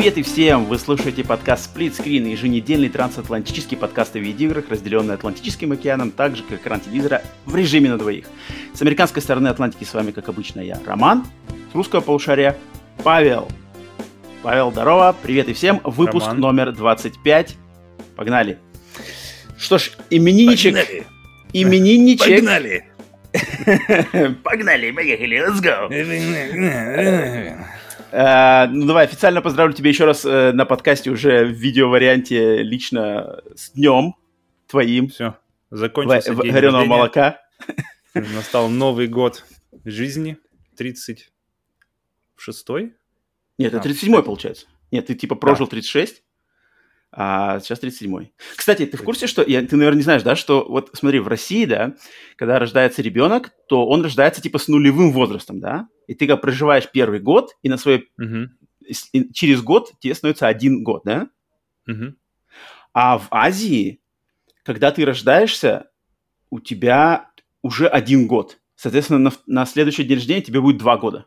Привет и всем! Вы слушаете подкаст Split Screen, еженедельный трансатлантический подкаст о видеоиграх, разделенный Атлантическим океаном, так же, как экран телевизора, в режиме на двоих. С американской стороны Атлантики с вами, как обычно, я, Роман. С русского полушария Павел. Павел, здорово, привет и всем. Выпуск Роман. номер 25. Погнали. Что ж, именинничек... Погнали! Именинничек... Погнали! Погнали, поехали, let's go. Э, ну давай, официально поздравлю тебя еще раз э, на подкасте уже в видео-варианте лично с днем твоим Все, закончился в- день рождения. молока. Настал Новый год жизни. 36-й? Нет, это А, 37-й получается. Нет, ты типа прожил 36, а сейчас 37-й. Кстати, ты в курсе, что... я- ты, наверное, не знаешь, да, что вот смотри, в России, да, когда рождается ребенок, то он рождается типа с нулевым возрастом, да? И ты как проживаешь первый год, и на свой... Мгм, и через год тебе становится один год, да? мгм. А в Азии, когда ты рождаешься, у тебя уже один год. Соответственно, на, на следующий день рождения тебе будет два года.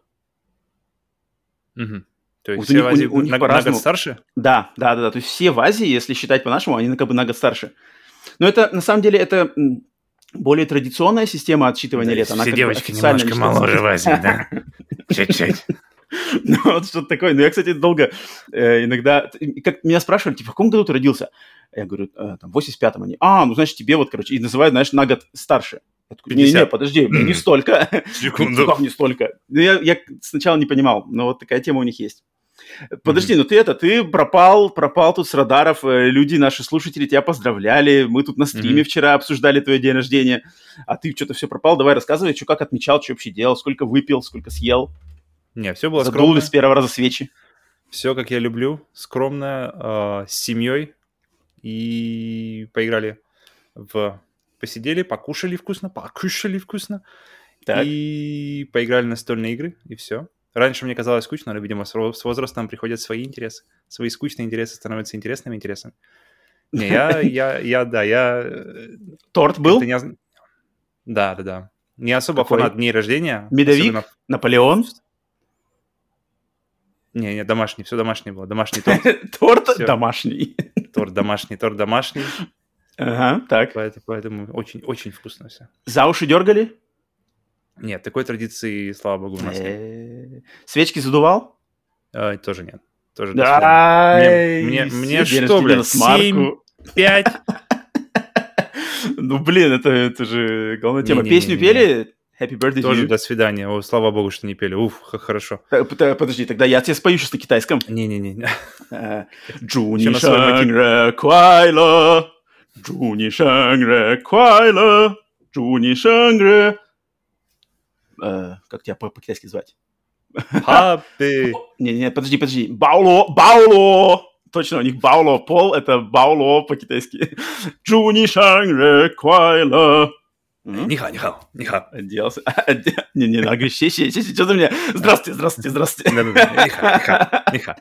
Мгм. То есть Вот у все них- в у Азии у них на, на год старше? Да, да, да, да. То есть все в Азии, если считать по-нашему, они как бы на год старше. Но это, на самом деле, это более традиционная система отсчитывания Да, лет. Она все девочки немножко моложе в Азии, да? Чуть-чуть. Ну, вот что-то такое. Ну, я, кстати, долго э, иногда... Как меня спрашивали, типа, в каком году ты родился? Я говорю, «Э, там, в 85-м. Они, а, ну, значит, тебе вот, короче, и называют, знаешь, на год старше. Не-не, 50. подожди, не столько. Секунду. Как не столько? Я, я сначала не понимал, но вот такая тема у них есть. Подожди, ну ты это, ты пропал, пропал тут с радаров, э, люди, наши слушатели тебя поздравляли, мы тут на стриме Мгм. вчера обсуждали твой день рождения, а ты что-то все пропал, давай рассказывай, что как отмечал, что вообще делал, сколько выпил, сколько съел, Не, все было задул скромно. ли с первого раза свечи. Все, как я люблю. Скромно, э, с семьей. И поиграли в... Посидели, покушали вкусно, покушали вкусно. Так. И поиграли в настольные игры, и все. Раньше мне казалось скучно, но, видимо, с возрастом приходят свои интересы. Свои скучные интересы становятся интересными интересами. Не, я, я, я, да, я... э, Торт был? не Да, да, да. Не особо Какой? фанат дней рождения. Медовик? особенно- Наполеон? Не, не, домашний, все домашнее было. Домашний торт, Торт домашний. торт домашний, торт домашний. Ага, так. Поэтому, поэтому очень, очень вкусно все. За уши дергали? Нет, такой традиции, слава богу, у нас нет. Э, Свечки задувал? Э, тоже нет. Тоже. Да. мне- мне что, блядь, семь? Пять. Ну, блин, это, это же главная тема. Песню пели? Happy birthday Тоже до свидания. О, слава богу, что не пели. Уф, хорошо. Та- Подожди, тогда я тебе спою сейчас на китайском. Не-не-не. Э, Джуни Ещё на свой шэн мотив. ре куайло, Джуни шэн ре куайло, Джуни шэн ре... Э, Как тебя по- по-китайски звать? Хаппи. Не-не, подожди, подожди. Бауло, Бауло! Точно, у них Бауло пол, это Бауло по-китайски. Джуни шэн ре куайло. М? Ниха, ниха, ниха. Оделся. Не-не, ну, говоришь, си, си, си, си, что ты мне? Здравствуйте, здравствуйте, здравствуйте. Ниха, ниха, ниха.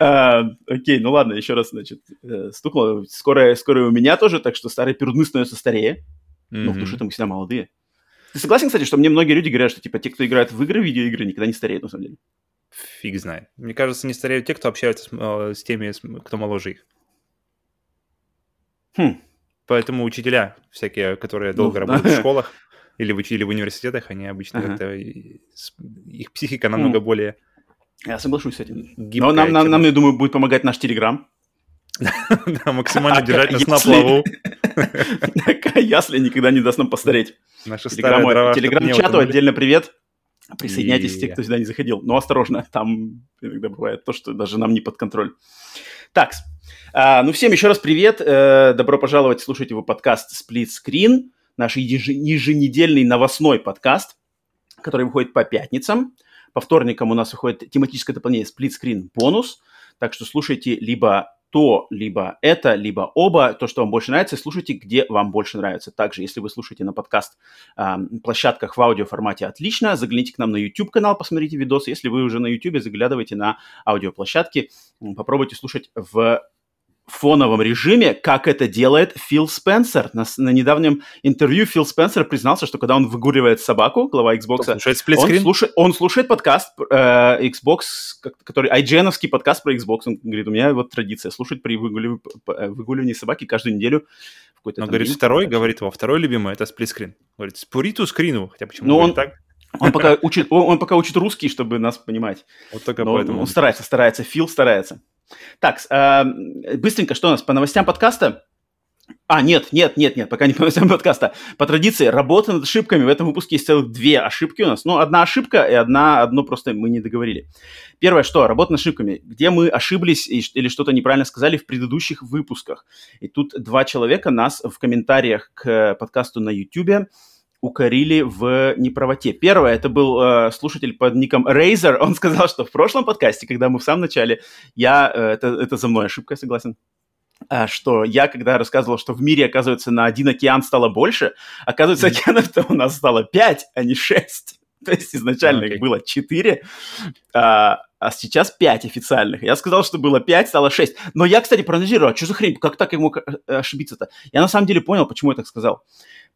А, Окей, ну ладно, еще раз, значит, э, стукнуло. Скоро, скоро у меня тоже, так что старые пердуны становятся старее. Но в душе там всегда молодые. Ты согласен, кстати, что мне многие люди говорят, что типа те, кто играет в игры, видеоигры, никогда не стареют, на самом деле? Фиг знает. Мне кажется, не стареют те, кто общаются с, э, с теми, с- кто моложе их. Хм. Поэтому учителя всякие, которые Ну, долго да. работают в школах или в, или в университетах, они обычно Ага. с- Их психика намного более Я соглашусь с этим. гибкая. Но нам, нам, нам, я думаю, будет помогать наш Телеграм. Да, максимально А, держать нас на плаву. Ясли никогда не даст нам постареть. Наши старые Телеграм-чату отдельно привет. Присоединяйтесь, те, кто сюда не заходил. Но осторожно, там иногда бывает то, что даже нам не под контроль. Так, а, ну всем еще раз привет. Э, добро пожаловать слушать его подкаст Split Screen, наш еж- еженедельный новостной подкаст, который выходит по пятницам. По вторникам у нас выходит тематическое дополнение Split Screen бонус. Так что слушайте либо то, либо это, либо оба, то, что вам больше нравится, слушайте, где вам больше нравится. Также, если вы слушаете на подкаст а, площадках в аудиоформате, отлично. Загляните к нам на YouTube-канал, посмотрите видосы. Если вы уже на YouTube, заглядывайте на аудиоплощадки, попробуйте слушать в фоновом режиме, как это делает Фил Спенсер. На, на недавнем интервью Фил Спенсер признался, что когда он выгуливает собаку, глава Xbox, он слушает, он слушает подкаст э, Xbox, который IGN-овский подкаст про Xbox. Он говорит, у меня вот традиция слушать при выгуливании, э, выгуливании собаки каждую неделю. Но, говорит, второй, говорит его, второй любимый, это сплитскрин. Говорит, спуриту скрину, хотя почему ну, он, так? Он пока учит, он, он пока учит русский, чтобы нас понимать. Вот только Но поэтому. Он старается, старается, Фил старается. Так, э, быстренько, что у нас по новостям подкаста? А, нет, нет, нет, нет, пока не по новостям подкаста. По традиции, работа над ошибками. В этом выпуске есть целых две ошибки у нас. Ну, одна ошибка и одна, одно просто мы не договорили. Первое, что, работа над ошибками. Где мы ошиблись или что-то неправильно сказали в предыдущих выпусках. И тут два человека нас в комментариях к подкасту на YouTube укорили в неправоте. Первое, это был э, слушатель под ником Razer. Он сказал, что в прошлом подкасте, когда мы в самом начале, я, э, это, это за мной ошибка, согласен, э, что я, когда рассказывал, что в мире, оказывается, на один океан стало больше, оказывается, океанов-то у нас стало пять, а не шесть. То есть изначально okay. их было четыре, а, а сейчас пять официальных. Я сказал, что было пять, стало шесть. Но я, кстати, проанализировал, а что за хрень, как так я мог э, ошибиться-то? Я на самом деле понял, почему я так сказал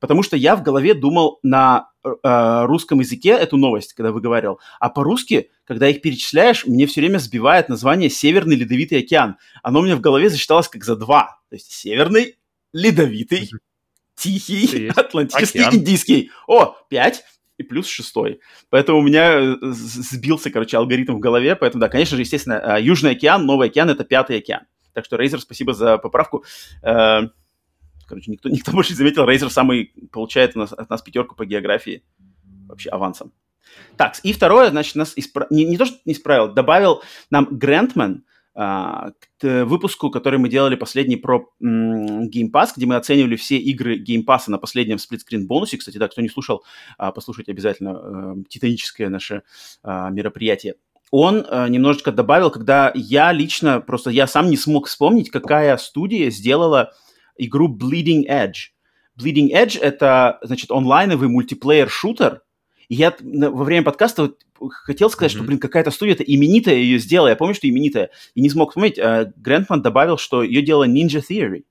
потому что я в голове думал на э, русском языке эту новость, когда выговаривал, а по-русски, когда их перечисляешь, мне все время сбивает название Северный Ледовитый океан. Оно у меня в голове засчиталось как за два. То есть Северный, Ледовитый, Тихий, Атлантический, океан. Индийский. О, пять и плюс шестой. Поэтому у меня э, сбился, короче, алгоритм в голове. Поэтому, да, конечно же, естественно, э, Южный океан, Новый океан – это пятый океан. Так что, Razer, спасибо за поправку. Э, Короче, никто, никто больше не заметил. Razer самый получает у нас, от нас пятерку по географии вообще авансом. Так, и второе, значит, нас испра... не, не то, что не исправил, добавил нам Грантман а, к выпуску, который мы делали последний про м, Game Pass, где мы оценивали все игры Game Pass на последнем сплитскрин бонусе. Кстати, да, кто не слушал, а, послушайте обязательно а, титаническое наше а, мероприятие он э, немножечко добавил, когда я лично, просто я сам не смог вспомнить, какая студия сделала игру Bleeding Edge. Bleeding Edge — это, значит, онлайновый мультиплеер-шутер, и я во время подкаста хотел сказать, mm-hmm. что, блин, какая-то студия-то именитая ее сделала. Я помню, что именитая. И не смог вспомнить. А Грантман добавил, что ее делала Ninja Theory.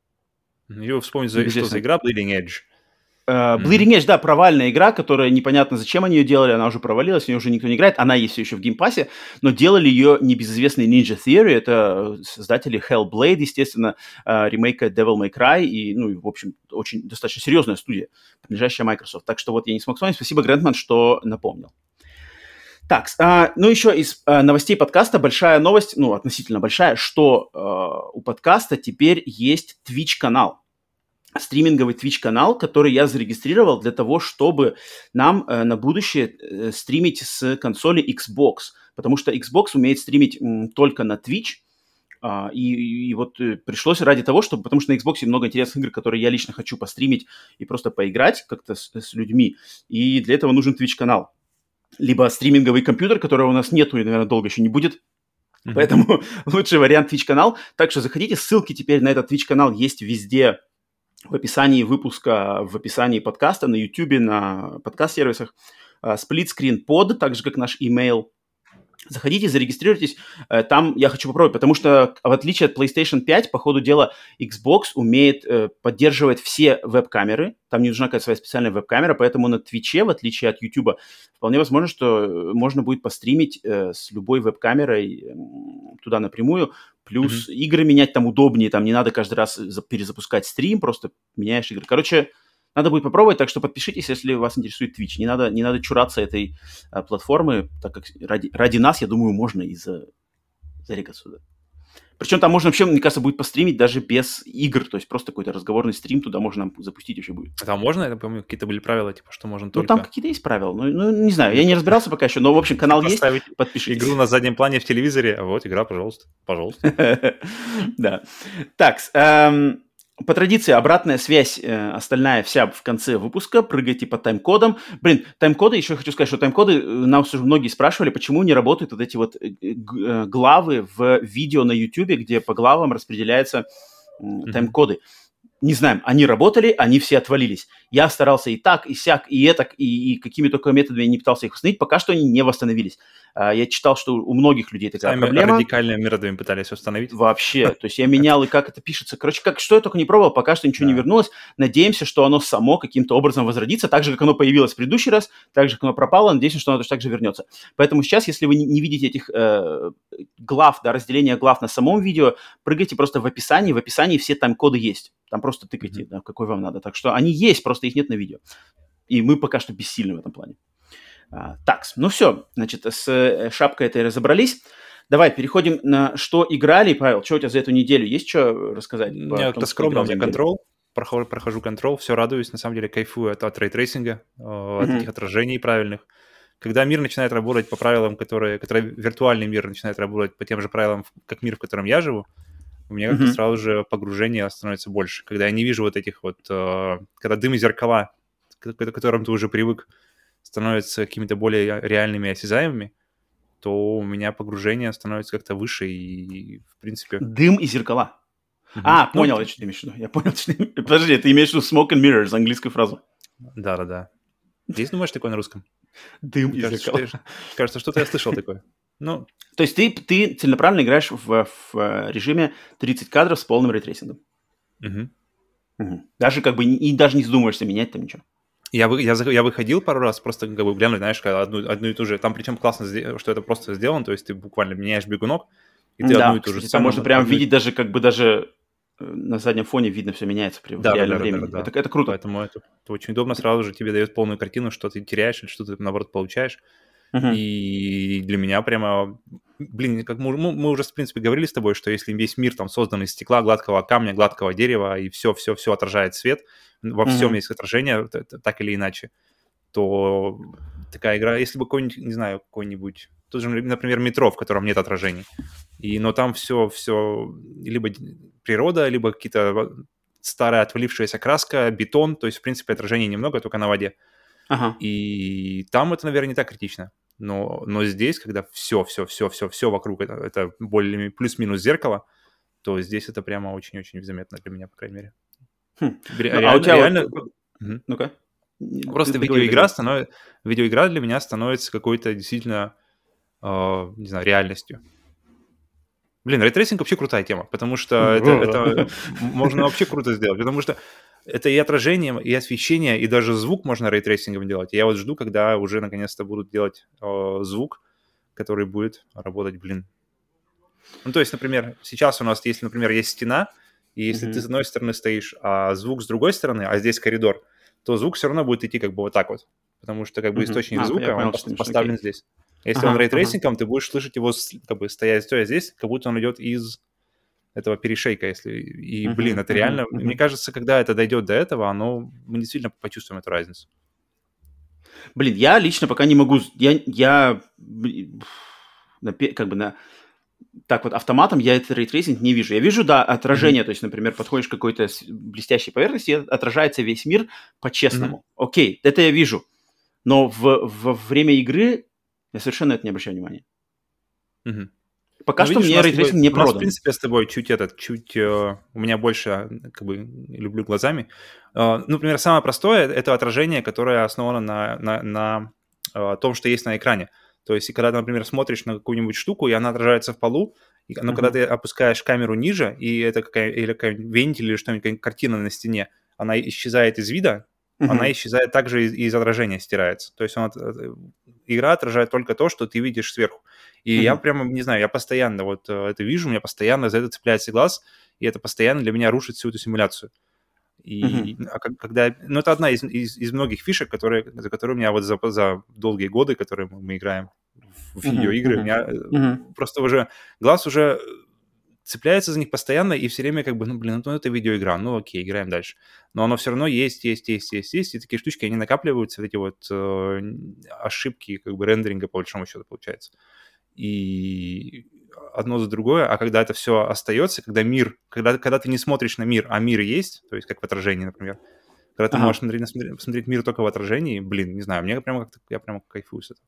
Его вспомнить, за, что за игра Bleeding Edge. Uh, Bleeding Edge, да, провальная игра, которая непонятно, зачем они ее делали, она уже провалилась, в нее уже никто не играет, она есть все еще в Game Pass е, но делали ее небезызвестный Ninja Theory, это создатели Hellblade, естественно, uh, ремейка Devil May Cry, и, ну, в общем, очень достаточно серьезная студия, принадлежащая Microsoft. Так что вот я не смог вспомнить, спасибо, Грантман, что напомнил. Так, а, ну еще из а, новостей подкаста большая новость, ну относительно большая, что а, у подкаста теперь есть Twitch-канал стриминговый Twitch-канал, который я зарегистрировал для того, чтобы нам э, на будущее э, стримить с консоли Xbox, потому что Xbox умеет стримить м, только на Twitch, а, и, и вот э, пришлось ради того, чтобы, потому что на Xbox много интересных игр, которые я лично хочу постримить и просто поиграть как-то с, с людьми, и для этого нужен Twitch-канал. Либо стриминговый компьютер, которого у нас нету и, наверное, долго еще не будет, Mm-hmm. Поэтому лучший вариант Twitch-канал. Так что заходите, ссылки теперь на этот Twitch-канал есть везде в описании выпуска, в описании подкаста на YouTube, на подкаст-сервисах. Сплитскрин под, так же как наш email. Заходите, зарегистрируйтесь. Э, там я хочу попробовать, потому что в отличие от PlayStation 5, по ходу дела, Xbox умеет э, поддерживать все веб-камеры. Там не нужна какая-то своя специальная веб-камера, поэтому на Твиче, в отличие от YouTube, вполне возможно, что э, можно будет постримить с любой веб-камерой туда напрямую. Плюс mm-hmm. игры менять там удобнее, там не надо каждый раз перезапускать стрим, просто меняешь игры. Короче, надо будет попробовать, так что подпишитесь, если вас интересует Twitch. Не надо, не надо чураться этой а, платформы, так как ради, ради нас, я думаю, можно и за, зарегаться сюда. Причем там можно вообще, мне кажется, будет постримить даже без игр, то есть просто какой-то разговорный стрим туда можно запустить вообще будет. А там можно, я помню, какие-то были правила, типа, что можно только... Ну, там какие-то есть правила, ну, ну, не знаю, я не разбирался пока еще, но, в общем, канал есть, подпишитесь. игру на заднем плане в телевизоре, а вот игра, пожалуйста, пожалуйста. Да. Так, эм, по традиции, обратная связь, э, остальная вся в конце выпуска. Прыгайте по тайм-кодам. Блин, тайм-коды, еще хочу сказать, что тайм-коды, э, нас уже многие спрашивали, почему не работают вот эти вот э, э главы в видео на YouTube, где по главам распределяются э, тайм-коды. не знаем, они работали, они все отвалились. Я старался и так, и сяк, и этак, и, и какими только методами я не пытался их восстановить, пока что они не восстановились. А, я читал, что у многих людей такая Сами проблема. радикальными методами пытались установить. Вообще, то есть я менял, и как это пишется. Короче, как, что я только не пробовал, пока что ничего не Да. вернулось. Надеемся, что оно само каким-то образом возродится, так же, как оно появилось в предыдущий раз, так же, как оно пропало, надеемся, что оно точно так же вернется. Поэтому сейчас, если вы не, не видите этих э, глав, да, разделения глав на самом видео, прыгайте просто в описании, в описании все тайм-коды есть. Там просто тыкайте, да, какой вам надо. Так что они есть, просто их нет на видео. И мы пока что бессильны в этом плане. А, так, ну все, значит, с э, шапкой этой разобрались. Давай, переходим на что играли. Павел, что у тебя за эту неделю? Есть что рассказать? Тому, как-то скромно, у меня Control, прохожу, прохожу Control, все радуюсь, на самом деле кайфую от, от ray tracing а, э, от Мгм. этих отражений правильных. Когда мир начинает работать по правилам, которые, которые виртуальный мир начинает работать по тем же правилам, как мир, в котором я живу, у меня как-то сразу же погружение становится больше. Когда я не вижу вот этих вот, э, когда дым и зеркала, к к которым ты уже привык, становятся какими-то более реальными и осязаемыми, то у меня погружение становится как-то выше и, в принципе... Дым и зеркала. мгм. А, Ну, понял, я что ты имеешь в виду. Я понял, что ты... Подожди, ты имеешь в виду smoke and mirrors, английскую фразу. Да-да-да. Есть, думаешь, такое на русском? Дым и зеркала. кажется, что-то я слышал такое. Ну, То есть ты, ты целенаправленно играешь в, в, э, режиме 30 кадров с полным ray tracing ом. мгм. Мгм. Даже как бы и даже не задумываешься менять там ничего. Я, вы- я, я выходил пару раз, просто как бы глянуть, знаешь, одну, одну и ту же. Там причем классно, что это просто сделано, то есть ты буквально меняешь бегунок, и ты да, одну и ту же там можно прям одну видеть даже как бы даже э, на заднем фоне видно все меняется при Да, реальном да, да, времени. да, да. Это, это круто. Поэтому это, это очень удобно, сразу же тебе дает полную картину, что ты теряешь или что ты, наоборот, получаешь. И для меня прямо, блин, как мы, мы уже, в принципе, говорили с тобой, что если весь мир там создан из стекла, гладкого камня, гладкого дерева, и все-все-все отражает свет, во всем Мгм. есть отражение, так или иначе, то такая игра, если бы какой-нибудь, не знаю, какой-нибудь, тут же, например, метро, в котором нет отражений, и, но там все, все, либо природа, либо какие-то старая отвалившаяся краска, бетон, то есть, в принципе, отражений немного, только на воде. Ага. И там это, наверное, не так критично. Но, но здесь, когда все, все, все, все, все вокруг это, это более плюс-минус зеркало, то здесь это прямо очень-очень заметно для меня, по крайней мере. Хм. Ре- Ну, а у тебя реально- вот- Мгм. Ну-ка. Просто Ты видеоигра, станов... видеоигра для меня становится какой-то действительно, э, не знаю, реальностью. Блин, ray tracing вообще крутая тема, потому что это, это можно вообще круто сделать, потому что это и отражение, и освещение, и даже звук можно ray tracing ом делать. Я вот жду, когда уже наконец-то будут делать э, звук, который будет работать, блин. Ну, то есть, например, сейчас у нас, если, например, есть стена, и если Мгм. ты с одной стороны стоишь, а звук с другой стороны, а здесь коридор, то звук все равно будет идти как бы вот так вот. Потому что как бы Мгм. источник А, звука, понял, он виду, поставлен окей. здесь. Если Ага, он ага. ray tracing ом, ты будешь слышать его как бы стоя здесь, как будто он идет из этого перешейка, если... И, блин, это реально... Мне кажется, когда это дойдет до этого, оно... Мы действительно почувствуем эту разницу. Блин, я лично пока не могу... Я, я как бы на... Так вот, автоматом я этот рейтрейсинг не вижу. Я вижу, да, отражение. То есть, например, подходишь к какой-то блестящей поверхности, и отражается весь мир по-честному. Окей, это я вижу. Но в, во время игры я совершенно это не обращаю внимания. Мгм. Пока Ну, что видишь, мне тобой- рейтрейсинг не у нас, в продан. принципе, с тобой чуть этот, чуть... э, у меня больше, как бы, люблю глазами. Э, ну, например, самое простое — это отражение, которое основано на, на, на э, том, что есть на экране. То есть, когда ты, например, смотришь на какую-нибудь штуку, и она отражается в полу, и, но Мгм. когда ты опускаешь камеру ниже, и это какая, или какая-нибудь вентиль или что-нибудь, какая-нибудь картина на стене, она исчезает из вида, Мгм. она исчезает также из, из отражения, стирается. То есть он э, игра отражает только то, что ты видишь сверху. И я Мгм. прямо, не знаю, я постоянно вот э, это вижу, у меня постоянно за это цепляется глаз, и это постоянно для меня рушит всю эту симуляцию. И а как- когда... Ну, это одна из, из, из многих фишек, которые, за которые у меня вот за, за долгие годы, которые мы, мы играем в Мгм, видеоигры, у меня э, Мгм. просто уже глаз уже цепляется за них постоянно, и все время как бы, ну, блин, ну, это видеоигра, ну, окей, играем дальше. Но оно все равно есть, есть, есть, есть, есть, и такие штучки, они накапливаются, вот эти вот э, ошибки, как бы, рендеринга, по большому счету, получается. И одно за другое, а когда это все остается, когда мир, когда, когда ты не смотришь на мир, а мир есть, то есть как в отражении, например, когда ты Ага. можешь смотреть, смотреть, посмотреть мир только в отражении, блин, не знаю, мне прямо как-то, я прямо кайфую с этого.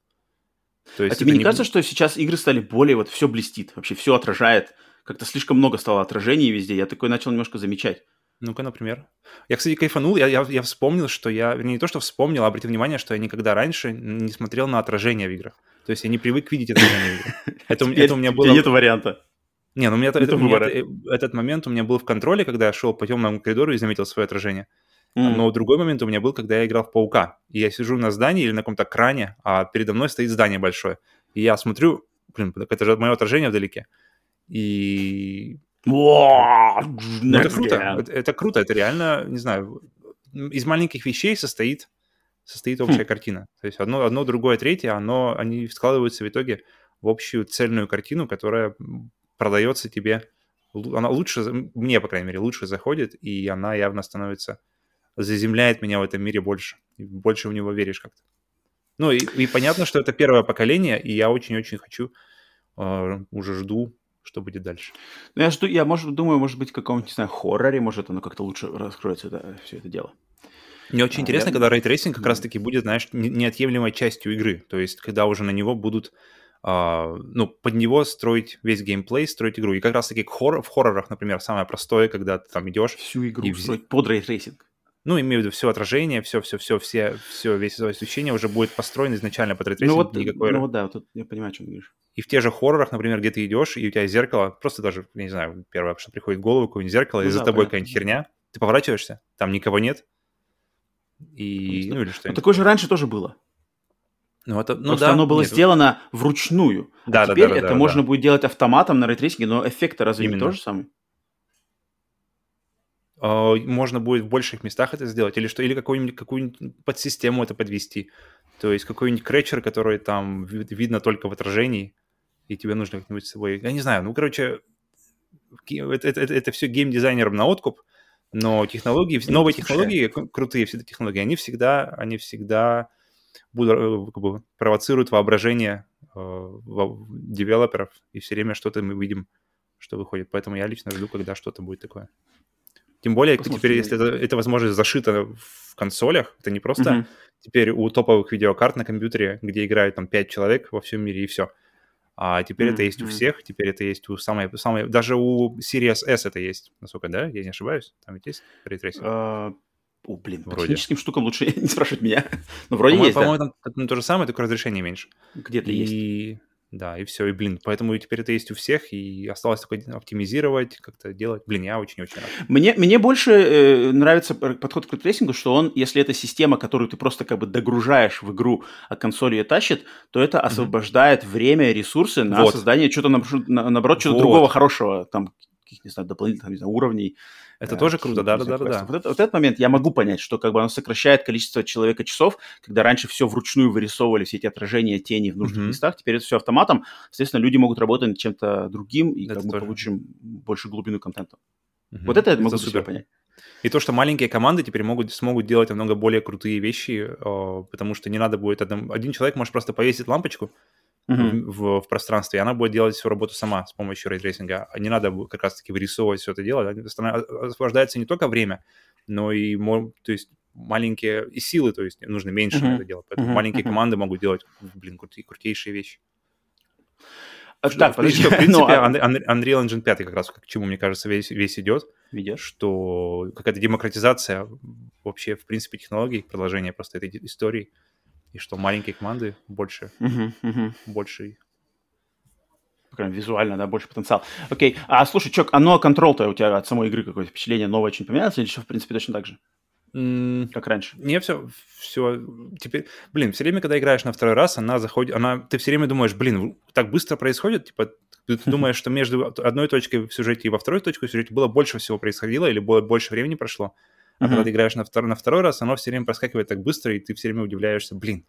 То А есть тебе это не кажется, что сейчас игры стали более, вот все блестит, вообще все отражает, как-то слишком много стало отражений везде, я такой начал немножко замечать. Ну-ка, например. Я, кстати, кайфанул, я, я, я вспомнил, что я, вернее, не то, что вспомнил, а обратил внимание, что я никогда раньше не смотрел на отражение в играх. То есть я не привык видеть в. Это, это у меня было... Нет варианта. Не, ну у меня, это, у меня это, этот момент у меня был в контроле, когда я шел по темному коридору и заметил свое отражение. Mm. Но другой момент у меня был, когда я играл в Паука. И я сижу на здании или на каком-то кране, а передо мной стоит здание большое. И я смотрю, блин, это же мое отражение вдалеке. И ну, это круто, это, это круто, это реально, не знаю, из маленьких вещей состоит, состоит хм. общая хм. картина. То есть одно, одно, другое, третье, оно, они складываются в итоге в общую цельную картину, которая продается тебе, она лучше, мне, по крайней мере, лучше заходит, и она явно становится, заземляет меня в этом мире больше, больше в него веришь как-то. Ну и, и понятно, что это первое поколение, и я очень-очень хочу, э, уже жду что будет дальше. Ну, я жду, я, может, думаю, может быть, в каком-нибудь, не знаю, хорроре, может, оно как-то лучше раскроется, это, все это дело. Мне очень а, интересно, я... когда ray tracing как раз-таки будет, знаешь, неотъемлемой частью игры. То есть, когда уже на него будут, uh, ну, под него строить весь геймплей, строить игру. И как раз-таки хоррор, в хоррорах, например, самое простое, когда ты там идешь... Всю игру и... строить под ray tracing. Ну, имею в виду все отражение, все, все, все, все, все, весь освещение уже будет построено изначально под ray tracing. Ну вот, никакой... ну вот да, вот я понимаю, о чем ты говоришь. И в тех же хоррорах, например, где ты идешь, и у тебя зеркало, просто даже, не знаю, первое, что приходит в голову, какое-нибудь зеркало, ну, и да, за тобой какая-нибудь херня, ты поворачиваешься, там никого нет, и, ну, или что ну, такое же раньше тоже было. Ну, это, ну, Просто да, оно было нет. сделано вручную. Да, а да, теперь да, это да, можно да. будет делать автоматом на ray tracing е, но эффект разве Именно. не то же самое? А, можно будет в больших местах это сделать, или что, или какую-нибудь, какую-нибудь подсистему это подвести. То есть какой-нибудь creature, который там видно только в отражении, и тебе нужно как-нибудь с собой... Я не знаю, ну, короче, это, это, это, это все геймдизайнерам на откуп, но технологии, новые технологии, крутые все эти технологии, они всегда, они всегда будут, э, как бы, провоцируют воображение э, девелоперов, и все время что-то мы видим, что выходит. Поэтому я лично жду, когда что-то будет такое. Тем более, Посмотрим. теперь, если это, это возможность зашита в консолях, это не просто uh-huh. теперь у топовых видеокарт на компьютере, где играют там 5 человек во всем мире и все. А теперь mm-hmm. это есть у всех, теперь это есть у самой, самой, даже у Series S это есть, насколько, да? Я не ошибаюсь? Там ведь есть ray tracing? Uh, о, блин, вроде. по техническим штукам лучше не спрашивать меня. Но вроде по-моему, есть, По-моему, да. там то же самое, только разрешение меньше. Где-то и... есть. Да, и все, и, блин, поэтому теперь это есть у всех, и осталось только оптимизировать, как-то делать. Блин, я очень-очень рад. Мне, мне больше э, нравится подход к рейтрейсингу, что он, если это система, которую ты просто как бы догружаешь в игру, а консоль ее тащит, то это освобождает mm-hmm. время и ресурсы на вот. создание чего-то, наоборот, чего-то вот. другого хорошего, там, каких, не знаю, дополнительных не знаю, уровней. Это тоже круто, да, да, да, да. Вот, вот этот момент я могу понять, что как бы оно сокращает количество человека часов, когда раньше все вручную вырисовывали, все эти отражения тени в нужных местах, теперь это все автоматом, соответственно, люди могут работать над чем-то другим, и как мы получим больше глубину контента. Вот это я могу супер понять. И то, что маленькие команды теперь могут, смогут делать намного более крутые вещи, потому что не надо будет... Один, один человек может просто повесить лампочку, uh-huh. в, в пространстве, и она будет делать всю работу сама с помощью рейтрейсинга. Не надо как раз-таки вырисовывать все это дело. Освобождается не только время, но и то есть маленькие и силы, то есть нужно меньше на это делать. Поэтому uh-huh. маленькие uh-huh. команды могут делать, блин, крутые, крутейшие вещи. А, так, подожди, что, в принципе, ну, Unreal Engine 5 как раз к чему, мне кажется, весь, весь идет. Видишь? Что какая-то демократизация вообще, в принципе, технологий, продолжение просто этой истории и что маленькие команды больше, uh-huh, uh-huh. больше визуально, да, больше потенциал. Окей, а слушай, Чок, а ну контрол-то у тебя от самой игры какое-то впечатление новое очень поменялось или все, в принципе, точно так же? Mm, как раньше? Не, все, все, теперь, блин, все время, когда играешь на второй раз, она заходит, она, ты все время думаешь, блин, так быстро происходит, типа, ты думаешь, что между одной точкой в сюжете и во второй точке в сюжете было больше всего происходило или было больше времени прошло, а когда ты играешь на, втор- на второй раз, оно все время проскакивает так быстро, и ты все время удивляешься, блин,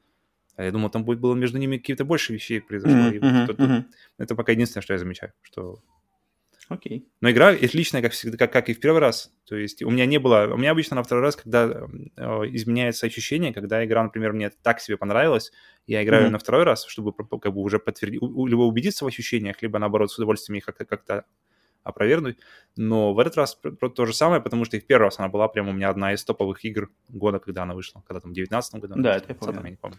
а я думал, там будет было между ними какие-то больше вещей произошло. Mm-hmm, mm-hmm, тут, mm-hmm. Это пока единственное, что я замечаю, что... Окей. Okay. Но игра отличная, как всегда, как, как и в первый раз. То есть у меня не было... У меня обычно на второй раз, когда э, изменяется ощущение, когда игра, например, мне так себе понравилась, я играю mm-hmm. на второй раз, чтобы как бы уже подтвердить, либо убедиться в ощущениях, либо наоборот с удовольствием их как-то, как-то опровергнуть. Но в этот раз то же самое, потому что и в первый раз она была прямо у меня одна из топовых игр года, когда она вышла. Когда там в 19 году. Да, это я помню. я не помню.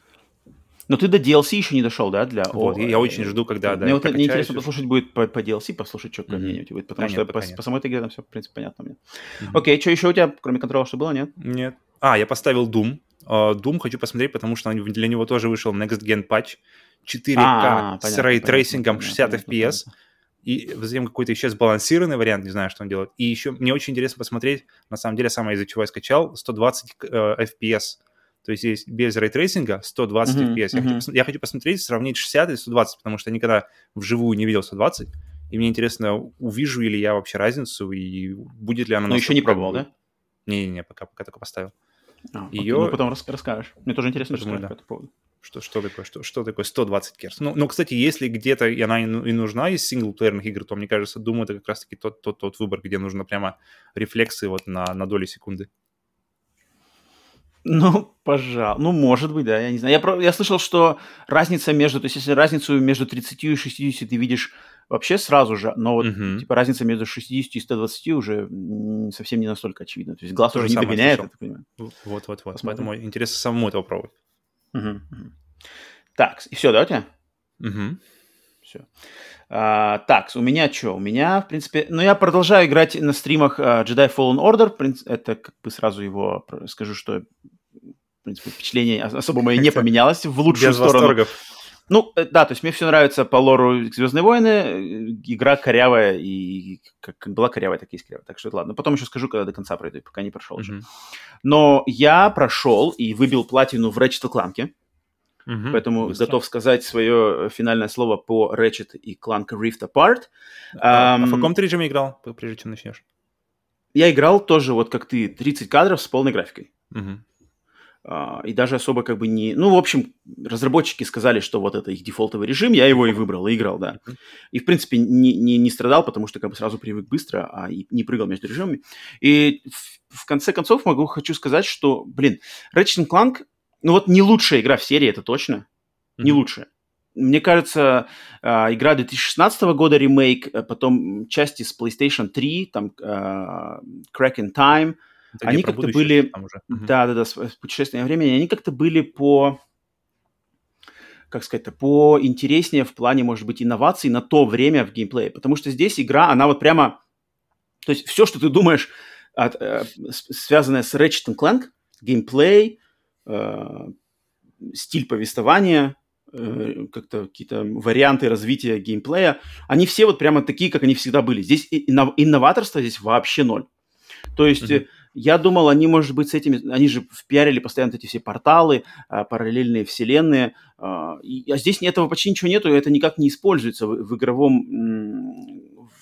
Но ты до DLC еще не дошел, да? Для вот, О, я очень жду, когда... Мне вот интересно уже. послушать будет по, по DLC, послушать, что какое мнение у тебя будет, потому А, что нет, по, нет. по самой этой игре там все, в принципе, понятно мне. Мгм. Окей, что еще у тебя, кроме контроля, что было, нет? Нет. А, я поставил Doom. А, Doom хочу посмотреть, потому что для него тоже вышел Next Gen патч 4К А, с понятно, рейтрейсингом понятно, 60 понятно, FPS. И затем какой-то еще сбалансированный вариант, не знаю, что он делает. И еще мне очень интересно посмотреть, на самом деле, самое из-за чего я скачал, 120 э, FPS. То есть есть без рейтрейсинга 120 Мгм, FPS. Я, хочу, мгм. пос- я хочу посмотреть, сравнить 60 и 120, потому что я никогда вживую не видел 120. И мне интересно, увижу ли я вообще разницу, и будет ли она... Но еще не пробовал, да? Не-не-не, пока, пока только поставил. А, Её- Ну, потом рас- расскажешь. Мне тоже интересно, что Думаю, да. по этому поводу. Что, что такое, что, что такое 120 Гц? Ну, ну, кстати, если где-то она и ну- и нужна из синглплеерных игр, то, мне кажется, думаю, это как раз-таки тот, тот, тот выбор, где нужно прямо рефлексы вот на, на доли секунды. Ну, пожалуй. Ну, может быть, да, я не знаю. Я, про- я слышал, что разница между... То есть, если разницу между 30 и 60 ты видишь вообще сразу же, но вот, Мгм. типа, разница между 60 и 120 уже совсем не настолько очевидна. То есть, глаз уже же не догоняет, я так понимаю. Вот-вот-вот. Поэтому интересно самому это попробовать. Мгм. Так, и все, да, у тебя? Мгм. Все. так, у меня что? У меня, в принципе... Ну, я продолжаю играть на стримах а, Jedi Fallen Order. Это как бы сразу его скажу, что в принципе, впечатление ос- особо мое не поменялось в лучшую Без сторону. восторгов. Ну, э, да, то есть мне все нравится по лору Звездные войны. э, Игра корявая, и как была корявая, так и есть корявая. Так что это ладно. Потом еще скажу, когда до конца пройду, пока не прошел. Мгм. Но я прошел и выбил платину в Ratchet Clank, Мгм. поэтому Быстро. готов сказать свое финальное слово по Ratchet и Clank Rift Apart. А, а в каком ты режиме играл, прежде чем начнешь? Я играл тоже, вот как ты, 30 кадров с полной графикой. Мгм. А, и даже особо как бы не... Ну, в общем, разработчики сказали, что вот это их дефолтовый режим, я его и выбрал, и играл, да. И, в принципе, не, не, не страдал, потому что как бы сразу привык быстро, а и не прыгал между режимами. И в, в конце концов могу, хочу сказать, что, блин, Ratchet Clank, ну вот не лучшая игра в серии, это точно, не лучшая. Мне кажется, а, игра 2016 года ремейк, а потом части с PlayStation 3, там Crack in Time, Это они как-то были- там уже. Мгм. да, да, да, с, с путешествием во времени, они как-то были по, как сказать-то, по интереснее в плане, может быть, инноваций на то время в геймплее. Потому что здесь игра, она вот прямо, то есть все, что ты думаешь, от, э, связанное с Ratchet Clank, геймплей, э, стиль повествования, э, как-то какие-то варианты развития геймплея, они все вот прямо такие, как они всегда были. Здесь иннов- инноваторство здесь вообще ноль. То есть Мгм. Я думал, они, может быть, с этими... Они же впиарили постоянно эти все порталы, а, параллельные вселенные. а, а здесь этого почти ничего нету, и это никак не используется в, в игровом,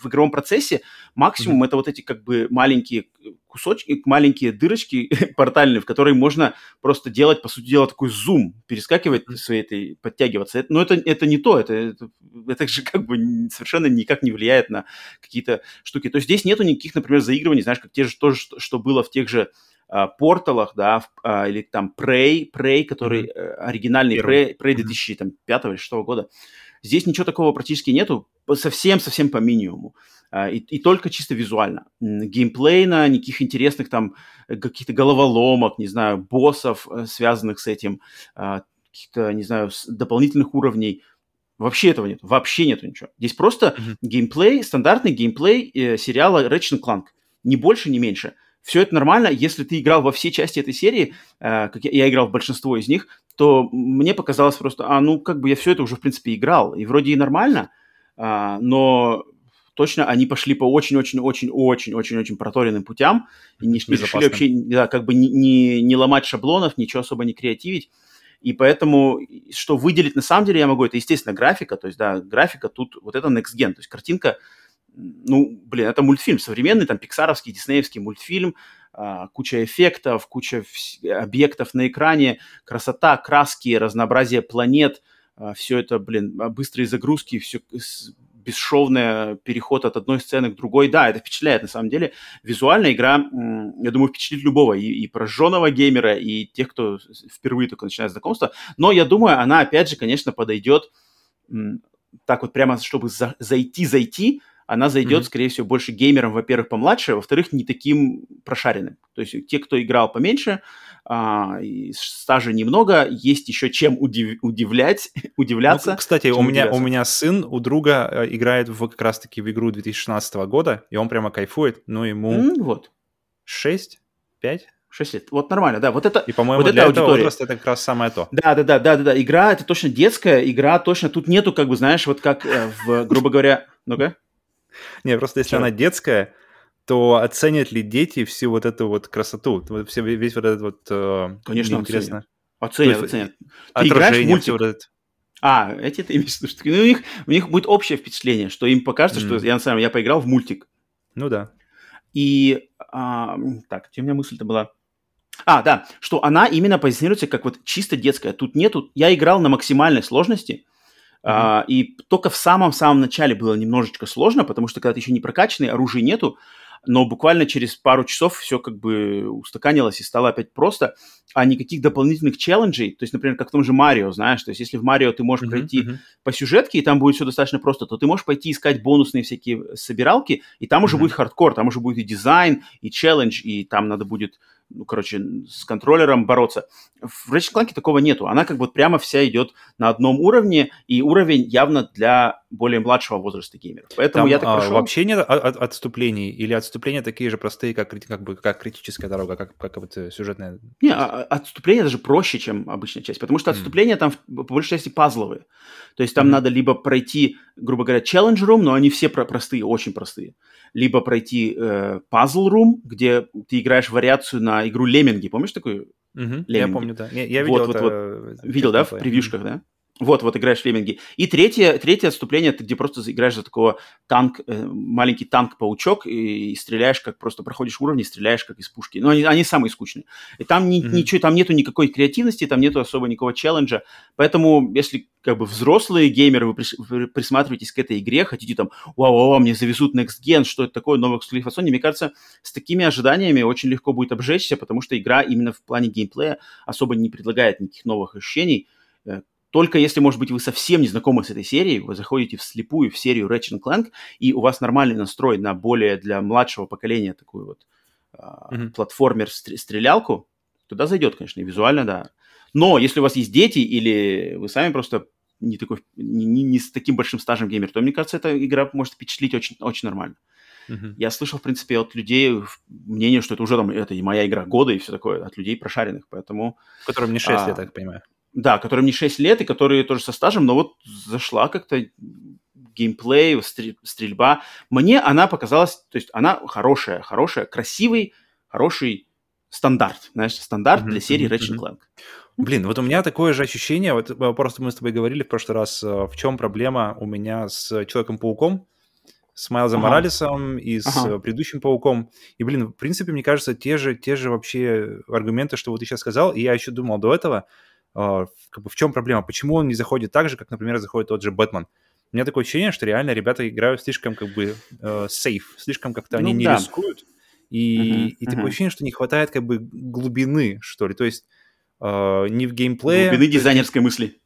в игровом процессе. Максимум это вот эти как бы маленькие кусочки, маленькие дырочки портальные, в которые можно просто делать, по сути дела, такой зум, перескакивать своей этой, подтягиваться. Но это, это не то, это, это, это же как бы совершенно никак не влияет на какие-то штуки. То есть здесь нету никаких, например, заигрываний, знаешь, как те же, то, же, что, было в тех же а, порталах, да, в- а, или там Prey, Prey, который э, оригинальный Первый. Prey, Prey Мгм. 2005 или 6 года. Здесь ничего такого практически нету, совсем-совсем по минимуму. А, И, и только чисто визуально. Геймплейно, никаких интересных там э, каких-то головоломок, не знаю, боссов, э, связанных с этим, а, каких-то, не знаю, дополнительных уровней. Вообще этого нет, вообще нету ничего. Здесь просто Мгм. геймплей, стандартный геймплей э, сериала Ratchet Clank. Ни больше, ни меньше. Все это нормально. Если ты играл во все части этой серии, э, как я, я играл в большинство из них, то мне показалось просто, а ну как бы я все это уже в принципе играл. И вроде и нормально, а, но точно они пошли по очень-очень-очень-очень-очень-очень проторенным путям и не, решили вообще да, как бы не, не, не ломать шаблонов, ничего особо не креативить. И поэтому, что выделить на самом деле я могу, это, естественно, графика. То есть, да, графика тут, вот это next gen. То есть картинка, ну, блин, это мультфильм современный, там, пиксаровский, диснеевский мультфильм, куча эффектов, куча объектов на экране, красота, краски, разнообразие планет, все это, блин, а, быстрые загрузки, все бесшовный переход от одной сцены к другой. Да, это впечатляет на самом деле. Визуальная игра, я думаю, впечатлит любого, и, и прожженного геймера, и тех, кто впервые только начинает знакомство. Но я думаю, она, опять же, конечно, подойдет так вот прямо, чтобы за- зайти-зайти, она зайдет, Мгм. скорее всего, больше геймерам, во-первых, помладше, а во-вторых, не таким прошаренным. То есть те, кто играл поменьше, а, стажа немного, есть еще чем удив, удивлять, удивляться. Ну, кстати, у меня, у меня сын, у друга э, играет в, как раз-таки в игру 2016 года, и он прямо кайфует, но ему mm, вот. 6, 5, 6 лет. Вот нормально, да. Вот это, и, по-моему, вот для этого аудитория. возраста это как раз самое то. Да, да, да, да, да, да. Игра это точно детская, игра точно. Тут нету, как бы, знаешь, вот как э, в, грубо говоря, ну-ка. Не, просто если она детская, то оценят ли дети всю вот эту вот красоту, все, весь вот этот вот... Э, Конечно, интересно. Оценят, есть, оценят. Ты играешь в мультик. Вот этот... А, эти ты имеешь в виду, что ну, у, них, у них будет общее впечатление, что им покажется, mm. что я на самом деле я поиграл в мультик. Ну да. И, а, так, где у меня мысль-то была? А, да, что она именно позиционируется как вот чисто детская. Тут нету... Я играл на максимальной сложности, mm-hmm. а, и только в самом-самом начале было немножечко сложно, потому что когда ты еще не прокачанный, оружия нету, но буквально через пару часов все как бы устаканилось и стало опять просто, а никаких дополнительных челленджей, то есть, например, как в том же Марио, знаешь, то есть если в Марио ты можешь mm-hmm, пройти mm-hmm. по сюжетке, и там будет все достаточно просто, то ты можешь пойти искать бонусные всякие собиралки, и там mm-hmm. уже будет хардкор, там уже будет и дизайн, и челлендж, и там надо будет ну, короче, с контроллером бороться. В Ratchet Clank такого нету. Она как бы прямо вся идет на одном уровне, и уровень явно для более младшего возраста геймеров. Поэтому Там, я так а, прошел... Вообще нет от, отступлений? Или отступления такие же простые, как, как, бы, как критическая дорога, как, как вот э, сюжетная? Не, а, а, отступление даже проще, чем обычная часть, потому что отступления mm. там по большей части пазловые. То есть там mm. надо либо пройти, грубо говоря, room, но они все про простые, очень простые либо пройти э, Puzzle Room, где ты играешь вариацию на игру Лемминги. Помнишь такую? Угу, я помню, да. Я, я видел вот, это. Вот, вот. Видел, да, в превьюшках, да? Вот, вот играешь в лемминги. И третье, третье отступление, ты где просто играешь за такого танк, э, маленький танк-паучок и, и стреляешь, как просто проходишь уровни, стреляешь как из пушки. Но они, они самые скучные. И там ни, mm-hmm. ничего, там нету никакой креативности, там нету особо никакого челленджа. Поэтому, если как бы взрослые геймеры, вы, прис, вы присматриваетесь к этой игре, хотите там, вау-вау, мне завезут Next Gen, что это такое, новый эксклюзив от Sony, мне кажется, с такими ожиданиями очень легко будет обжечься, потому что игра именно в плане геймплея особо не предлагает никаких новых ощущений только если, может быть, вы совсем не знакомы с этой серией, вы заходите вслепую в серию Ratchet Clank, и у вас нормальный настрой на более для младшего поколения такую вот mm-hmm. платформер-стрелялку, туда зайдет, конечно, и визуально, да. Но если у вас есть дети или вы сами просто не, такой, не, не, не с таким большим стажем геймер, то, мне кажется, эта игра может впечатлить очень, очень нормально. Uh-huh. Я слышал, в принципе, от людей мнение, что это уже там, это и моя игра года и все такое, от людей прошаренных, поэтому... Которым не 6 а, я так понимаю. Да, которым не 6 лет и которые тоже со стажем, но вот зашла как-то геймплей, стрельба. Мне она показалась, то есть она хорошая, хорошая, красивый, хороший стандарт, знаешь, стандарт mm-hmm, для серии mm-hmm. Ratchet Clank. Блин, вот у меня такое же ощущение, вот э, просто мы с тобой говорили в прошлый раз, э, в чем проблема у меня с Человеком-пауком, с Майлзом ага. Моралесом и с ага. предыдущим Пауком. И, блин, в принципе, мне кажется, те же, те же вообще аргументы, что вот ты сейчас сказал, и я еще думал до этого, как бы в чем проблема? Почему он не заходит так же, как, например, заходит тот же Бэтмен? У меня такое ощущение, что реально ребята играют слишком как бы э, сейф, слишком как-то ну, они не да. рискуют. И, uh-huh, и uh-huh. такое ощущение, что не хватает как бы глубины, что ли. То есть э, не в геймплее... Глубины дизайнерской мысли.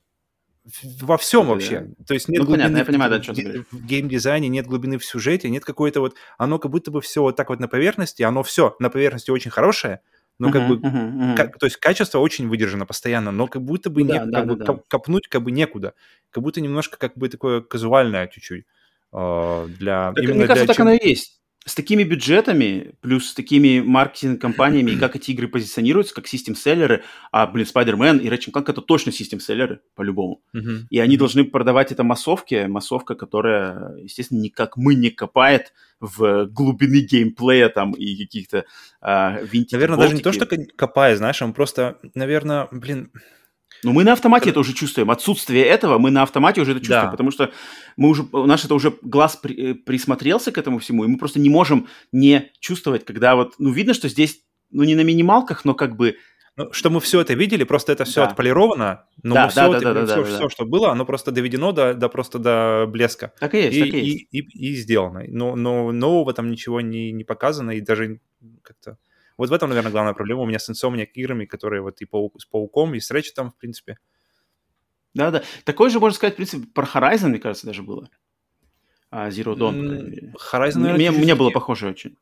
Во всем да, вообще. Да. То есть нет ну, глубины понятно, я понимаю, да, что ты в геймдизайне, нет глубины в сюжете, нет какой-то вот... Оно как будто бы все вот так вот на поверхности, оно все на поверхности очень хорошее, ну, как uh-huh, бы, uh-huh, uh-huh. Как, то есть качество очень выдержано постоянно, но как будто бы, да, не, да, как да, бы да. копнуть как бы некуда. Как будто немножко как бы такое казуальное чуть-чуть. Э, для, так, именно мне кажется, для так оно и есть с такими бюджетами, плюс с такими маркетинг-компаниями, и как эти игры позиционируются, как систем-селлеры, а, блин, Spider-Man и Ratchet Clank это точно систем-селлеры, по-любому. Uh-huh. И они должны продавать это массовке, массовка, которая, естественно, никак мы не копает в глубины геймплея там и каких-то а, винтики. Наверное, даже не то, что копает, знаешь, он просто, наверное, блин, ну, мы на автомате это уже чувствуем. Отсутствие этого мы на автомате уже это чувствуем, да. потому что мы уже, у нас это уже глаз при, э, присмотрелся к этому всему, и мы просто не можем не чувствовать, когда вот, ну, видно, что здесь, ну, не на минималках, но как бы... Ну, что мы все это видели, просто это все да. отполировано, но да, все, да, это, да, все, да, все да. что было, оно просто доведено до, до просто до блеска. Так и есть, и, так и есть. И, и, и сделано. Но, но нового там ничего не, не показано, и даже как-то... Вот в этом, наверное, главная проблема у меня с Insomniac играми, которые вот и паук, с Пауком, и с Рэчетом, в принципе. Да-да. Такое же, можно сказать, в принципе, про Horizon, мне кажется, даже было. А, Zero Dawn. Horizon, наверное, мне, мне было похоже очень.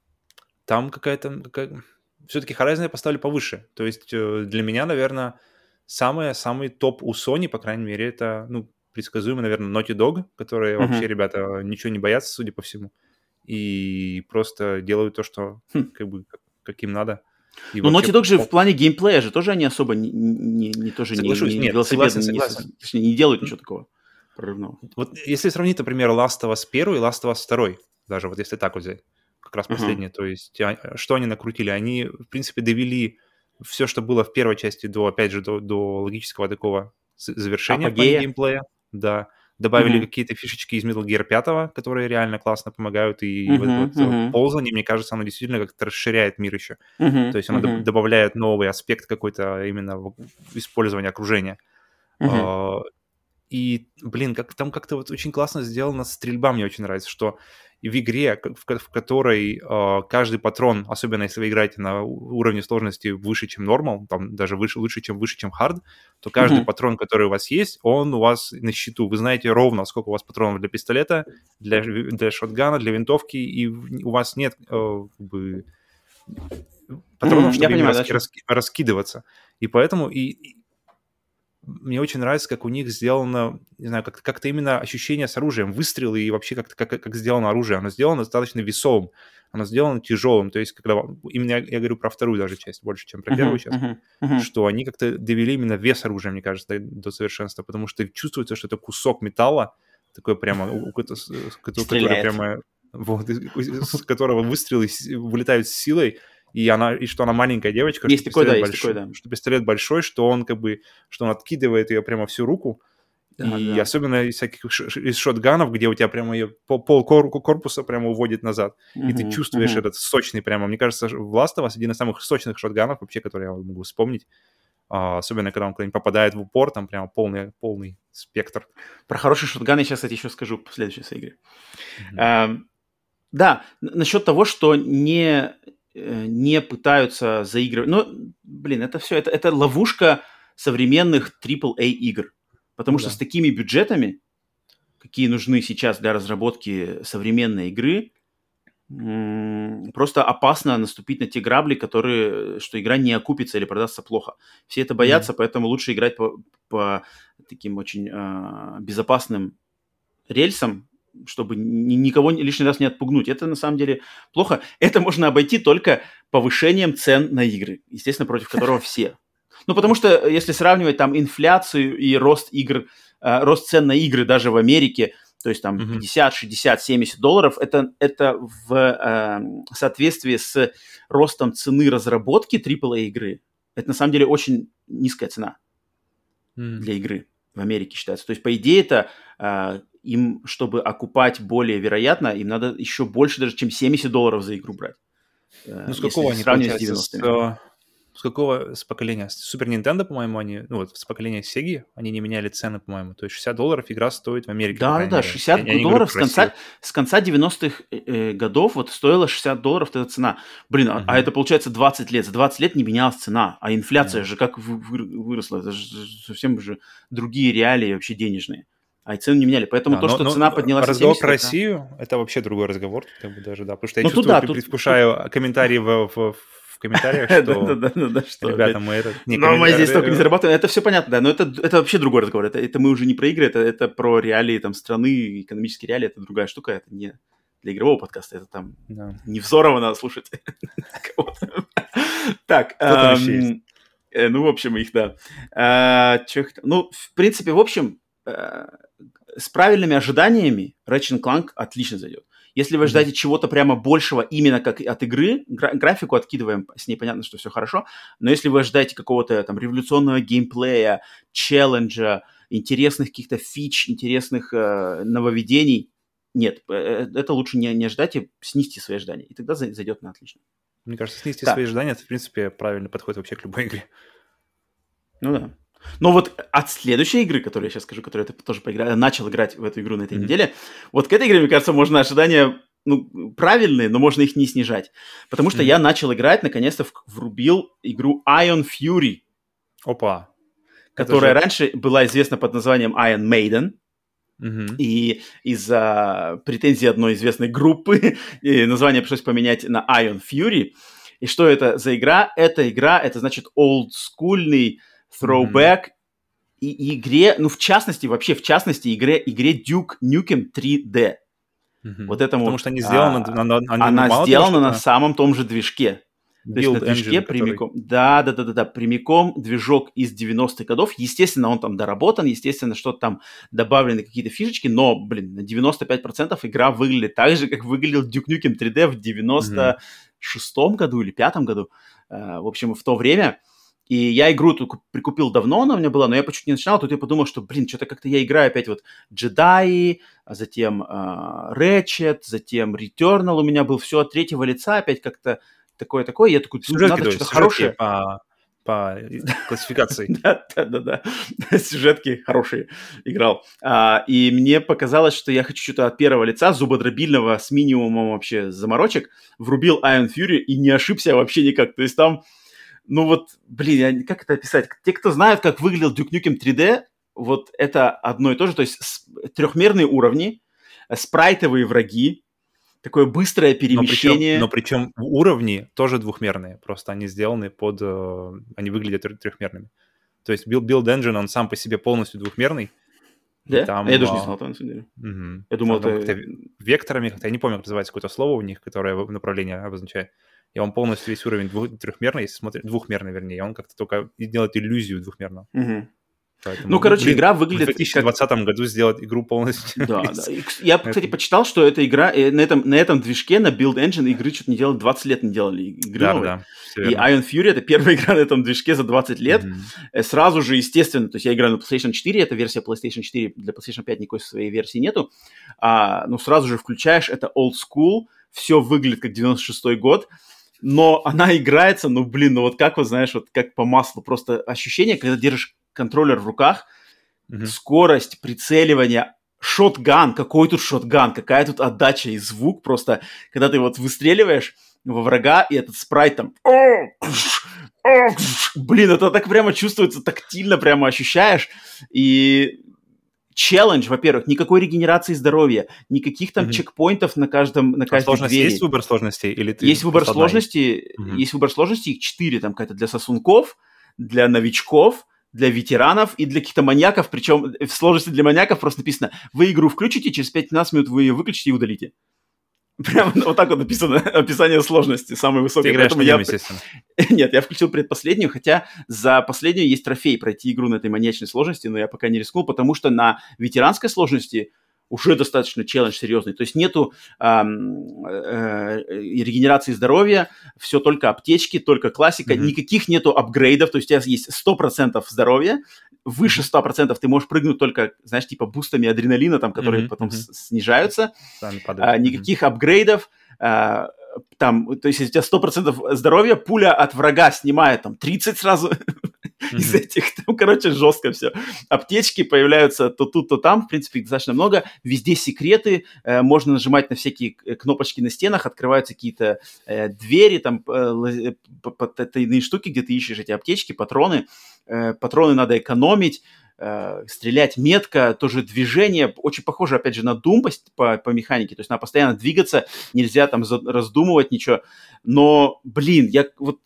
Там какая-то... Какая... все-таки Horizon я поставлю повыше. То есть э, для меня, наверное, самый, самый топ у Sony, по крайней мере, это, ну, предсказуемо, наверное, Naughty Dog, которые uh-huh. вообще, ребята, ничего не боятся, судя по всему, и просто делают то, что хм. как бы как им надо. И Но вообще... Naughty Dog же в плане геймплея же тоже они особо не, не, не тоже Соглашусь, не, не, нет, согласен, согласен. Не, не делают ничего такого прорывного. Вот если сравнить, например, Last of Us 1 и Last of Us 2, даже вот если так вот взять, как раз последнее, uh-huh. то есть а, что они накрутили? Они, в принципе, довели все, что было в первой части до, опять же, до, до логического такого завершения Апогея. геймплея. Да. Добавили mm-hmm. какие-то фишечки из Metal Gear 5, которые реально классно помогают, и mm-hmm, вот, вот mm-hmm. ползание, мне кажется, оно действительно как-то расширяет мир еще. Mm-hmm, То есть оно mm-hmm. добавляет новый аспект какой-то именно в использования окружения. Mm-hmm. И, блин, как, там как-то вот очень классно сделана стрельба, мне очень нравится, что в игре, в, которой э, каждый патрон, особенно если вы играете на уровне сложности выше, чем нормал, там даже выше, лучше, чем выше, чем хард, то каждый mm-hmm. патрон, который у вас есть, он у вас на счету. Вы знаете ровно, сколько у вас патронов для пистолета, для, для шотгана, для винтовки, и у вас нет э, как бы, патронов, mm-hmm, чтобы понимаю, раски, раски, раскидываться. И поэтому и, мне очень нравится, как у них сделано, не знаю, как- как-то именно ощущение с оружием, выстрелы и вообще как-то как, как сделано оружие. Оно сделано достаточно весовым, оно сделано тяжелым. То есть, когда именно я, я говорю про вторую даже часть больше, чем про первую uh-huh, часть, uh-huh, uh-huh. что они как-то довели именно вес оружия, мне кажется, до, совершенства, потому что чувствуется, что это кусок металла, такой прямо, который прямо вот, из которого выстрелы вылетают с силой, и она, и что она маленькая девочка, есть что, такой, пистолет да, большой, такой, да. что пистолет большой, что он как бы, что он откидывает ее прямо всю руку, да, и да. особенно из всяких из шотганов, где у тебя прямо ее пол, корпуса прямо уводит назад, uh-huh, и ты чувствуешь uh-huh. этот сочный прямо. Мне кажется, в Last of Us один из самых сочных шотганов вообще, который я могу вспомнить. А, особенно, когда он куда-нибудь попадает в упор, там прямо полный, полный спектр. Про хороший шотган я сейчас, кстати, еще скажу в следующей игре. Uh-huh. А, да, насчет того, что не не пытаются заигрывать. Но, блин, это все, это, это ловушка современных AAA игр. Потому ну, что да. с такими бюджетами, какие нужны сейчас для разработки современной игры, просто опасно наступить на те грабли, которые, что игра не окупится или продастся плохо. Все это боятся, mm поэтому лучше играть по, по таким очень э, безопасным рельсам, чтобы никого лишний раз не отпугнуть. Это на самом деле плохо. Это можно обойти только повышением цен на игры, естественно, против которого все. Ну, потому что э, если сравнивать там инфляцию и рост игр, э, рост цен на игры даже в Америке, то есть там 50, 60, 70 долларов, это, это в э, соответствии с ростом цены разработки AAA игры. Это на самом деле очень низкая цена mm. для игры в Америке считается. То есть, по идее, это э, им, чтобы окупать более вероятно, им надо еще больше даже, чем 70 долларов за игру брать. Э, ну, с какого они, получается, с, э, с какого с поколения? Супер Nintendo, по-моему, они, ну вот с поколения Sega, они не меняли цены, по-моему. То есть 60 долларов игра стоит в Америке. Да, да, 60 я, долларов я с, конца, с конца 90-х э, годов вот стоила 60 долларов эта цена. Блин, uh-huh. а, а это получается 20 лет. За 20 лет не менялась цена, а инфляция uh-huh. же как выросла. Это же совсем же другие реалии вообще денежные а и цены не меняли. Поэтому да, то, но, что но цена поднялась разговор 70, про Россию, это... это вообще другой разговор, как бы даже, да, потому что я ну, чувствую, да, предвкушаю тут... комментарии в, в, в комментариях, что ребята, мы это... Но мы здесь только не зарабатываем, это все понятно, да, но это, это вообще другой разговор, это, мы уже не про игры, это, про реалии там страны, экономические реалии, это другая штука, это не для игрового подкаста, это там да. не взорово надо слушать. Так, э, ну, в общем, их, да. А, ну, в принципе, в общем, э, с правильными ожиданиями Ratchet Clank отлично зайдет. Если вы ждаете mm-hmm. чего-то прямо большего именно как от игры, гра- графику откидываем, с ней понятно, что все хорошо, но если вы ожидаете какого-то там революционного геймплея, челленджа, интересных каких-то фич, интересных э, нововведений, нет, э, э, это лучше не, не ждать и снизьте свои ожидания, и тогда зайдет на отлично. Мне кажется, снизьте да. свои ожидания, это, в принципе, правильный подход вообще к любой игре. Ну да. Но вот от следующей игры, которую я сейчас скажу, которую я тоже поиграл, начал играть в эту игру на этой mm-hmm. неделе, вот к этой игре, мне кажется, можно ожидания ну, правильные, но можно их не снижать. Потому что mm-hmm. я начал играть, наконец-то врубил игру Iron Fury. Опа. Которая же... раньше была известна под названием Iron Maiden. Mm-hmm. И из-за претензий одной известной группы название пришлось поменять на Iron Fury. И что это за игра? Это игра, это значит олдскульный throwback mm-hmm. и игре, ну в частности, вообще в частности игре, игре Duke Nukem 3D. Mm-hmm. Вот этому. Потому что они сделаны а, на, на, на, Она сделана того, на самом том же движке. То есть на движке engine, прямиком. Который... Да, да, да, да, да, прямиком движок из 90-х годов. Естественно, он там доработан, естественно, что-то там добавлены какие-то фишечки, но, блин, на 95% игра выглядит так же, как выглядел Duke Nukem 3D в 96-м mm-hmm. году или пятом году. Uh, в общем, в то время. И я игру только прикупил давно, она у меня была, но я почему-то не начинал, тут я подумал, что, блин, что-то как-то я играю опять вот джедаи, а затем uh, Ratchet, затем Returnal у меня был, все от третьего лица опять как-то такое-такое. Я такой, ну, надо что-то хорошее. По, по классификации. да, да, да, да. Сюжетки хорошие играл. А, и мне показалось, что я хочу что-то от первого лица, зубодробильного, с минимумом вообще заморочек. Врубил Iron Fury и не ошибся вообще никак. То есть там, ну вот, блин, я, как это описать? Те, кто знают, как выглядел Duke Nukem 3D, вот это одно и то же. То есть трехмерные уровни, спрайтовые враги, такое быстрое перемещение. Но причем, но причем уровни тоже двухмерные, просто они сделаны под... Э, они выглядят трехмерными. То есть Build, Build Engine, он сам по себе полностью двухмерный. Да? Там, я даже не а, знал, на самом деле. Угу. Я думал, там, это... Векторами, как-то, я не помню, как называется какое-то слово у них, которое направление обозначает. И он полностью весь уровень двух, трехмерный, если смотреть, двухмерный, вернее, он как-то только делает иллюзию двухмерного. Угу. Поэтому, ну, короче, блин, игра выглядит... В 2020 как... году сделать игру полностью. Да, да. Я, кстати, почитал, что эта игра э, на этом, на этом движке, на Build Engine, игры что-то не делали, 20 лет не делали игры да, новые. Да, и Iron Fury — это первая игра на этом движке за 20 лет. Mm-hmm. Сразу же, естественно, то есть я играю на PlayStation 4, это версия PlayStation 4, для PlayStation 5 никакой своей версии нету. А, ну, сразу же включаешь, это old school, все выглядит как 96-й год, но она играется, ну, блин, ну вот как вот, знаешь, вот как по маслу, просто ощущение, когда держишь контроллер в руках, mm-hmm. скорость прицеливания, шотган, какой тут шотган, какая тут отдача и звук просто, когда ты вот выстреливаешь во врага, и этот спрайт там... Блин, это так прямо чувствуется, тактильно прямо ощущаешь. И челлендж, во-первых, никакой регенерации здоровья, никаких там mm-hmm. чекпоинтов на каждом на а каждой а двери. есть выбор сложностей или ты Есть выбор сложностей, mm-hmm. есть выбор сложностей, их четыре, там какая-то для сосунков, для новичков, для ветеранов и для каких-то маньяков, причем в сложности для маньяков просто написано, вы игру включите, через 15 минут вы ее выключите и удалите. Прямо вот так вот написано описание сложности, самой высокой. Ты нем, я... естественно. Нет, я включил предпоследнюю, хотя за последнюю есть трофей пройти игру на этой маньячной сложности, но я пока не рискнул, потому что на ветеранской сложности уже достаточно челлендж серьезный. То есть нету э, э, регенерации здоровья, все только аптечки, только классика, mm-hmm. никаких нету апгрейдов, то есть у тебя есть 100% здоровья, выше 100% ты можешь прыгнуть только, знаешь, типа бустами адреналина, там, которые mm-hmm. потом mm-hmm. снижаются, а, никаких mm-hmm. апгрейдов, а, там, то есть если у тебя 100% здоровья, пуля от врага снимает там 30 сразу, mm-hmm. из этих. Там, короче, жестко все. Аптечки появляются то тут, то там. В принципе, достаточно много. Везде секреты. Э, можно нажимать на всякие э, кнопочки на стенах. Открываются какие-то э, двери, там, э, тайные штуки, где ты ищешь эти аптечки, патроны. Патроны надо экономить. Стрелять метко, тоже движение, очень похоже, опять же, на Doom по, по, механике, то есть надо постоянно двигаться, нельзя там раздумывать ничего, но, блин, я вот,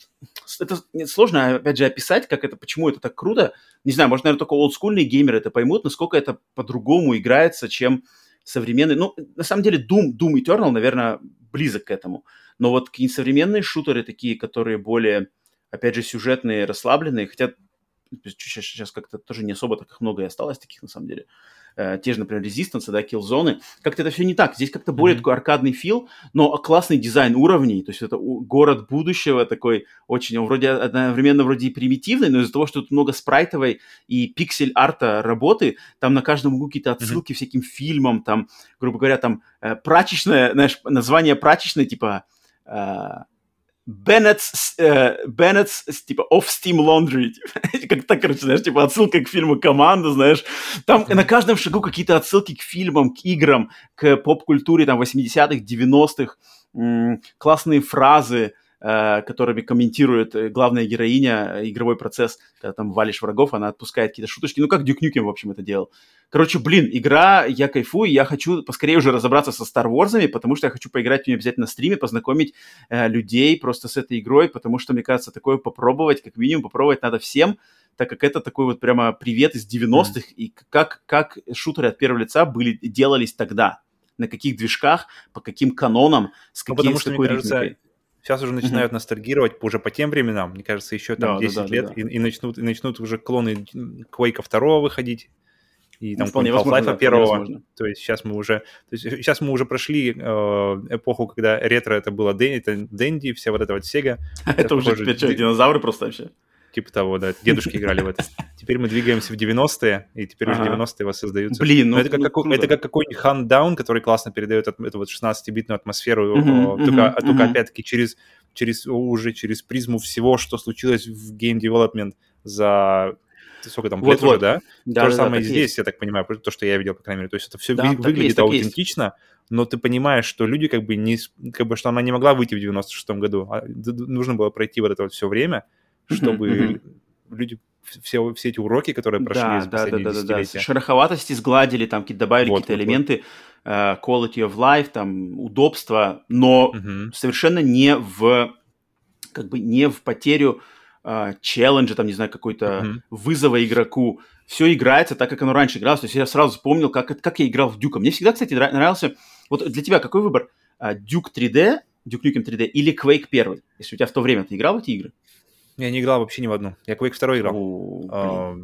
это сложно, опять же, описать, как это, почему это так круто, не знаю, может, наверное, только олдскульные геймеры это поймут, насколько это по-другому играется, чем современный, ну, на самом деле, Doom, Doom Eternal, наверное, близок к этому, но вот какие-нибудь современные шутеры такие, которые более, опять же, сюжетные, расслабленные, хотя сейчас, как-то тоже не особо так много и осталось таких, на самом деле. Э, те же, например, Resistance, да, Killzone. Как-то это все не так. Здесь как-то более mm-hmm. такой аркадный фил, но классный дизайн уровней. То есть это город будущего такой очень, он вроде одновременно вроде и примитивный, но из-за того, что тут много спрайтовой и пиксель-арта работы, там на каждом углу какие-то отсылки mm-hmm. всяким фильмам, там, грубо говоря, там э, прачечная, знаешь, название прачечной, типа... Э, Bennett's, э, Bennett's, типа, Off Steam Laundry. как так, короче, знаешь, типа отсылка к фильму «Команда», знаешь. Там на каждом шагу какие-то отсылки к фильмам, к играм, к поп-культуре там 80-х, 90-х. М- классные фразы, которыми комментирует э, главная героиня э, игровой процесс, когда там валишь врагов, она отпускает какие-то шуточки. Ну, как Дюк Нюкем, в общем, это делал. Короче, блин, игра, я кайфую, я хочу поскорее уже разобраться со Star Wars, потому что я хочу поиграть в нее обязательно на стриме, познакомить э, людей просто с этой игрой, потому что, мне кажется, такое попробовать, как минимум, попробовать надо всем, так как это такой вот прямо привет из 90-х, mm. и как, как шутеры от первого лица были, делались тогда, на каких движках, по каким канонам, с, каким, ну, потому что, с какой мне кажется, Сейчас уже начинают mm-hmm. ностальгировать уже по тем временам, мне кажется, еще там да, 10 да, да, лет, да, да. И, и, начнут, и начнут уже клоны Quake 2 выходить, и там ну, Half-Life да, первого. То есть сейчас мы уже, то есть сейчас мы уже прошли э, эпоху, когда ретро это было Дэнди, это Дэнди, вся вот эта вот Sega. Это уже теперь что, динозавры просто вообще? Типа того, да. Дедушки играли в это. Теперь мы двигаемся в 90-е, и теперь уже 90-е воссоздаются. Блин, ну это как, ну, это как какой-нибудь Huntdown, который классно передает эту вот 16-битную атмосферу, только, только опять-таки через, через, уже через призму всего, что случилось в Game Development за сколько там, вот, лет вот. уже, да? да? То да, же самое да, и здесь, есть. я так понимаю, то, что я видел, по крайней мере. То есть это все да, вы, выглядит есть, аутентично, есть. но ты понимаешь, что люди как бы не... Как бы, что она не могла выйти в 96-м году. А нужно было пройти вот это вот все время, чтобы люди все, все эти уроки, которые прошли да, за последние да, да, да, да. Шероховатости сгладили, там какие-то добавили вот, какие-то вот, элементы, вот. Uh, quality of life, там, удобства, но угу. совершенно не в, как бы, не в потерю uh, челленджа, там, не знаю, какой-то mm-hmm. вызова игроку. Все играется так, как оно раньше игралось. То есть я сразу вспомнил, как, как я играл в Дюка. Мне всегда, кстати, нравился... Вот для тебя какой выбор? Дюк 3D, Дюк Нюкем 3D или Quake 1? Если у тебя в то время ты играл в эти игры? Я не играл вообще ни в одну. Я Quake 2 играл. О,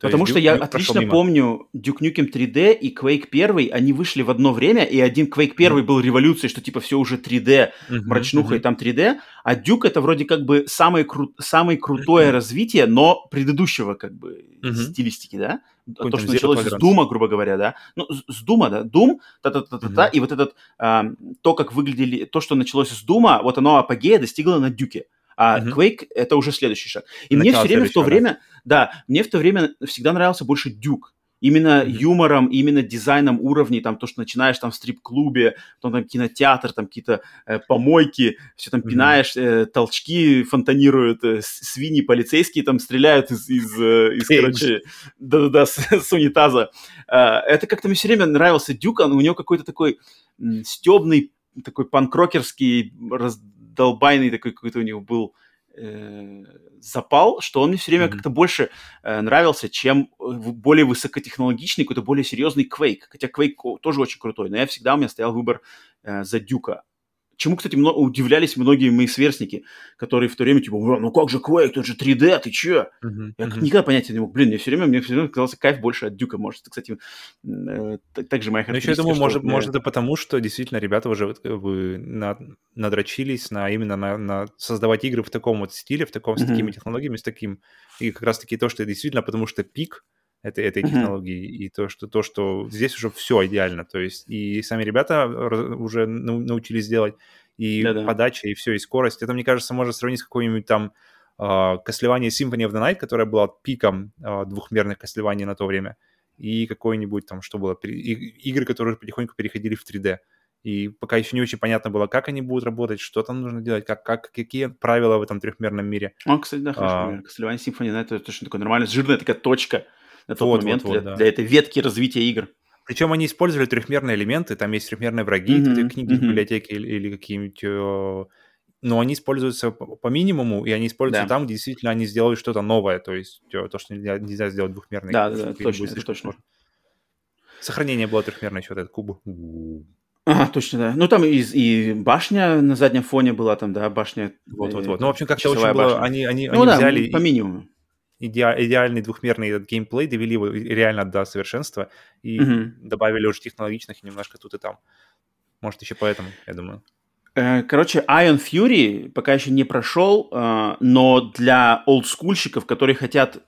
Потому что Duke я отлично помню Duke Nukem 3D и Quake 1, они вышли в одно время, и один Quake 1 mm-hmm. был революцией, что типа все уже 3D, mm-hmm. мрачнуха mm-hmm. и там 3D, а Duke это вроде как бы самое, кру- самое крутое mm-hmm. развитие, но предыдущего как бы mm-hmm. стилистики, да? Какой то, что началось с Дума, грубо говоря, да? Ну, с Дума, да? Дум, та-та-та-та-та, mm-hmm. и вот этот, а, то, как выглядели, то, что началось с Дума, вот оно апогея достигло на Дюке. А uh-huh. Quake — это уже следующий шаг. И Начало мне все время в то время, да, мне в то время всегда нравился больше Дюк. Именно mm-hmm. юмором, именно дизайном уровней, там то, что начинаешь там в стрип-клубе, потом там кинотеатр, там какие-то э, помойки, все там mm-hmm. пинаешь, э, толчки фонтанируют, э, свиньи полицейские там стреляют из, из, э, из короче, да-да-да, с, с унитаза. Э, это как-то мне все время нравился Дюк, он, у него какой-то такой стебный, такой панкрокерский, раз, долбайный такой какой-то у него был э, запал, что он мне все время mm-hmm. как-то больше э, нравился, чем э, более высокотехнологичный, какой-то более серьезный Quake. Хотя Quake тоже очень крутой, но я всегда у меня стоял выбор э, за Дюка. Чему, кстати, много, удивлялись многие мои сверстники, которые в то время типа, ну как же Quake, тут же 3D, ты чё? Uh-huh, я uh-huh. никогда понятия не мог. Блин, мне все время, мне все время казался кайф больше от Дюка. Может, кстати, э, так же моя Ну, еще я думаю, может, что, может, это потому, что действительно ребята уже как бы над, надрочились на именно на, на создавать игры в таком вот стиле, в таком, uh-huh. с такими технологиями, с таким. И как раз-таки то, что действительно, потому что пик этой, этой mm-hmm. технологии, и то что, то, что здесь уже все идеально, то есть и сами ребята уже научились делать, и Да-да. подача, и все, и скорость. Это, мне кажется, можно сравнить с какой-нибудь там Castlevania Symphony of the Night, которая была пиком uh, двухмерных Castlevania на то время, и какой-нибудь там, что было, игры, которые потихоньку переходили в 3D. И пока еще не очень понятно было, как они будут работать, что там нужно делать, как, как, какие правила в этом трехмерном мире. А, кстати, да, хорошо. А, Castlevania Symphony, да, это точно такой нормальный, жирная такая точка на тот вот, момент вот, вот, для, да. для этой ветки развития игр. Причем они использовали трехмерные элементы, там есть трехмерные враги, mm-hmm, книги mm-hmm. в библиотеке или, или какие-нибудь... Э, но они используются по, по минимуму, и они используются да. там, где действительно они сделали что-то новое, то есть э, то, что нельзя, нельзя сделать двухмерный. Да, да, да точно, это точно. Сложно. Сохранение было трехмерное еще, вот этот куб. Ага, точно, да. Ну, там и, и башня на заднем фоне была, там, да, башня. Вот-вот-вот. Ну, в общем, как-то очень было... Они, они, ну, они да, взяли... по минимуму иде, идеальный двухмерный этот геймплей, довели его реально до совершенства и mm-hmm. добавили уже технологичных и немножко тут и там. Может, еще поэтому, я думаю. Э, короче, Ion Fury пока еще не прошел, э, но для олдскульщиков, которые хотят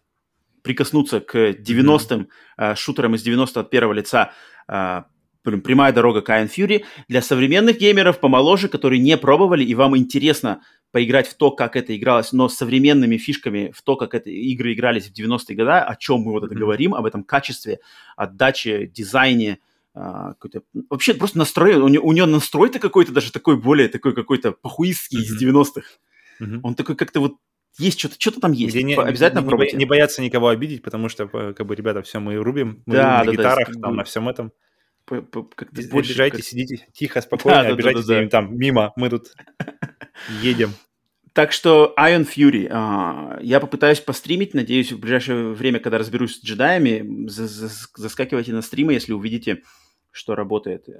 прикоснуться к 90-м mm-hmm. шутерам из 90 от первого лица, прямая дорога к Iron Fury. Для современных геймеров помоложе, которые не пробовали, и вам интересно поиграть в то, как это игралось, но с современными фишками, в то, как это игры игрались в 90-е годы, о чем мы вот это mm-hmm. говорим, об этом качестве, отдаче, дизайне, а, какой-то... Вообще просто настрой, у нее, у нее настрой-то какой-то даже такой более такой какой-то похуистский mm-hmm. из 90-х. Mm-hmm. Он такой как-то вот есть что-то, что-то там есть. не, Обязательно не, пробуйте. Не бояться никого обидеть, потому что, как бы, ребята, все мы рубим, мы да, рубим да, на гитарах, да, там, на всем этом. Как-то больше... Обижайте, как... сидите тихо, спокойно, да, обижайтесь да, да, да. там мимо, мы тут едем. Так что Iron Fury. Uh, я попытаюсь постримить. Надеюсь, в ближайшее время, когда разберусь с джедаями, заскакивайте на стримы, если увидите, что работает uh,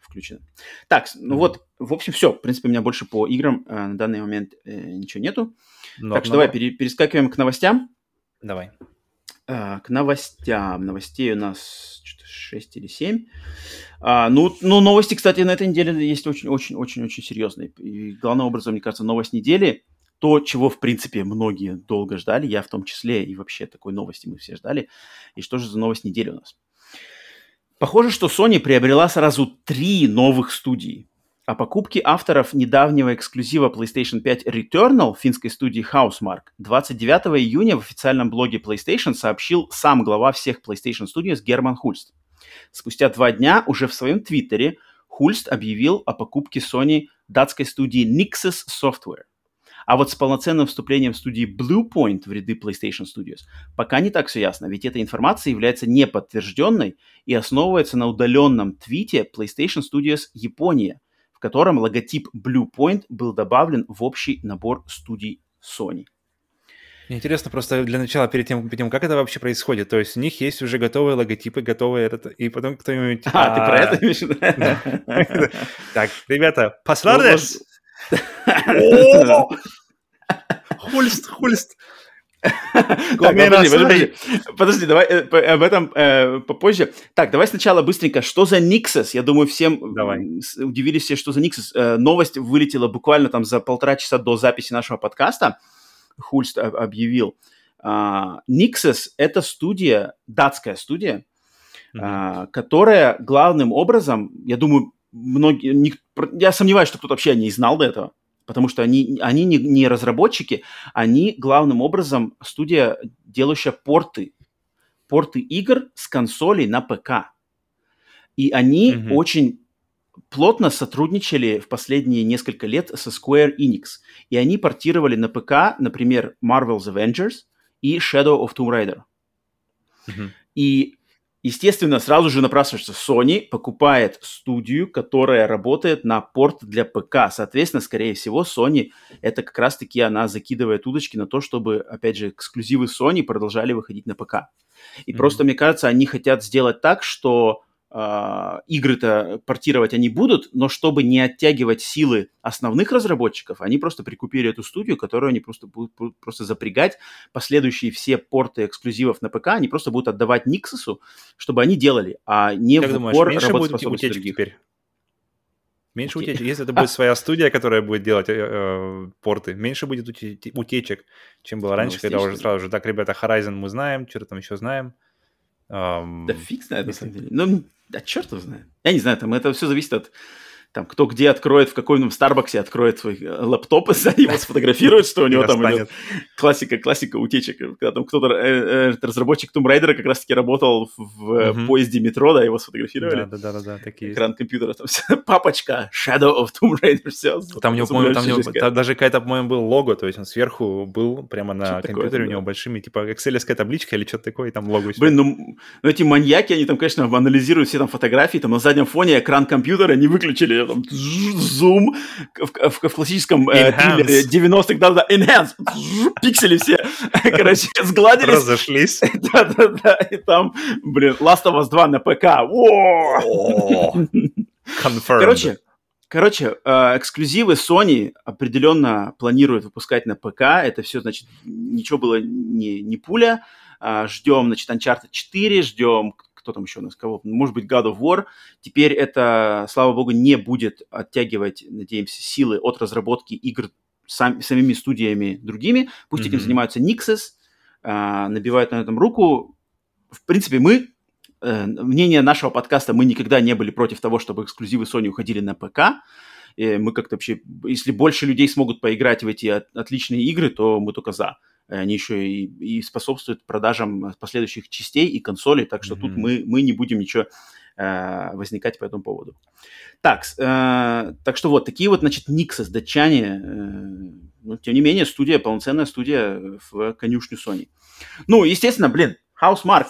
включено. Так, ну mm-hmm. вот, в общем, все. В принципе, у меня больше по играм uh, на данный момент uh, ничего нету. Но, так что но... давай пере- перескакиваем к новостям. Давай. Uh, к новостям. Новостей у нас 6 или 7. А, ну, ну, новости, кстати, на этой неделе есть очень-очень-очень-очень серьезные. И главным образом, мне кажется, новость недели то, чего, в принципе, многие долго ждали, я в том числе, и вообще такой новости мы все ждали. И что же за новость недели у нас? Похоже, что Sony приобрела сразу три новых студии. О покупке авторов недавнего эксклюзива PlayStation 5 Returnal финской студии Housemark 29 июня в официальном блоге PlayStation сообщил сам глава всех PlayStation Studios Герман Хульст. Spустя два дня уже в своем твиттере Хульст объявил о покупке Sony датской студии Nixes Software. А вот с полноценным вступлением студии Bluepoint в ряды PlayStation Studios пока не так все ясно, ведь эта информация является неподтвержденной и основывается на удаленном твите PlayStation Studios Япония, в котором логотип Bluepoint был добавлен в общий набор студий Sony. Мне интересно просто для начала, перед тем, перед тем, как это вообще происходит. То есть у них есть уже готовые логотипы, готовые этот, и потом кто-нибудь... А, ты про это имеешь? Так, ребята, посларdes! Хульст, хульст. подожди, подожди, подожди, давай э, об этом э, попозже. Так, давай сначала быстренько. Что за Nixes? Я думаю, всем давай. удивились все, что за Nixes. Э, новость вылетела буквально там за полтора часа до записи нашего подкаста. Хульст объявил. Nixes — это студия, датская студия, mm-hmm. которая главным образом, я думаю, многие, не, я сомневаюсь, что кто-то вообще не знал до этого, потому что они, они не, не разработчики, они главным образом студия, делающая порты, порты игр с консолей на ПК. И они mm-hmm. очень плотно сотрудничали в последние несколько лет со Square Enix. И они портировали на ПК, например, Marvel's Avengers и Shadow of Tomb Raider. Mm-hmm. И, естественно, сразу же напрашивается Sony покупает студию, которая работает на порт для ПК. Соответственно, скорее всего, Sony это как раз-таки она закидывает удочки на то, чтобы, опять же, эксклюзивы Sony продолжали выходить на ПК. И mm-hmm. просто, мне кажется, они хотят сделать так, что игры-то портировать они будут, но чтобы не оттягивать силы основных разработчиков, они просто прикупили эту студию, которую они просто будут просто запрягать. Последующие все порты эксклюзивов на ПК они просто будут отдавать Никсусу, чтобы они делали, а не как в думаешь, упор меньше будет утечек других. теперь? Меньше Утеч... утечек. Если это будет своя студия, которая будет делать э, э, порты, меньше будет утечек, чем было раньше, ну, когда уже сразу же, так, ребята, Horizon мы знаем, что-то там еще знаем. Um, да фиг знает, на самом деле. Ну, да черт его знает. Я не знаю, там это все зависит от там кто где откроет, в каком-нибудь Старбаксе откроет свой э, лэптоп и за него сфотографирует, что у него там идет. Классика, классика утечек. Когда там кто-то, э, э, разработчик Tomb Raider как раз-таки работал в поезде метро, да, его сфотографировали. Да, да, да, да, такие. Экран компьютера, там папочка, Shadow of Tomb Raider, все. Там у него, по-моему, даже какая-то, по-моему, был лого, то есть он сверху был прямо на компьютере, у него большими, типа, экселевская табличка или что-то такое, и там лого. Блин, ну, ну эти маньяки, они там, конечно, анализируют все там фотографии, там на заднем фоне экран компьютера не выключили там, зум в, в, в классическом э, триллере 90-х, да-да, enhance, пиксели все, короче, сгладились. Разошлись. Да-да-да, и там, блин, Last of Us 2 на ПК. Confirmed. Короче, Короче, э, эксклюзивы Sony определенно планируют выпускать на ПК. Это все, значит, ничего было не, не пуля. Э, ждем, значит, Uncharted 4, ждем кто там еще у нас, кого, может быть, God of War. Теперь это, слава богу, не будет оттягивать, надеемся, силы от разработки игр сам, самими студиями другими. Пусть mm-hmm. этим занимаются Nixes, а, набивают на этом руку. В принципе, мы, э, мнение нашего подкаста, мы никогда не были против того, чтобы эксклюзивы Sony уходили на ПК. Мы как-то вообще, если больше людей смогут поиграть в эти от, отличные игры, то мы только за. Они еще и, и способствуют продажам последующих частей и консолей, так что mm-hmm. тут мы, мы не будем ничего э, возникать по этому поводу. Так, э, так что вот такие вот, значит, Никсос, датчане, э, ну, тем не менее, студия, полноценная студия в конюшню Sony. Ну, естественно, блин, Housemark,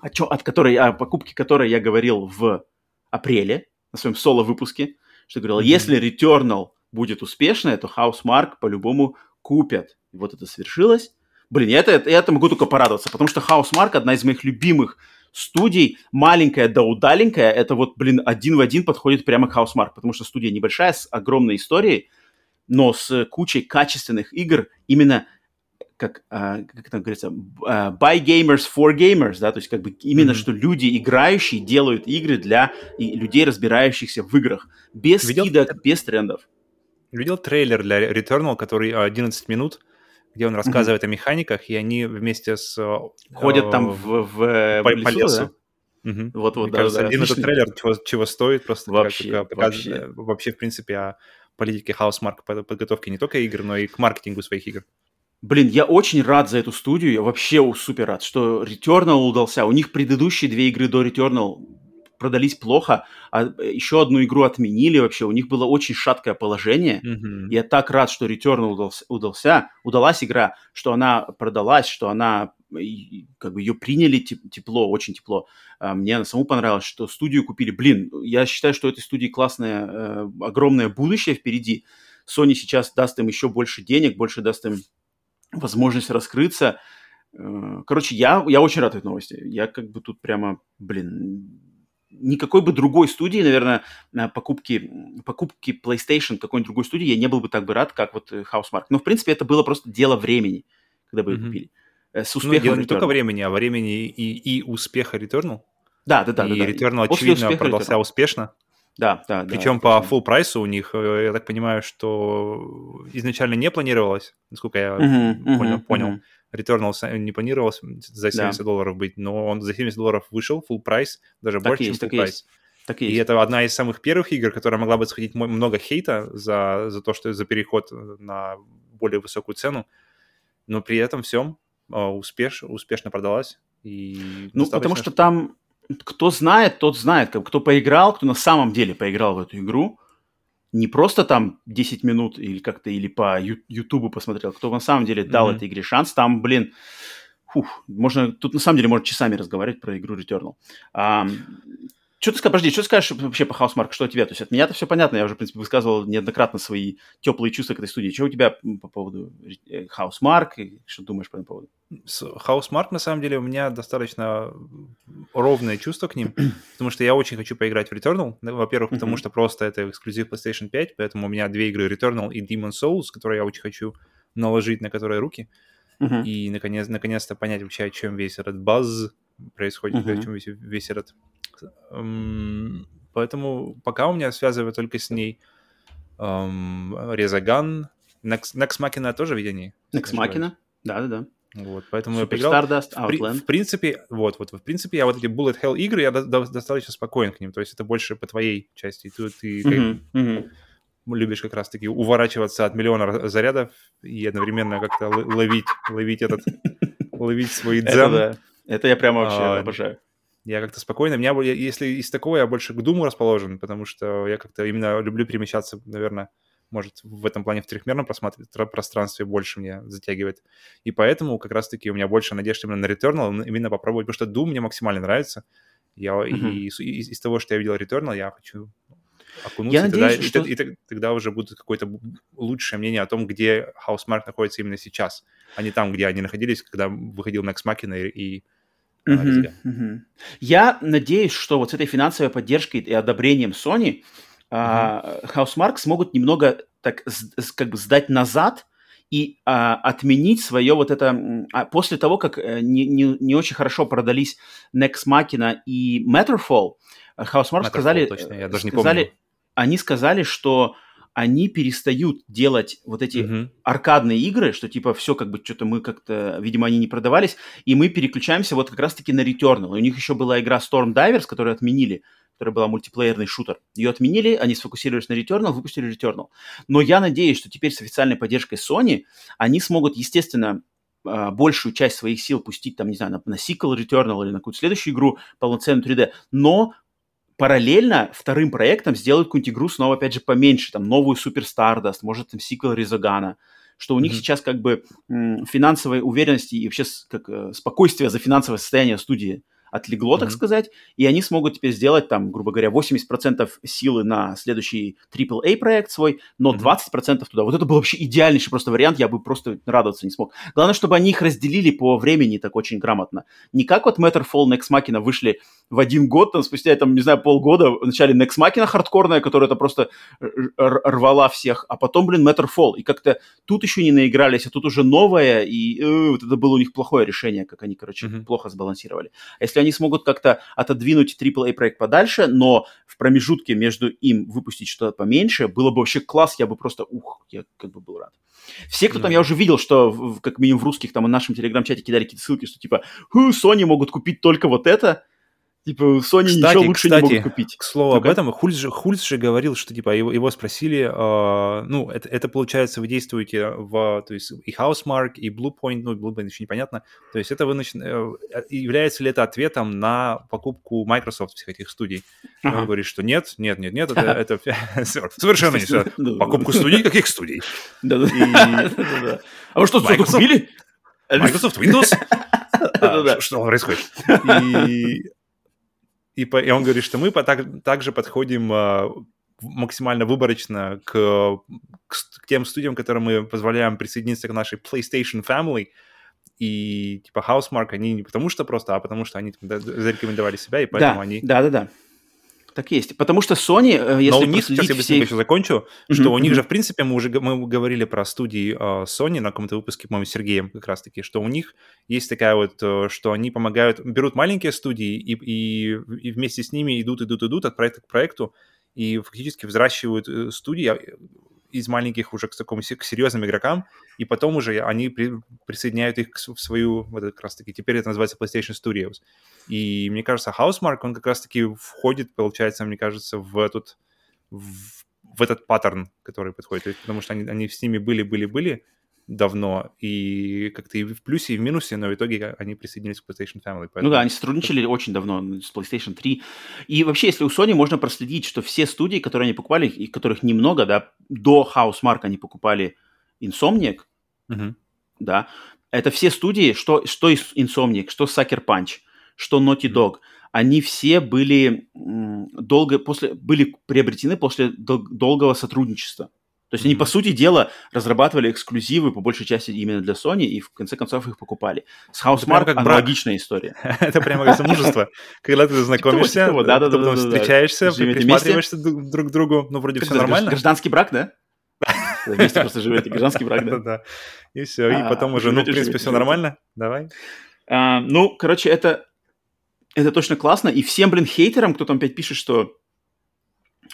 о, чё, от которой, о покупке которой я говорил в апреле на своем соло-выпуске, что говорил, mm-hmm. если Returnal будет успешная, то Housemark по-любому купят. И вот это свершилось. Блин, я это, я это могу только порадоваться, потому что Housemark одна из моих любимых студий, маленькая да удаленькая, это вот, блин, один в один подходит прямо к Housemark, потому что студия небольшая, с огромной историей, но с кучей качественных игр, именно как, а, как это говорится, а, by gamers for gamers, да, то есть как бы именно, mm-hmm. что люди играющие делают игры для людей, разбирающихся в играх, без Видел? скидок, без трендов. Видел трейлер для Returnal, который 11 минут, где он рассказывает mm-hmm. о механиках, и они вместе с... Ходят э, там в, в, по, в лесу, по лесу. Да? Угу. Вот, вот, Мне да, кажется, да, один этот трейлер чего, чего стоит, просто вообще, как, как, вообще. вообще, в принципе, о политике Housemark подготовки не только игр, но и к маркетингу своих игр. Блин, я очень рад за эту студию, я вообще супер рад, что Returnal удался. У них предыдущие две игры до Returnal продались плохо, а э, еще одну игру отменили вообще. У них было очень шаткое положение. Mm-hmm. Я так рад, что Returnal удался, удался, удалась игра, что она продалась, что она как бы ее приняли тепло, очень тепло. А, мне она саму понравилась, что студию купили. Блин, я считаю, что этой студии классное, э, огромное будущее впереди. Sony сейчас даст им еще больше денег, больше даст им возможность раскрыться. Э, короче, я, я очень рад этой новости. Я как бы тут прямо, блин, никакой бы другой студии, наверное, покупки, покупки PlayStation какой-нибудь другой студии я не был бы так бы рад, как вот э, Housemark. Но, в принципе, это было просто дело времени, когда бы mm-hmm. ее купили. Э, с успехом ну, дело не только времени, а времени и, и успеха Returnal. Да, да, да. И да, да. Returnal, очевидно, продался Returnal. успешно. Да, да, Причем да, по full прайсу у них, э, я так понимаю, что изначально не планировалось, насколько я uh-huh, понял, uh-huh, понял. Uh-huh. Returnal не планировалось за 70 да. долларов быть, но он за 70 долларов вышел, full прайс, даже так больше, есть, чем full прайс. Так и, и это одна из самых первых игр, которая могла бы сходить много хейта за, за то, что за переход на более высокую цену, но при этом всем а, успеш, успешно продалась. И ну, потому что там кто знает, тот знает. Кто поиграл, кто на самом деле поиграл в эту игру, не просто там 10 минут или как-то или по Ютубу посмотрел, кто на самом деле дал mm-hmm. этой игре шанс, там, блин, фух, можно, тут на самом деле можно часами разговаривать про игру Returnal. А, что ты скажешь, подожди, что ты скажешь вообще по Housemark, что тебе? То есть от меня-то все понятно, я уже, в принципе, высказывал неоднократно свои теплые чувства к этой студии. Что у тебя по поводу э, Housemark, и что думаешь по этому поводу? С Housemark, на самом деле, у меня достаточно ровное чувство к ним, потому что я очень хочу поиграть в Returnal. Во-первых, потому что просто это эксклюзив PlayStation 5, поэтому у меня две игры Returnal и Demon Souls, которые я очень хочу наложить на которые руки. Uh-huh. И наконец, наконец-то понять вообще, о чем весь этот базз происходит, uh-huh. о чем весь, весь этот поэтому пока у меня связывает только с ней um, Резаган. Next, Next Machina тоже видение. Next Machina, да-да-да. Вот, поэтому Super я поиграл. Stardust, Outland. В, в принципе, вот, вот, в принципе, я вот эти Bullet Hell игры, я до, до, достаточно спокоен к ним, то есть это больше по твоей части. Ты, ты uh-huh, uh-huh. любишь как раз-таки уворачиваться от миллиона зарядов и одновременно как-то ловить, ловить этот, ловить свой дзен. Это, да. это я прямо вообще а, обожаю я как-то спокойно. Меня, если из такого, я больше к Думу расположен, потому что я как-то именно люблю перемещаться, наверное, может, в этом плане в трехмерном пространстве больше мне затягивает. И поэтому как раз-таки у меня больше надежд именно на Returnal, именно попробовать, потому что Doom мне максимально нравится. Я, uh-huh. и, и из, из того, что я видел Returnal, я хочу окунуться, я и, надеюсь, тогда, что... и, и, и тогда уже будет какое-то лучшее мнение о том, где Housemark находится именно сейчас, а не там, где они находились, когда выходил Next Machina и, и Uh-huh, uh-huh. Я надеюсь, что вот с этой финансовой поддержкой и одобрением Sony Housemark смогут немного так как бы сдать назад и uh, отменить свое вот это... А после того, как э, не, не, не очень хорошо продались Next Machina и Matterfall, Housemark Matterfall, сказали... Точно, я даже сказали, не помню. Они сказали, что они перестают делать вот эти Мгм. аркадные игры, что типа все как бы что-то мы как-то, видимо, они не продавались, и мы переключаемся вот как раз-таки на Returnal. И у них еще была игра Storm Divers, которую отменили, которая была мультиплеерный шутер. Ее отменили, они сфокусировались на Returnal, выпустили Returnal. Но я надеюсь, что теперь с официальной поддержкой Sony они смогут, естественно, а, большую часть своих сил пустить там, не знаю, на, на сиквел Returnal или на какую-то следующую игру полноценную 3D, но параллельно вторым проектом сделают какую-нибудь игру снова, опять же, поменьше, там, новую Super Stardust, может, там, сиквел Резогана, что у них Мгм. сейчас как бы финансовой уверенности и вообще как, э, спокойствие за финансовое состояние студии отлегло, так Мгм. сказать, и они смогут теперь сделать там, грубо говоря, 80% силы на следующий AAA проект свой, но Мгм. 20% туда. Вот это был вообще идеальнейший просто вариант, я бы просто радоваться не смог. Главное, чтобы они их разделили по времени так очень грамотно. Не как вот Matterfall, Next Machina вышли в один год, там, спустя, там, не знаю, полгода, вначале Next Machina хардкорная, которая это просто рвала всех, а потом, блин, Matterfall. И как-то тут еще не наигрались, а тут уже новое, и э, вот это было у них плохое решение, как они, короче, Мгм. плохо сбалансировали. А если они смогут как-то отодвинуть AAA проект подальше, но в промежутке между им выпустить что-то поменьше, было бы вообще класс, я бы просто, ух, я как бы был рад. Все, кто там, Да. я уже видел, что в- как минимум в русских, там, в нашем телеграм-чате кидали какие-то ссылки, что типа, «Ху, Sony могут купить только вот это, типа, Sony Кстати, ничего лучше кстати, не могут купить. К слову об Ну-ка. этом, Хульс же, Хульс же говорил, что типа его, его спросили, э, ну, это, это получается, вы действуете в, то есть и Housemark, и Bluepoint, ну, Bluepoint еще непонятно, то есть это вы начи- э, является ли это ответом на покупку Microsoft всех этих студий? Ага. Он говорит, что нет, нет, нет, нет, это, это совершенно не все. Покупку студий? Каких студий? Да-да-да. А вы что, Microsoft? купили? Microsoft Windows? А, Что происходит? И, и, по- и он говорит, что мы по- так, также подходим в- максимально выборочно к, к к тем студиям, которым мы позволяем присоединиться к нашей PlayStation Family. И типа Housemark, они не потому что просто, а потому что они да, зарекомендовали себя, и поэтому Да, они... да, да, да. Так есть. Потому что Sony, э, если Но у них, сейчас я быстренько их- еще закончу, что Мгм, у них же, в принципе, мы уже мы говорили про студии э, Sony на каком-то выпуске, по-моему, с Сергеем как раз-таки, что у них есть такая вот, э, что они помогают, берут маленькие студии и, и, и вместе с ними идут, идут, идут от проекта к проекту и фактически взращивают студии а, из маленьких уже к такому к серьезным игрокам, и потом уже они при- присоединяют их к в свою, вот это как раз-таки, теперь это называется PlayStation Studios. И мне кажется, Housemark, он как раз-таки входит, получается, мне кажется, в этот, в, в этот паттерн, который подходит. Есть, потому что они, они с ними были, были, были давно, и как-то и в плюсе, и в минусе, но в итоге они присоединились к PlayStation Family. Ну поэтому- да, они сотрудничали очень давно с PlayStation 3. И вообще, если у Sony можно проследить, что все студии, которые они покупали, и которых немного, да, до Housemark они покупали Insomniac, Мгм. да, это все студии, что, что Insomniac, что Sucker Punch, что Naughty Dog, они все были долго после были приобретены после дол- долгого сотрудничества. То есть они, Мгм. по сути дела, разрабатывали эксклюзивы, по большей части именно для Sony, и в конце концов их покупали. С Housemark как брак. аналогичная история. Это прямо как замужество. Когда ты знакомишься, потом встречаешься, присматриваешься друг к другу, ну, вроде все нормально. Гражданский брак, да? Вместе просто живете, гражданский брак, да? И все, и А, потом уже, ну, в принципе, все нормально, давай. А, ну, короче, это, это точно классно. И всем, блин, хейтерам, кто там опять пишет, что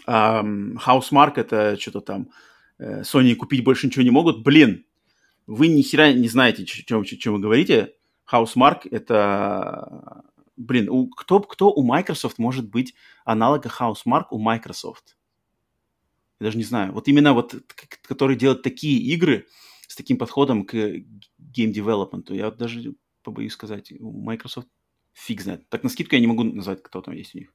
Housemark это что-то там, Sony купить больше ничего не могут, блин, вы ни хера не знаете, о чем вы говорите. Housemarque это, блин, у, кто, кто у Microsoft может быть аналога Housemarque у Microsoft? Я даже не знаю. Вот именно вот, который делает такие игры с таким подходом к гейм-девелопменту, я вот даже побоюсь сказать, у Microsoft фиг знает. Так навскидку я не могу назвать, кто там есть у них.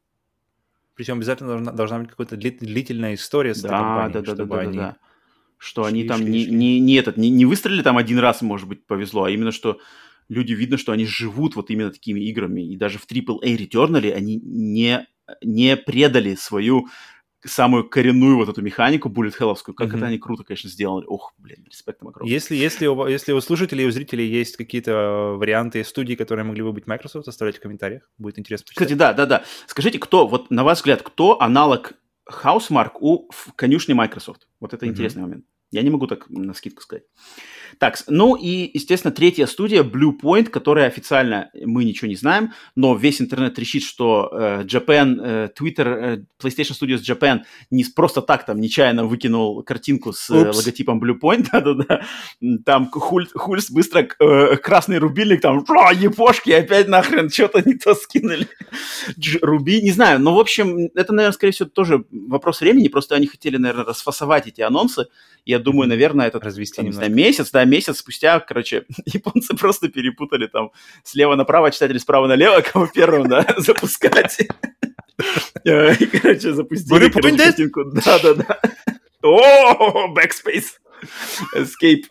Причем обязательно должна, должна быть какая-то дли- длительная история с этой Да, компанией, да, да, да, чтобы да, да, они... да. Что шли, они там шли, не, шли. не, не этот, не, не выстрелили там один раз, может быть, повезло, а именно, что люди видно, что они живут вот именно такими играми. И даже в AAA Returnal они не, не предали свою самую коренную вот эту механику bullet hellовскую. Как Мгм. это они круто, конечно, сделали. Ох, блин, респект огромный. Если, если, у, если у слушателей и у зрителей есть какие-то э, варианты студий, которые могли бы быть Microsoft, оставляйте в комментариях. Будет интересно почитать. Кстати, да, да, да. Скажите, кто, вот на ваш взгляд, кто аналог Housemark у в конюшне Microsoft? Вот это Мгм. интересный момент. Я не могу так на скидку сказать. Так, ну и, естественно, третья студия Blue Point, которая официально мы ничего не знаем, но весь интернет трещит, что э, Japan, э, Twitter, э, PlayStation Studios Japan не просто так там нечаянно выкинул картинку с э, логотипом Blue Point, да-да-да, там Хуль, Хульс быстро э, красный рубильник, там, епошки, опять нахрен что-то не то скинули. Руби, не знаю, но, в общем, это, наверное, скорее всего, тоже вопрос времени, просто они хотели, наверное, расфасовать эти анонсы, я думаю, наверное, этот Развести не знаю, месяц, да, месяц спустя, короче, японцы просто перепутали там слева направо читать или справа налево, кого первым, да, запускать. Э, И, короче, запустили картинку. Да-да-да. О, backspace. Escape.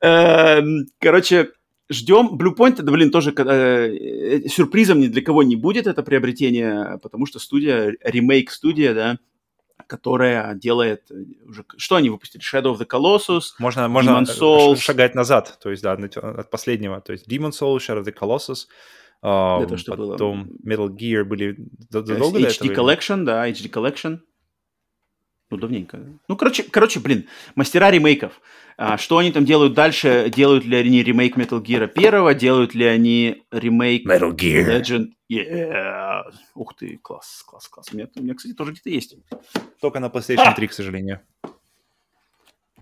Эм, Короче, ждем. Blue Point, это, блин, тоже э, сюрпризом ни для кого не будет это приобретение, потому что студия, ремейк-студия, да, которая делает э, уже... Что они выпустили? Shadow of the Colossus, Можно, можно Demon's Souls. шагать назад, то есть, да, от, последнего. То есть Demon's Souls, Shadow of the Colossus, Это что было? потом Metal Gear были э, задолго до HD этого? Collection, да, HD Collection. Ну, давненько. да. Ну, короче, короче, блин, мастера ремейков. А, что они там делают дальше? Делают ли они ремейк Metal Gear первого? Делают ли они ремейк Metal Gear. Legend? Yeah. Ух ты, класс, класс, класс. У меня, у меня, кстати, тоже где-то есть. Только на PlayStation 3, к сожалению.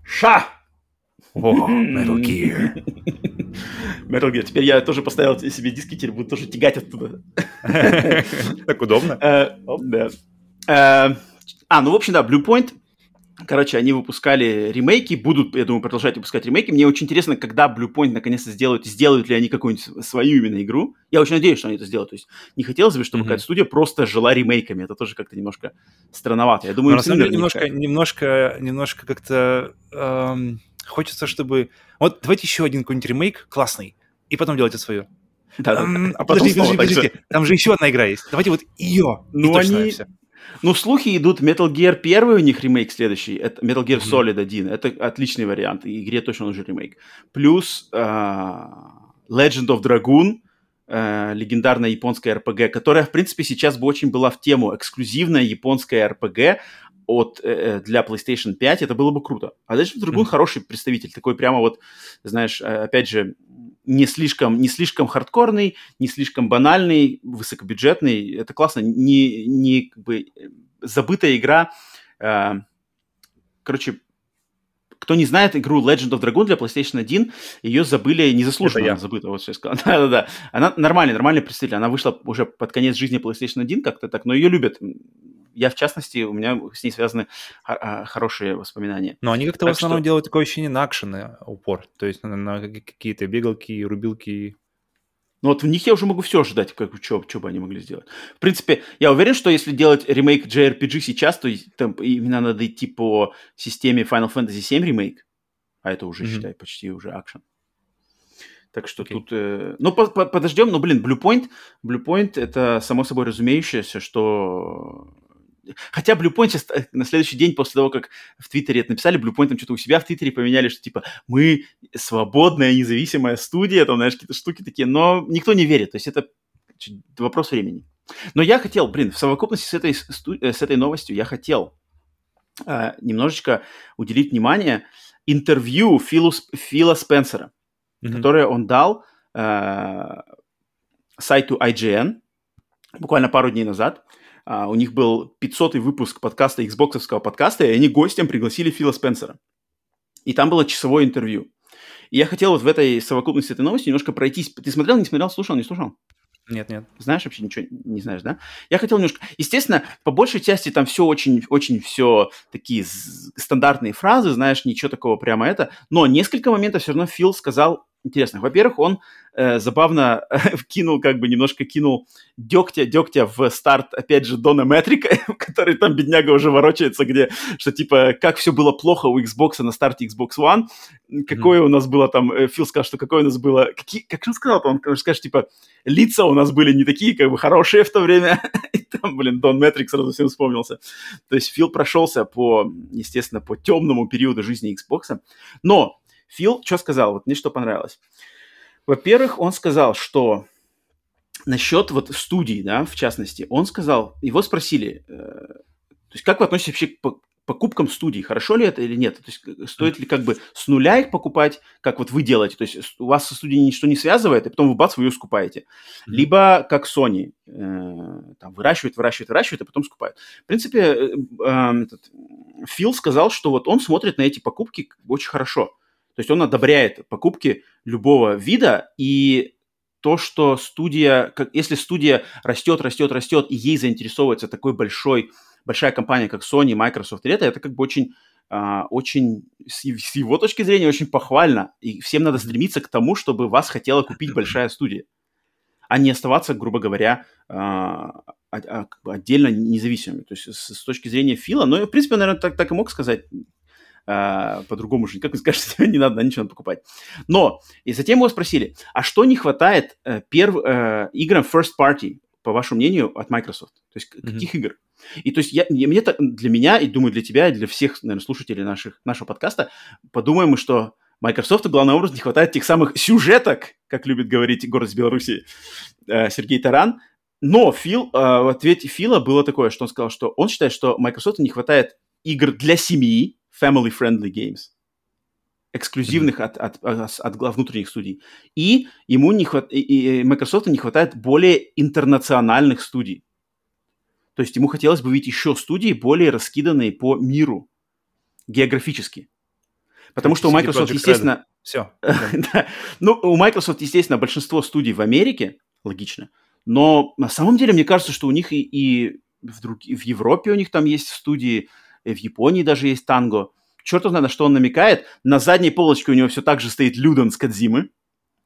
Ша! О, Metal Gear. Metal Gear. Теперь я тоже поставил себе диски, теперь буду тоже тягать оттуда. Так удобно. Э, Да. А, ну, в общем, да, Blue Point, короче, они выпускали ремейки, будут, я думаю, продолжать выпускать ремейки. Мне очень интересно, когда Blue Point наконец-то сделают, сделают ли они какую-нибудь свою именно игру. Я очень надеюсь, что они это сделают. То есть не хотелось бы, чтобы Мгм. какая-то студия просто жила ремейками. Это тоже как-то немножко странновато. Я Но думаю, на самом деле немножко, немножко, немножко как-то эм, хочется, чтобы... Вот давайте еще один какой-нибудь ремейк классный, и потом делайте свою. Да, да, да. А потом подожди, снова подожди, подожди. Там же еще одна игра есть. Давайте вот ее. Ну, они- всё. Ну, слухи идут, Metal Gear 1 у них ремейк следующий, это Metal Gear. Solid 1, это отличный вариант, и игре точно нужен ремейк. Плюс а, Legend of Dragoon, а, легендарная японская RPG, которая, в принципе, сейчас бы очень была в тему, эксклюзивная японская RPG от, э, э, для PlayStation 5, это было бы круто. А Legend of Dragoon Мгм. хороший представитель, такой прямо вот, знаешь, э, опять же, не слишком, не слишком хардкорный, не слишком банальный, высокобюджетный. Это классно. Не, не как бы, забытая игра. э, короче, кто не знает игру Legend of Dragoon для PlayStation 1, ее забыли незаслуженно. Это я. Забыта, вот я сказал. Да-да-да. Она нормальный, нормальный представитель. Она вышла уже под конец жизни PlayStation 1 как-то так, но ее любят. Я, в частности, у меня с ней связаны хо- а, хорошие воспоминания. Но они как-то в Так основном что- делают такое ощущение на акшены упор. То есть на, на какие-то бегалки, рубилки. Ну вот в них я уже могу все ожидать, как что, бы они могли сделать. В принципе, я уверен, что если делать ремейк JRPG сейчас, то там именно надо идти по системе Final Fantasy VII ремейк, а это уже, Мгм. считай, почти уже акшен. Так что Окей. тут... э, Ну, по- по- подождем. Ну, блин, Blue Point, Blue Point это само собой разумеющееся, что... Хотя Blue Point сейчас э, на следующий день после того, как в Твиттере это написали, Blue Point там что-то у себя в Твиттере поменяли, что типа мы свободная независимая студия, там, знаешь, какие-то штуки такие, но никто не верит. То есть это вопрос времени. Но я хотел, блин, в совокупности с этой, э, с этой новостью я хотел э, немножечко уделить внимание интервью Филу, Фила Спенсера Мгм. которое он дал э, сайту IGN буквально пару дней назад. А, у них был 500-й выпуск подкаста, Xboxовского подкаста, и они гостем пригласили Фила Спенсера. И там было часовое интервью. И я хотел вот в этой совокупности этой новости немножко пройтись. Ты смотрел, не смотрел, слушал, не слушал? Нет, нет. Знаешь вообще ничего не знаешь, да? Я хотел немножко... Естественно, по большей части там все очень, очень все такие стандартные фразы, знаешь, ничего такого прямо это. Но несколько моментов все равно Фил сказал интересных. Во-первых, он э, забавно кинул, как бы немножко кинул дегтя, дегтя в старт, опять же, Дона Метрика, который там бедняга уже ворочается, где, что типа, как все было плохо у Xbox на старте Xbox One, какое у нас было там, э, Фил сказал, что какое у нас было, какие, как он сказал, он конечно, скажет, типа, лица у нас были не такие, как бы, хорошие в то время, и там, блин, Дон Метрик сразу всем вспомнился. То есть Фил прошелся по, естественно, по темному периоду жизни Xbox, но Фил что сказал? Вот мне что понравилось. Во-первых, он сказал, что насчет вот студии, да, в частности, он сказал, его спросили, э, то есть как вы относитесь вообще к, покупкам студий. Хорошо ли это или нет? То есть э, стоит ли как бы с нуля их покупать, как вот вы делаете? То есть у вас со студией ничто не связывает, и потом вы бац, вы ее скупаете. Либо как Sony, э, там выращивает, выращивает, выращивает, а потом скупает. В принципе, э, э, этот, Фил сказал, что вот он смотрит на эти покупки очень хорошо. То есть он одобряет покупки любого вида, и то, что студия, как, если студия растет, растет, растет, и ей заинтересовывается такой большой большая компания, как Sony, Microsoft, это, это как бы очень, uh, очень с, его точки зрения очень похвально. И всем надо стремиться к тому, чтобы вас хотела купить большая студия, а не оставаться, грубо говоря, uh, отдельно независимыми. То есть с, с точки зрения Фила, ну, в принципе, наверное, так, так и мог сказать, Uh, по-другому же никак не скажешь, не надо ничего покупать. Но, и затем его спросили, а что не хватает uh, перв, uh, играм first party, по вашему мнению, от Microsoft? То есть mm-hmm. каких игр? И то есть я, мне, для меня, и думаю, для тебя, и для всех, наверное, слушателей наших, нашего подкаста, подумаем мы, что Microsoft, главным образом, не хватает тех самых сюжеток, как любит говорить город Беларуси э, Сергей Таран. Но Фил, э, в ответе Фила было такое, что он сказал, что он считает, что Microsoft не хватает игр для семьи, family-friendly games, эксклюзивных mm-hmm. от, от, от, от внутренних студий. И ему не хват... и Microsoft не хватает более интернациональных студий. То есть ему хотелось бы видеть еще студии, более раскиданные по миру географически. Потому что у Microsoft, Project естественно... Все. да. Ну, у Microsoft, естественно, большинство студий в Америке, логично. Но на самом деле, мне кажется, что у них и, и в, друг... в Европе у них там есть студии, в Японии даже есть танго. Черт знает, на что он намекает. На задней полочке у него все так же стоит Люден с Кадзимы.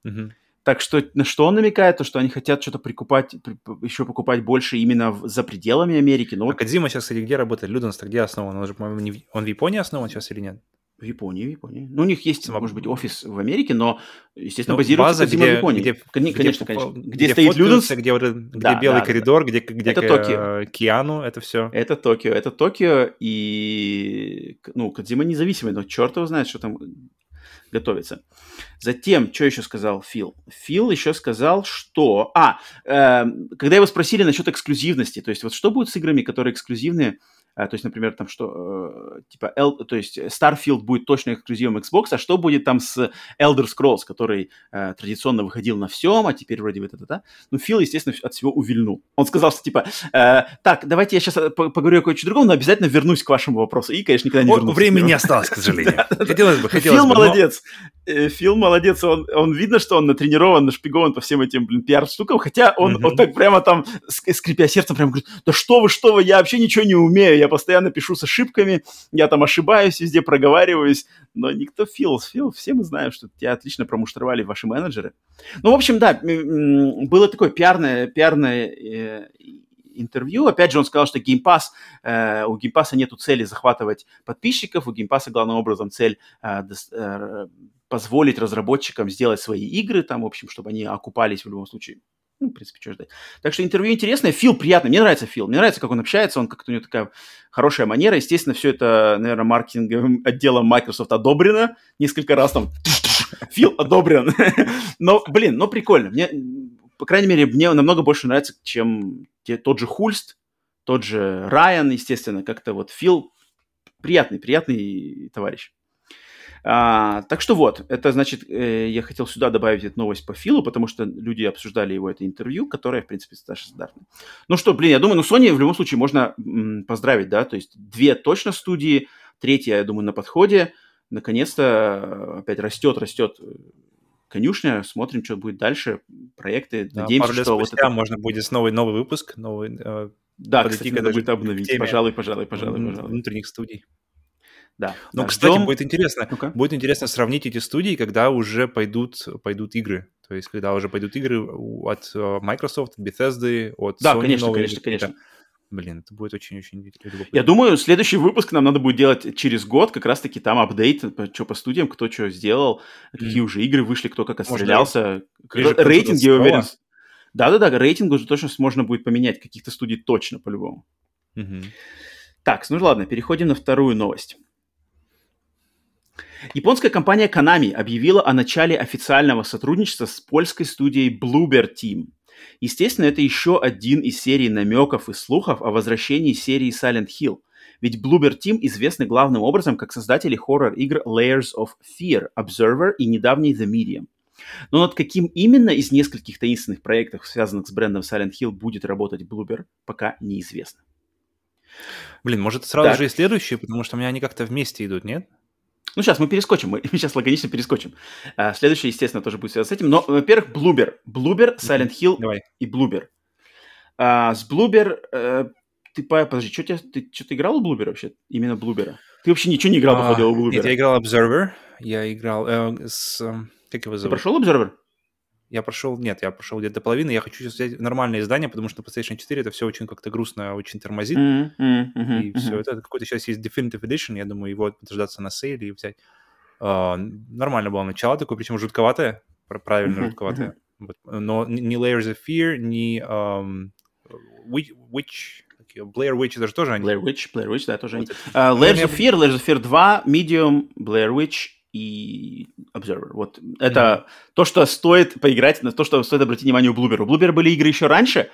Угу. Так что на что он намекает? То, что они хотят что-то прикупать, при, еще покупать больше именно в, за пределами Америки. Но а Кадзима сейчас, кстати, где работает? Люденс где основан? Он же, по-моему, не в... он в Японии основан сейчас или нет? В Японии, в Японии. Ну, у них есть, может быть, офис в Америке, но, естественно, ну, базируется база, где, в Японии. Где, конечно, где, конечно. Где, где стоит Люденс. Где, где да, белый да, коридор, да. где, где это Токио. Киану, это все. Это Токио, это Токио, и, ну, Кадзима независимый, но черт его знает, что там готовится. Затем, что еще сказал Фил? Фил еще сказал, что... А, э, когда его спросили насчет эксклюзивности, то есть вот что будет с играми, которые эксклюзивные, то есть, например, там что, э, типа, L, то есть Starfield будет точно эксклюзивом Xbox, а что будет там с Elder Scrolls, который э, традиционно выходил на всем, а теперь вроде бы это-то-то. Ну, Фил, естественно, от всего увильнул. Он сказал, что типа, э, так, давайте я сейчас э, поговорю о кое-что другом, но обязательно вернусь к вашему вопросу. И, конечно, никогда не вернусь. Времени не осталось, к сожалению. Хотелось бы, хотелось Фил молодец. Э, Фил молодец, он, он видно, что он натренирован, нашпигован по всем этим, блин, пиар-штукам, хотя он вот так прямо там, скрипя сердцем, прям говорит, да что вы, что вы, я вообще ничего не умею, я постоянно пишу с ошибками, я там ошибаюсь, везде проговариваюсь, но никто Фил, Фил, все мы знаем, что тебя отлично промуштровали ваши менеджеры. Ну, в общем, да, было такое пиарное, пиарное э, интервью. Опять же, он сказал, что Game Pass, э, у Game Pass нету цели захватывать подписчиков, у Game Pass главным образом цель э, э, позволить разработчикам сделать свои игры, там, в общем, чтобы они окупались в любом случае ну, в принципе, что ждать. Так что интервью интересное. Фил приятный. Мне нравится Фил. Мне нравится, как он общается. Он как-то у него такая хорошая манера. Естественно, все это, наверное, маркетинговым отделом Microsoft одобрено. Несколько раз там Фил одобрен. но, блин, но прикольно. Мне, по крайней мере, мне намного больше нравится, чем те, тот же Хульст, тот же Райан, естественно. Как-то вот Фил приятный, приятный товарищ. А, так что вот, это значит, э, я хотел сюда добавить эту новость по Филу, потому что люди обсуждали его это интервью, которое, в принципе, даже стандартное. Ну что, блин, я думаю, ну Sony в любом случае можно м, поздравить, да, то есть две точно студии, третья, я думаю, на подходе. Наконец-то опять растет, растет конюшня, смотрим, что будет дальше, проекты, да, надеемся, пару лет что спустя вот это... можно будет новый новый выпуск, новый. Э, да, кстати, надо будет обновить, пожалуй, пожалуй, пожалуй, пожалуй. Внутренних студий. Да. Ну, да, кстати, ждем... будет интересно. ну Будет интересно сравнить эти студии, когда уже пойдут, пойдут игры. То есть, когда уже пойдут игры от э, Microsoft, от Bethesda, от да, Sony. конечно, новые, конечно, конечно. Блин, это будет очень-очень любопытно. Я думаю, следующий выпуск нам надо будет делать через год, как раз-таки там апдейт, что по студиям, кто что сделал, mm. какие уже игры вышли, кто как отстрелялся. Может, рейтинги, я уверен. Да-да-да, рейтинг уже точно можно будет поменять, каких-то студий точно, по-любому. Mm-hmm. Так, ну ладно, переходим на вторую новость. Японская компания Konami объявила о начале официального сотрудничества с польской студией Bluebird Team. Естественно, это еще один из серии намеков и слухов о возвращении серии Silent Hill. Ведь Bloober Team известны главным образом как создатели хоррор-игр Layers of Fear, Observer и недавний The Medium. Но над каким именно из нескольких таинственных проектов, связанных с брендом Silent Hill, будет работать Bloober, пока неизвестно. Блин, может сразу Так. же и следующие, потому что у меня они как-то вместе идут, нет? Ну, сейчас мы перескочим, мы сейчас лаконично перескочим. А, следующее, естественно, тоже будет связано с этим. Но, во-первых, Bloober. Bloober, Silent Hill Давай. и Bloober. А, с Bloober... э, ты, по- подожди, что тебя, ты что-то играл в Bloober вообще? Именно Bloober? Ты вообще ничего не играл, А, походу, в Bloober? Нет, я играл Observer, я играл э, с... э, Как его Ты зовут? прошел Observer? Я прошел, нет, я прошел где-то до половины. Я хочу сейчас взять нормальное издание, потому что на PlayStation 4 это все очень как-то грустно, очень тормозит. Мгм, мгм, мгм, и все это. Какой-то сейчас есть Definitive Edition, я думаю, его дождаться на сейле и взять. А, нормально было начало такое, причем жутковатое, пр- правильно Мгм, жутковатое. Вот. Но ни Layers of Fear, ни ам, Witch, Blair Witch, это же тоже они. Blair Witch, Blair Witch, да, тоже они. Ну, Layers of Fear, Layers of Fear 2, Medium, Blair Witch и Observer. Вот это то, что стоит поиграть, на то, что стоит обратить внимание у Bloober. У Bloober были игры еще раньше,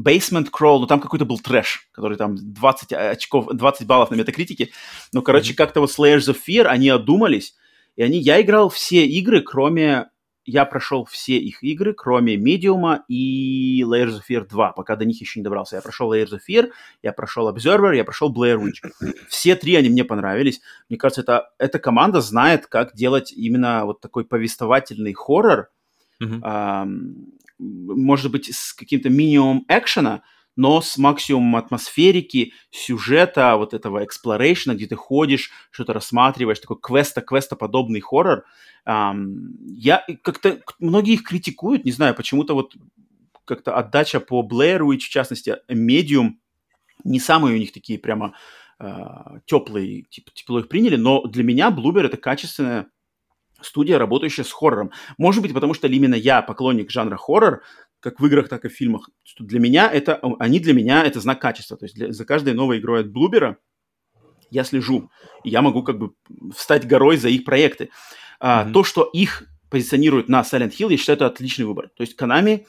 Basement Crawl, ну там какой-то был трэш, который там 20 очков, 20 баллов на метакритике. Ну, короче, Мгм. как-то вот с Layers of Fear они одумались, и они, я играл все игры, кроме, я прошел все их игры, кроме Medium и Layers of Fear 2, пока до них еще не добрался. Я прошел Layers of Fear, я прошел Observer, я прошел Blair Witch. Все три они мне понравились. Мне кажется, это, эта команда знает, как делать именно вот такой повествовательный хоррор, Мгм. ам, может быть, с каким-то минимумом экшена, но с максимумом атмосферики, сюжета, вот этого эксплорейшна, где ты ходишь, что-то рассматриваешь, такой квеста, квестоподобный хоррор. Я как-то, многие их критикуют, не знаю, почему-то вот как-то отдача по Blair Witch, в частности, Medium, не самые у них такие прямо теплые, типа, тепло их приняли, но для меня Bloober это качественная студия, работающая с хоррором. Может быть, потому что именно я поклонник жанра хоррор, как в играх, так и в фильмах. Что для меня это, они для меня это знак качества. То есть для- за каждой новой игрой от Блубера я слежу. И я могу как бы встать горой за их проекты. Мгм. То, что их позиционирует на Silent Hill, я считаю, это отличный выбор. То есть Konami,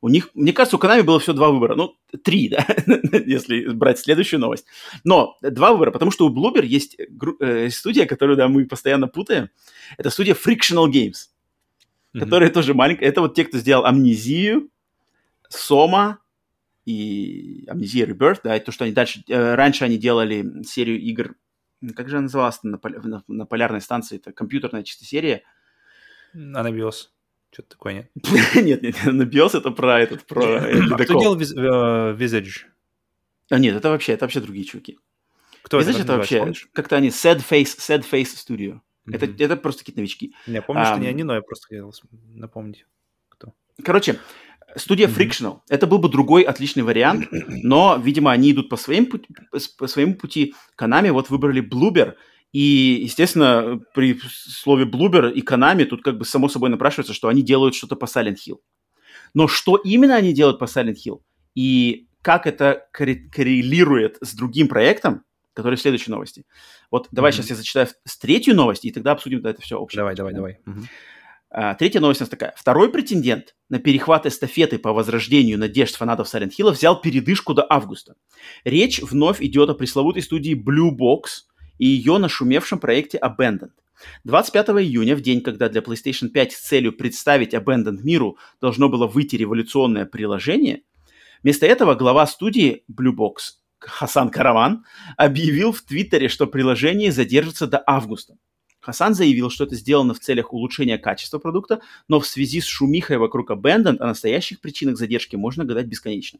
у них, мне кажется, у Konami было всего два выбора. Ну, три, да, если брать следующую новость. Но два выбора, потому что у Bloober есть э, студия, которую да, мы постоянно путаем. Это студия Frictional Games Мгм. которые тоже маленькие. Это вот те, кто сделал Амнезию, Сома и Амнезия Rebirth, да, и то, что они дальше... э, раньше они делали серию игр, как же она называлась на, на- на полярной станции? Это компьютерная чисто серия. Анабиос. Что-то такое, нет? нет, нет, на BIOS это про этот, про э, А кто ледокол. делал Виз- э, Visage? А, нет, это вообще, это вообще другие чуваки. Кто Знаешь, это, вообще, как-то они Sad Face, Sad Face Studio. Это, это просто какие-то новички. Не, помню, что не они, но я просто хотел напомнить. Короче, студия. Frictional. Это был бы другой отличный вариант, но, видимо, они идут по, своим пути, по своему пути. Konami вот выбрали Bloober. И, естественно, при слове Bloober и Konami тут как бы само собой напрашивается, что они делают что-то по Silent Hill. Но что именно они делают по Silent Hill и как это корре- коррелирует с другим проектом, который в следующей новости. Вот давай Мгм. сейчас я зачитаю с третью новость, и тогда обсудим это все общее. Давай, давай, давай. Мгм. А, Третья новость у нас такая. Второй претендент на перехват эстафеты по возрождению надежд фанатов Silent Hill взял передышку до августа. Речь вновь идет о пресловутой студии Blue Box и ее нашумевшем проекте Abandoned. 25 июня, в день, когда для PlayStation 5 с целью представить Abandoned миру должно было выйти революционное приложение, вместо этого глава студии Blue Box Хасан Караван объявил в Твиттере, что приложение задержится до августа. Хасан заявил, что это сделано в целях улучшения качества продукта, но в связи с шумихой вокруг Abandoned о настоящих причинах задержки можно гадать бесконечно.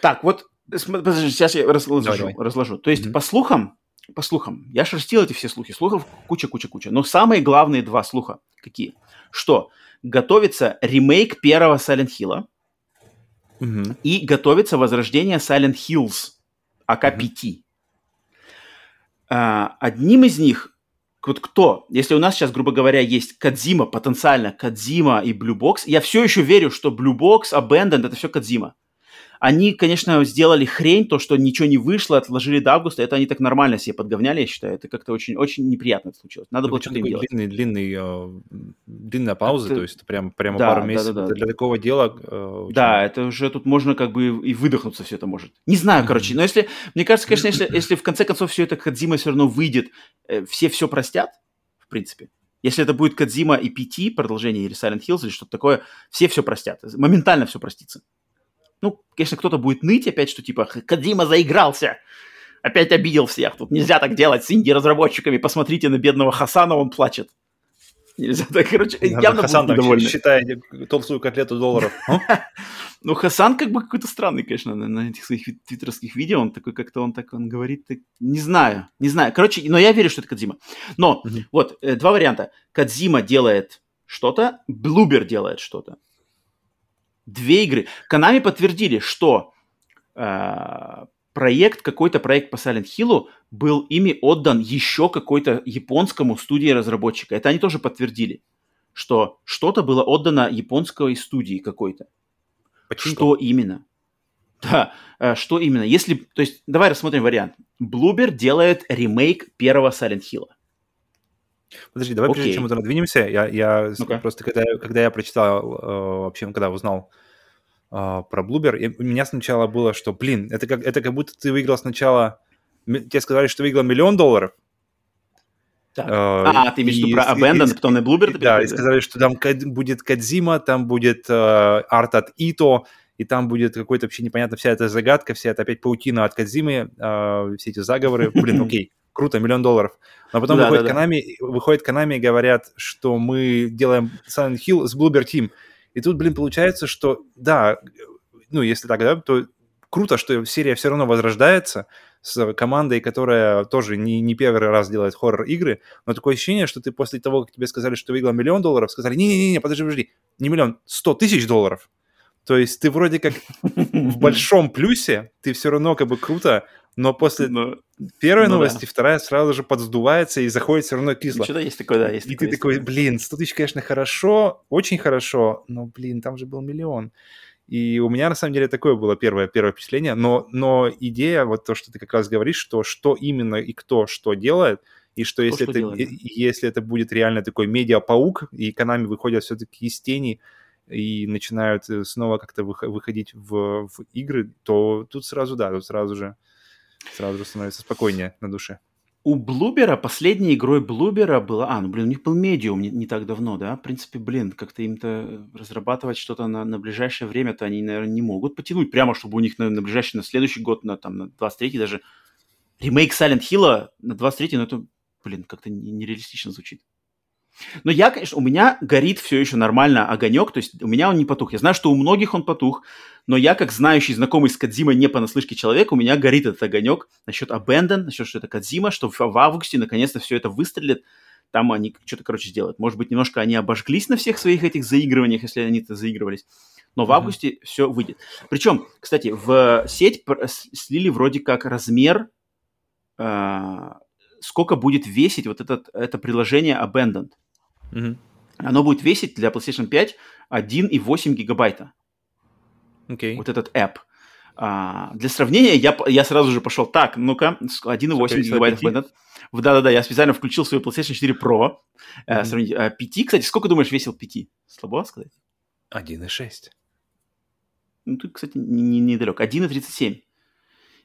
Так, вот, подожди, сейчас я разложу. Давай, давай. разложу. То есть, Мгм. по слухам, по слухам, я шерстил эти все слухи, слухов куча-куча-куча, но самые главные два слуха какие? Что готовится ремейк первого Silent Hill Мгм. и готовится возрождение Silent Hills АК-5. А, одним из них, вот кто, если у нас сейчас, грубо говоря, есть Кадзима, потенциально Кадзима и Blue я все еще верю, что Blue Box, Abandoned, это все Кадзима. Они, конечно, сделали хрень, то, что ничего не вышло, отложили до августа, это они так нормально себе подговняли, я считаю. Это как-то очень, очень неприятно случилось. Надо Ну, было что-то им делать. длинный, длинный, э, длинная пауза, Это- то есть прям, прямо Да, пару да, месяцев. да, да. Это Для такого дела э, очень- Да, это уже тут можно как бы и выдохнуться все это может. Не знаю, короче, но если, мне кажется, конечно, если, если в конце концов все это Кадзима все равно выйдет, э, все все простят, в принципе. Если это будет Кадзима и PT, продолжение или Silent Hills или что-то такое, все все простят. Моментально все простится. Ну, конечно, кто-то будет ныть опять, что типа Кадзима заигрался, опять обидел всех. Тут нельзя так делать с инди-разработчиками. Посмотрите на бедного Хасана, он плачет. Нельзя так, короче, Да, явно Хасан недовольны. считает толстую котлету долларов. Ну, Хасан как бы какой-то странный, конечно, на, этих своих ви- твиттерских видео. Он такой, как-то он так, он говорит, не знаю, не знаю. Короче, но я верю, что это Кадзима. Но, вот, э, два варианта. Кадзима делает что-то, Блубер делает что-то. Две игры. Канами подтвердили, что э, проект, какой-то проект по Silent Hill был ими отдан еще какой-то японскому студии разработчика. Это они тоже подтвердили, что что-то было отдано японской студии какой-то. Почему? Что именно? Да, э, что именно? Если, то есть, давай рассмотрим вариант. Блубер делает ремейк первого Silent Hill. Подожди, давай прежде Окей. чем мы туда двинемся, я, я Ну-ка. просто когда, когда я прочитал, э, вообще, когда узнал э, про Блубер, я- у меня сначала было, что, блин, это как, это как будто ты выиграл сначала, тебе сказали, что выиграл миллион долларов. Так. э, А, ты имеешь в виду и- про и- Abandon, и- потом на Блубер? Да, и сказали, что там будет Кадзима, там будет э, арт от Ито, и там будет какой-то вообще непонятно вся эта загадка, вся эта опять паутина от Кадзимы, э, все эти заговоры. Блин, окей, круто, миллион долларов. Но потом Да, выходит, да, да. Konami, выходит Konami и говорят, что мы делаем Silent Hill с Bloober Team. И тут, блин, получается, что, да, ну, если так, да, то круто, что серия все равно возрождается с командой, которая тоже не, не первый раз делает хоррор-игры, но такое ощущение, что ты после того, как тебе сказали, что ты выиграл миллион долларов, сказали, не-не-не, подожди, подожди, не миллион, сто тысяч долларов. То есть ты вроде как в большом плюсе, ты все равно как бы круто, но после Ну, первой ну да. новости вторая сразу же подсдувается и заходит все равно кисло. Что-то есть такое, да, есть И такое, ты такой, такое. блин, 100 тысяч, конечно, хорошо, очень хорошо, но, блин, там же был миллион. И у меня, на самом деле, такое было первое, первое впечатление, но, но идея, вот то, что ты как раз говоришь, что что именно и кто что делает, и что если, что это, делает, да. если это будет реально такой медиа-паук, и Konami выходят все-таки из тени и начинают э, снова как-то вых- выходить в, в игры, то тут сразу, да, тут сразу же, сразу же становится спокойнее на душе. У Блубера, последней игрой Блубера была... А, ну, блин, у них был Медиум не, не так давно, да? В принципе, блин, как-то им-то разрабатывать что-то на, на ближайшее время-то они, наверное, не могут потянуть. Прямо, чтобы у них на, на ближайший, на следующий год, на, там, на 23-й даже ремейк Silent Hill на 23-й, ну, это, блин, как-то не- нереалистично звучит. Но я, конечно, у меня горит все еще нормально огонек, то есть у меня он не потух. Я знаю, что у многих он потух, но я, как знающий, знакомый с Кадзимой не понаслышке человек, у меня горит этот огонек насчет Abandon, насчет, что это Кадзима, что в, в августе наконец-то все это выстрелит, там они что-то, короче, сделают. Может быть, немножко они обожглись на всех своих этих заигрываниях, если они-то заигрывались, но в августе все выйдет. Причем, кстати, в сеть пр- с- слили вроде как размер, э, сколько будет весить вот этот, это приложение Abandoned. Мгм. Оно будет весить для PlayStation 5 1,8 гигабайта Окей. вот этот app. А, для сравнения, я, я сразу же пошел, так, ну-ка, с- 1,8 Сколько, гигабайтов. 5? бэндат. В- Да-да-да, я специально включил свою PlayStation 4 Pro. э, сравнить. А, 5, кстати, сколько думаешь весил 5? Слабо сказать? 1,6. Ну, тут, кстати, не- не- недалек. 1,37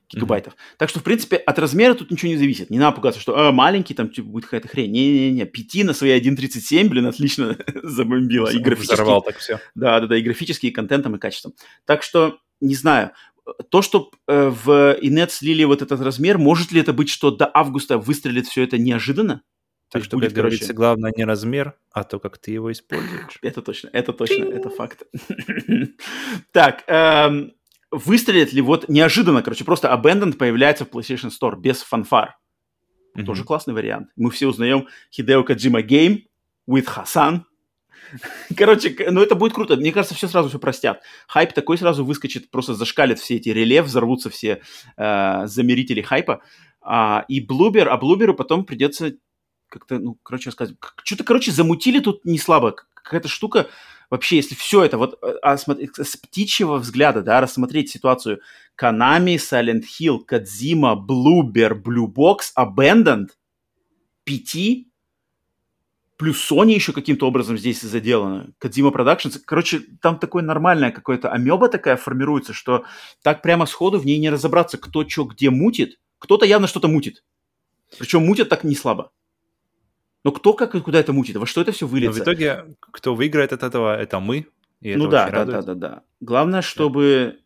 гигабайтов. Так что, в принципе, от размера тут ничего не зависит. Не надо пугаться, что а, маленький, там типа, будет какая-то хрень. Не-не-не, 5 на свои 1,37, блин, отлично забомбило. И графически так все. Да, да, да, и графически, и контентом, и качеством. Так что, не знаю, то, что э, в инет слили вот этот размер, может ли это быть, что до августа выстрелит все это неожиданно? То Так есть что, будет, как говорится, короче, главное не размер, а то, как ты его используешь. это точно, это точно, это факт. Так, эм, выстрелит ли вот неожиданно, короче, просто Abandoned появляется в PlayStation Store без фанфар. Тоже Мгм. классный вариант. Мы все узнаем Хидео Каджима Game with Хасан. Короче, ну это будет круто. Мне кажется, все сразу все простят. Хайп такой сразу выскочит, просто зашкалит все эти реле, взорвутся все э, замерители хайпа. А, и Блубер, а Блуберу потом придется как-то, ну, короче, сказать, что-то, короче, замутили тут не слабо. какая-то штука, вообще, если все это вот э, смотри, с птичьего взгляда, да, рассмотреть ситуацию Konami, Silent Hill, Kadzima, Bloober, Blue Box, Abandoned, PT, плюс Sony еще каким-то образом здесь заделана, Kadzima Productions. Короче, там такое нормальное какое-то амеба такая формируется, что так прямо сходу в ней не разобраться, кто что где мутит. Кто-то явно что-то мутит. Причем мутят так не слабо. Но кто как и куда это мутит? Во что это все выльется? Но в итоге, кто выиграет от этого, это мы. И ну да, да, да, да, да. Главное, чтобы...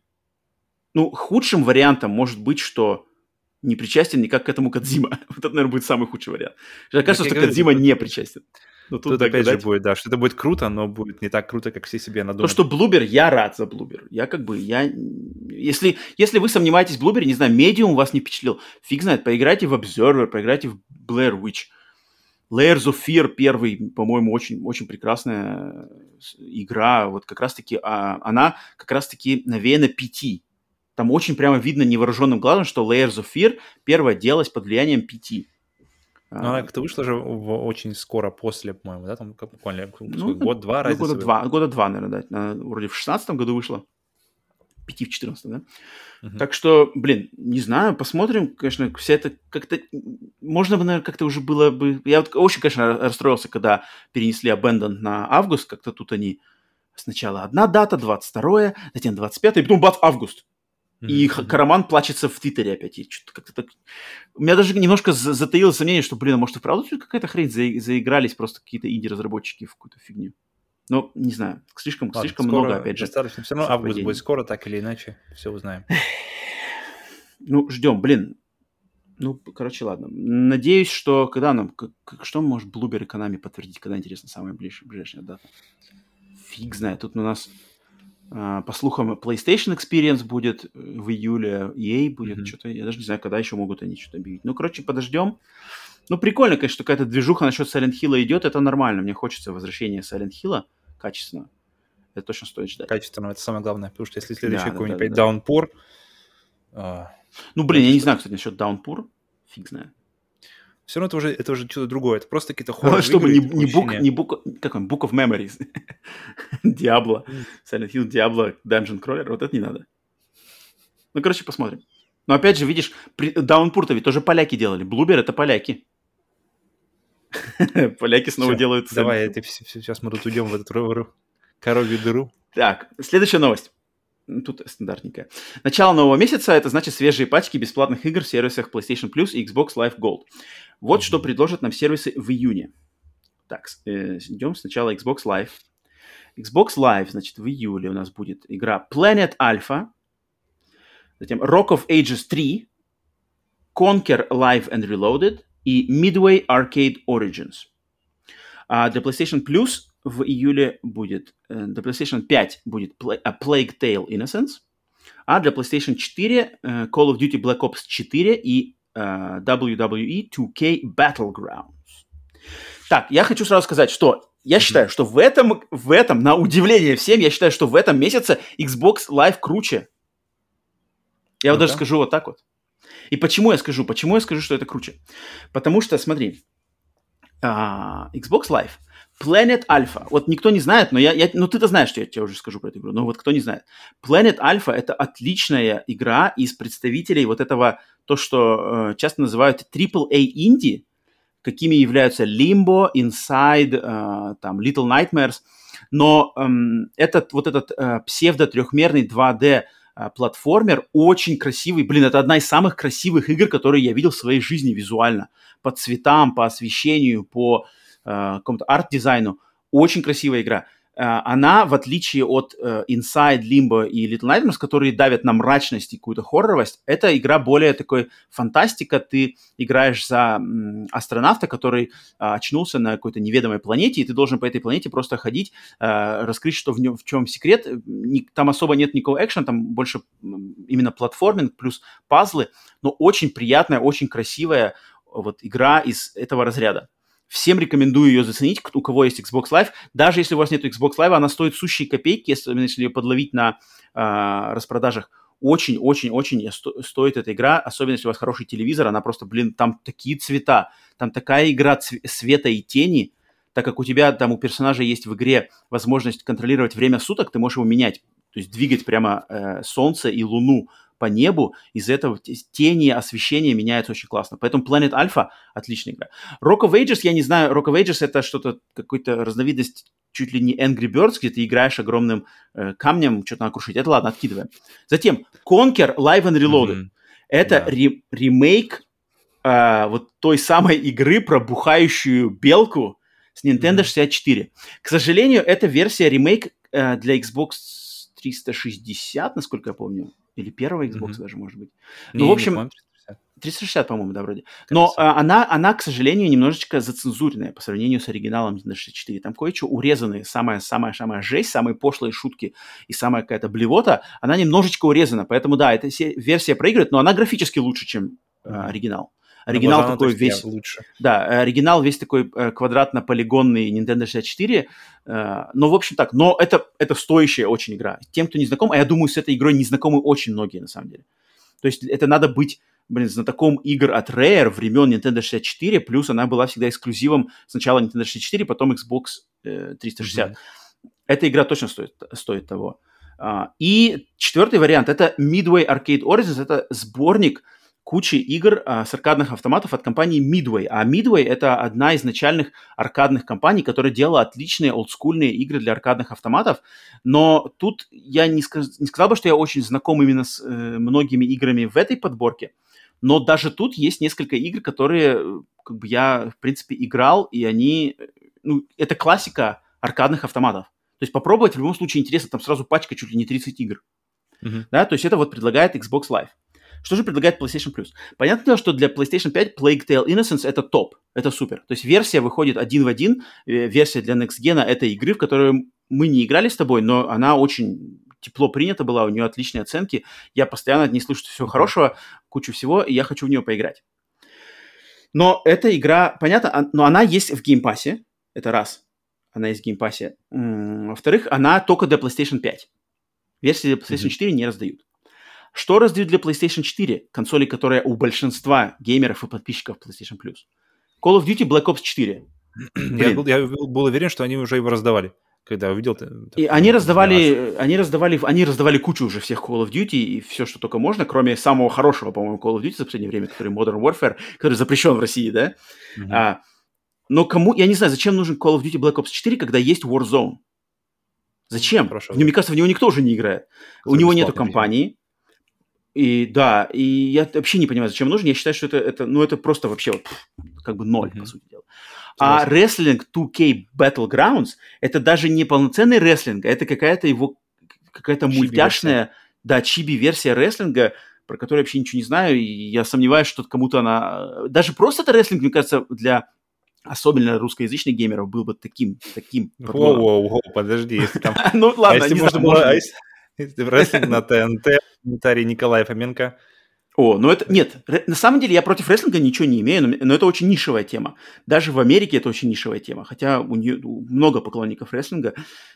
Ну, худшим вариантом может быть, что не причастен никак к этому Кадзима. вот это, наверное, будет самый худший вариант. Мне кажется, что Кадзима не причастен. Но тут, тут опять же будет, да, что это будет круто, но будет не так круто, как все себе надумают. То, что Блубер, я рад за Блубер. Я как бы, я... Если, если вы сомневаетесь в Блубере, не знаю, Медиум вас не впечатлил, фиг знает, поиграйте в Observer, поиграйте в Blair Witch. Layers of Fear первый, по-моему, очень, очень прекрасная игра. Вот как раз-таки а, она как раз-таки навеяна PT. Там очень прямо видно невооруженным глазом, что Layers of Fear первая делалась под влиянием PT. Ну, она как-то вышла же в, очень скоро после, по-моему, да? Там буквально ну, год-два ну, разница. Года два, года два, наверное, да. Она вроде в шестнадцатом году вышла. Пяти в четырнадцатом, да? Uh-huh. Так что, блин, не знаю, посмотрим, конечно, вся это как-то... Можно бы, наверное, как-то уже было бы... Я вот очень, конечно, расстроился, когда перенесли Abandon на август, как-то тут они... Сначала одна дата, 22 затем 25 и потом бац, август. И mm-hmm. Караман плачется в Твиттере опять. И что-то как-то так... У меня даже немножко затаилось сомнение, что, блин, а может и правда какая-то хрень за... заигрались просто какие-то инди-разработчики в какую-то фигню. Но, не знаю, слишком, Ладно, слишком много, опять же. Достаточно. Все равно август будет скоро, так или иначе. Все узнаем. Ну, ждем. Блин, ну, короче, ладно. Надеюсь, что когда нам... Как, что может Блубер и подтвердить, когда, интересно, самая ближайшая, ближайшая дата? Фиг знает. Тут у нас, а, по слухам, PlayStation Experience будет в июле, EA будет mm-hmm. что-то... Я даже не знаю, когда еще могут они что-то объявить. Ну, короче, подождем. Ну, прикольно, конечно, что какая-то движуха насчет Silent Hill идет. Это нормально. Мне хочется возвращения Silent Hill качественно. Это точно стоит ждать. Качественно, это самое главное. Потому что если следующий да, какой-нибудь да, да, да. Downpour... Uh, ну, блин, я не знаю, кстати, насчет Downpour. Фиг знает. Все равно это уже, это уже что-то другое. Это просто какие-то хоррор ну, Чтобы не, не, бук, не бук, как он, Book of Memories. Diablo. Silent Hill, Diablo, Dungeon Crawler. Вот это не надо. Ну, короче, посмотрим. Но опять же, видишь, Downpour-то ведь тоже поляки делали. Блубер это поляки. Поляки снова делают... Давай, сейчас мы тут уйдем в эту коровью дыру. Так, следующая новость. Тут стандартненькая. Начало нового месяца – это значит свежие пачки бесплатных игр в сервисах PlayStation Plus и Xbox Live Gold. Вот mm-hmm. что предложат нам сервисы в июне. Так, э, идем сначала Xbox Live. Xbox Live, значит, в июле у нас будет игра Planet Alpha, затем Rock of Ages 3, Conquer Live and Reloaded и Midway Arcade Origins. А для PlayStation Plus в июле будет, э, для PlayStation 5 будет A Plague Tale Innocence, а для PlayStation 4 э, Call of Duty Black Ops 4 и э, WWE 2K Battlegrounds. Так, я хочу сразу сказать, что я считаю, что в этом, в этом, на удивление всем, я считаю, что в этом месяце Xbox Live круче. Я вот даже скажу вот так вот. И почему я скажу? Почему я скажу, что это круче? Потому что, смотри, uh, Xbox Live – Planet Alpha. Вот никто не знает, но я, я ну ты-то знаешь, что я тебе уже скажу про эту игру, но вот кто не знает. Planet Alpha это отличная игра из представителей вот этого, то, что э, часто называют AAA инди, какими являются Limbo, Inside, э, там, Little Nightmares. Но э, этот, вот этот э, псевдо-трехмерный 2D э, платформер очень красивый. Блин, это одна из самых красивых игр, которые я видел в своей жизни визуально. По цветам, по освещению, по Э, какому-то арт-дизайну. Очень красивая игра. Э, она, в отличие от э, Inside, Limbo и Little Nightmares, которые давят на мрачность и какую-то хорроровость, эта игра более такой фантастика. Ты играешь за астронавта, который очнулся на какой-то неведомой планете, и ты должен по этой планете просто ходить, раскрыть, что в, нем, в чем секрет. Там особо нет никакого экшена, там больше именно платформинг плюс пазлы, но очень приятная, очень красивая вот игра из этого разряда. Всем рекомендую ее заценить, у кого есть Xbox Live. Даже если у вас нет Xbox Live, она стоит сущие копейки, если, если ее подловить на э, распродажах. Очень-очень-очень сто, стоит эта игра, особенно если у вас хороший телевизор, она просто, блин, там такие цвета, там такая игра света и тени, так как у тебя там у персонажа есть в игре возможность контролировать время суток, ты можешь его менять, то есть двигать прямо э, солнце и луну по небу, из-за этого тени, освещение меняется очень классно. Поэтому Planet Alpha отличная игра. Rock of Ages, я не знаю, Rock of Ages это что-то, какой-то разновидность чуть ли не Angry Birds, где ты играешь огромным э, камнем, что-то надо крушить. Это ладно, откидываем. Затем Conquer Live and Reloaded. Mm-hmm. Это да. ре- ремейк э, вот той самой игры про бухающую белку с Nintendo mm-hmm. 64. К сожалению, эта версия ремейк э, для Xbox 360, насколько я помню. Или первого Xbox mm-hmm. даже, может быть. Ну, в общем, 360, по-моему, да, вроде. Но а, она, она, к сожалению, немножечко зацензуренная по сравнению с оригиналом Nintendo 64. Там кое-что урезанные, самая-самая-самая жесть, самые пошлые шутки и самая какая-то блевота, она немножечко урезана. Поэтому, да, эта версия проигрывает, но она графически лучше, чем а, оригинал. Оригинал такой весь... Лучше. Да, оригинал весь такой э, квадратно-полигонный Nintendo 64. Э, но, в общем, так. Но это, это стоящая очень игра. Тем, кто не знаком, а я думаю, с этой игрой не знакомы очень многие, на самом деле. То есть это надо быть блин, знатоком игр от Rare времен Nintendo 64, плюс она была всегда эксклюзивом сначала Nintendo 64, потом Xbox э, 360. Mm-hmm. Эта игра точно стоит, стоит того. Uh, и четвертый вариант это Midway Arcade Origins, это сборник кучи игр uh, с аркадных автоматов от компании Midway. А Midway это одна из начальных аркадных компаний, которая делала отличные олдскульные игры для аркадных автоматов. Но тут я не, сказ- не сказал бы, что я очень знаком именно с э, многими играми в этой подборке. Но даже тут есть несколько игр, которые э, как бы я, в принципе, играл, и они... Э, ну, это классика аркадных автоматов. То есть попробовать в любом случае интересно, там сразу пачка чуть ли не 30 игр. Uh-huh. Да, то есть это вот предлагает Xbox Live. Что же предлагает PlayStation Plus? Понятное дело, что для PlayStation 5 Plague Tale Innocence это топ, это супер. То есть версия выходит один в один, э, версия для Next Gen этой игры, в которую мы не играли с тобой, но она очень тепло принята была, у нее отличные оценки. Я постоянно от ней слышу всего хорошего, кучу всего, и я хочу в нее поиграть. Но эта игра, понятно, а, но она есть в геймпассе, это раз. Она есть в геймпассе. Во-вторых, она только для PlayStation 5. Версии для PlayStation 4 не раздают. Что раздают для PlayStation 4? Консоли, которая у большинства геймеров и подписчиков PlayStation Plus. Call of Duty Black Ops 4. Я был, я был уверен, что они уже его раздавали когда увидел. И они раздавали, они раздавали, они раздавали кучу уже всех Call of Duty и все, что только можно, кроме самого хорошего, по-моему, Call of Duty за последнее время, который Modern Warfare, который запрещен в России, да. Mm-hmm. А, но кому, я не знаю, зачем нужен Call of Duty Black Ops 4, когда есть Warzone? Зачем? Хорошо, мне кажется, в него никто уже не играет. У него нету компании. И да, и я вообще не понимаю, зачем нужен. Я считаю, что это, это ну, это просто вообще вот, как бы ноль, mm-hmm. по сути дела. А рестлинг 2K Battlegrounds это даже не полноценный рестлинг, а это какая-то его какая-то мультяшная, да, чиби-версия рестлинга, про которую я вообще ничего не знаю, и я сомневаюсь, что кому-то она... Даже просто это рестлинг, мне кажется, для особенно русскоязычных геймеров был бы таким, таким. Воу-воу-воу, подожди, если там... Ну ладно, а если можно было... Рестлинг на ТНТ, комментарий Николая Фоменко. О, ну это... Нет, на самом деле я против рестлинга ничего не имею, но, но это очень нишевая тема. Даже в Америке это очень нишевая тема. Хотя у нее много поклонников рестлинга.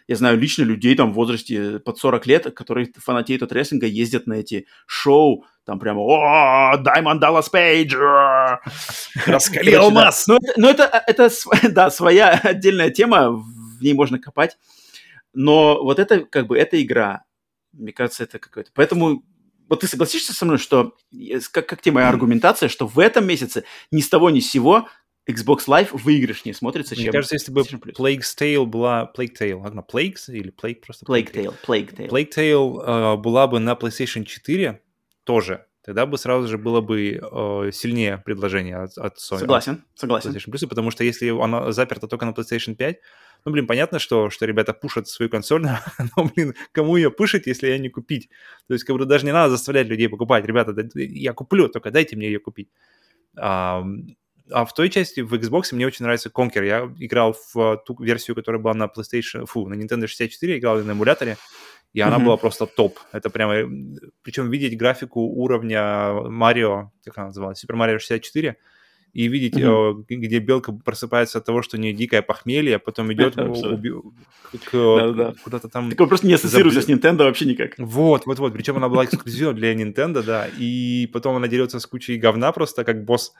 Я знаю лично людей там в возрасте под 40 лет, которые фанатеют от рестлинга, ездят на эти шоу, там прямо «О, Даймонд Даллас Пейдж!» Раскали алмаз! Ну, ну это, это, да, своя отдельная тема, в ней можно копать. Но вот это, как бы, эта игра, мне кажется, это какое-то... Поэтому вот ты согласишься со мной, что, как, как тебе моя аргументация, что в этом месяце ни с того ни с сего Xbox Live выигрышнее смотрится, Мне чем кажется, если бы Plague's Tale была... Plague Tale, а, Plagues или Plague просто? Plague Tale, Plague Tale. Plague Tale uh, была бы на PlayStation 4 тоже, тогда бы сразу же было бы э, сильнее предложение от, от Sony. Согласен, согласен. PlayStation Plus, потому что если она заперта только на PlayStation 5, ну, блин, понятно, что, что ребята пушат свою консоль, но, блин, кому ее пушить, если ее не купить? То есть, как бы даже не надо заставлять людей покупать. Ребята, я куплю, только дайте мне ее купить. А, а в той части, в Xbox, мне очень нравится Conquer. Я играл в ту версию, которая была на PlayStation, фу, на Nintendo 64, играл на эмуляторе, и она mm-hmm. была просто топ. Это прямо... Причем видеть графику уровня Марио, как она называлась, Super Mario 64, и видеть, mm-hmm. э, где белка просыпается от того, что у нее дикое похмелье, а потом идет куда-то там... Такое просто не ассоциируется с Nintendo вообще никак. Вот, вот, вот. Причем она была эксклюзивна для Nintendo, да. И потом она дерется с кучей говна просто, как босс.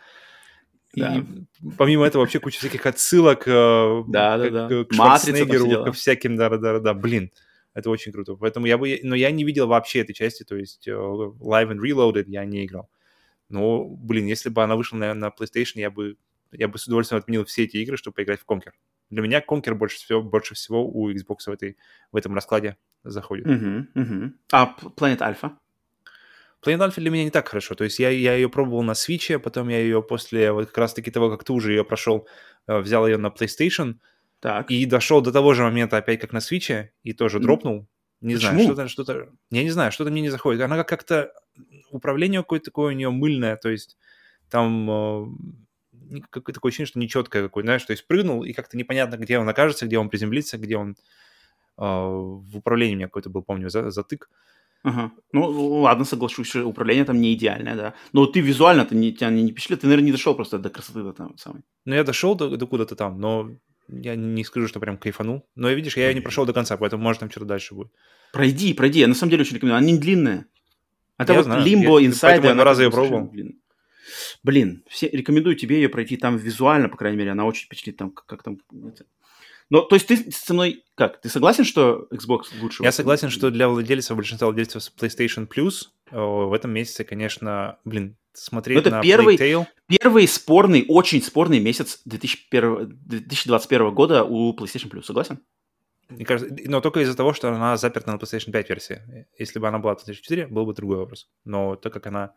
да. И помимо этого вообще куча всяких отсылок э, да, да, да. к Шварценеггеру, ко всяким, да-да-да, блин. Это очень круто. Поэтому я бы... Но я не видел вообще этой части, то есть uh, Live and Reloaded я не играл. Но, блин, если бы она вышла на, на PlayStation, я бы, я бы с удовольствием отменил все эти игры, чтобы поиграть в Conquer. Для меня Conquer больше всего, больше всего у Xbox в, этой, в этом раскладе заходит. Uh-huh, uh-huh. А Planet Alpha? Planet Alpha для меня не так хорошо. То есть я, я ее пробовал на Switch, потом я ее после вот как раз-таки того, как ты уже ее прошел, э, взял ее на PlayStation, так. И дошел до того же момента опять как на свиче, и тоже дропнул. Не Почему? знаю, что-то, что-то... Я не знаю, что-то мне не заходит. Она как-то... Управление какое-то такое у нее мыльное, то есть там э, какое-то такое ощущение, что нечеткое какое-то, знаешь, то есть прыгнул, и как-то непонятно, где он окажется, где он приземлится, где он... Э, в управлении у меня какой-то был, помню, за, затык. Ага. Ну, ладно, соглашусь, что управление там не идеальное, да. Но ты визуально-то не, тебя не, не впечатлил, ты, наверное, не дошел просто до красоты до там самой. Ну, я дошел до, до куда-то там, но я не скажу, что прям кайфанул. Но, видишь, я ее не прошел до конца, поэтому, может, там что-то дальше будет. Пройди, пройди. Я на самом деле очень рекомендую. Она не длинная. Это Я вот знаю. Limbo Я- я бы совершенно пробовал. длинная. Блин, все, рекомендую тебе ее пройти там визуально, по крайней мере, она очень впечатлит там, как, как там. это. Но, то есть ты со мной, как, ты согласен, что Xbox лучше? Я согласен, что для владельцев, большинства владельцев PlayStation Plus в этом месяце, конечно, блин, смотреть Ну, это на первый- Plague Tale, Первый спорный, очень спорный месяц 2001, 2021 года у PlayStation Plus, согласен? мне кажется, но только из-за того, что она заперта на PlayStation 5 версии. Если бы она была PlayStation 4, был бы другой вопрос. Но так как она...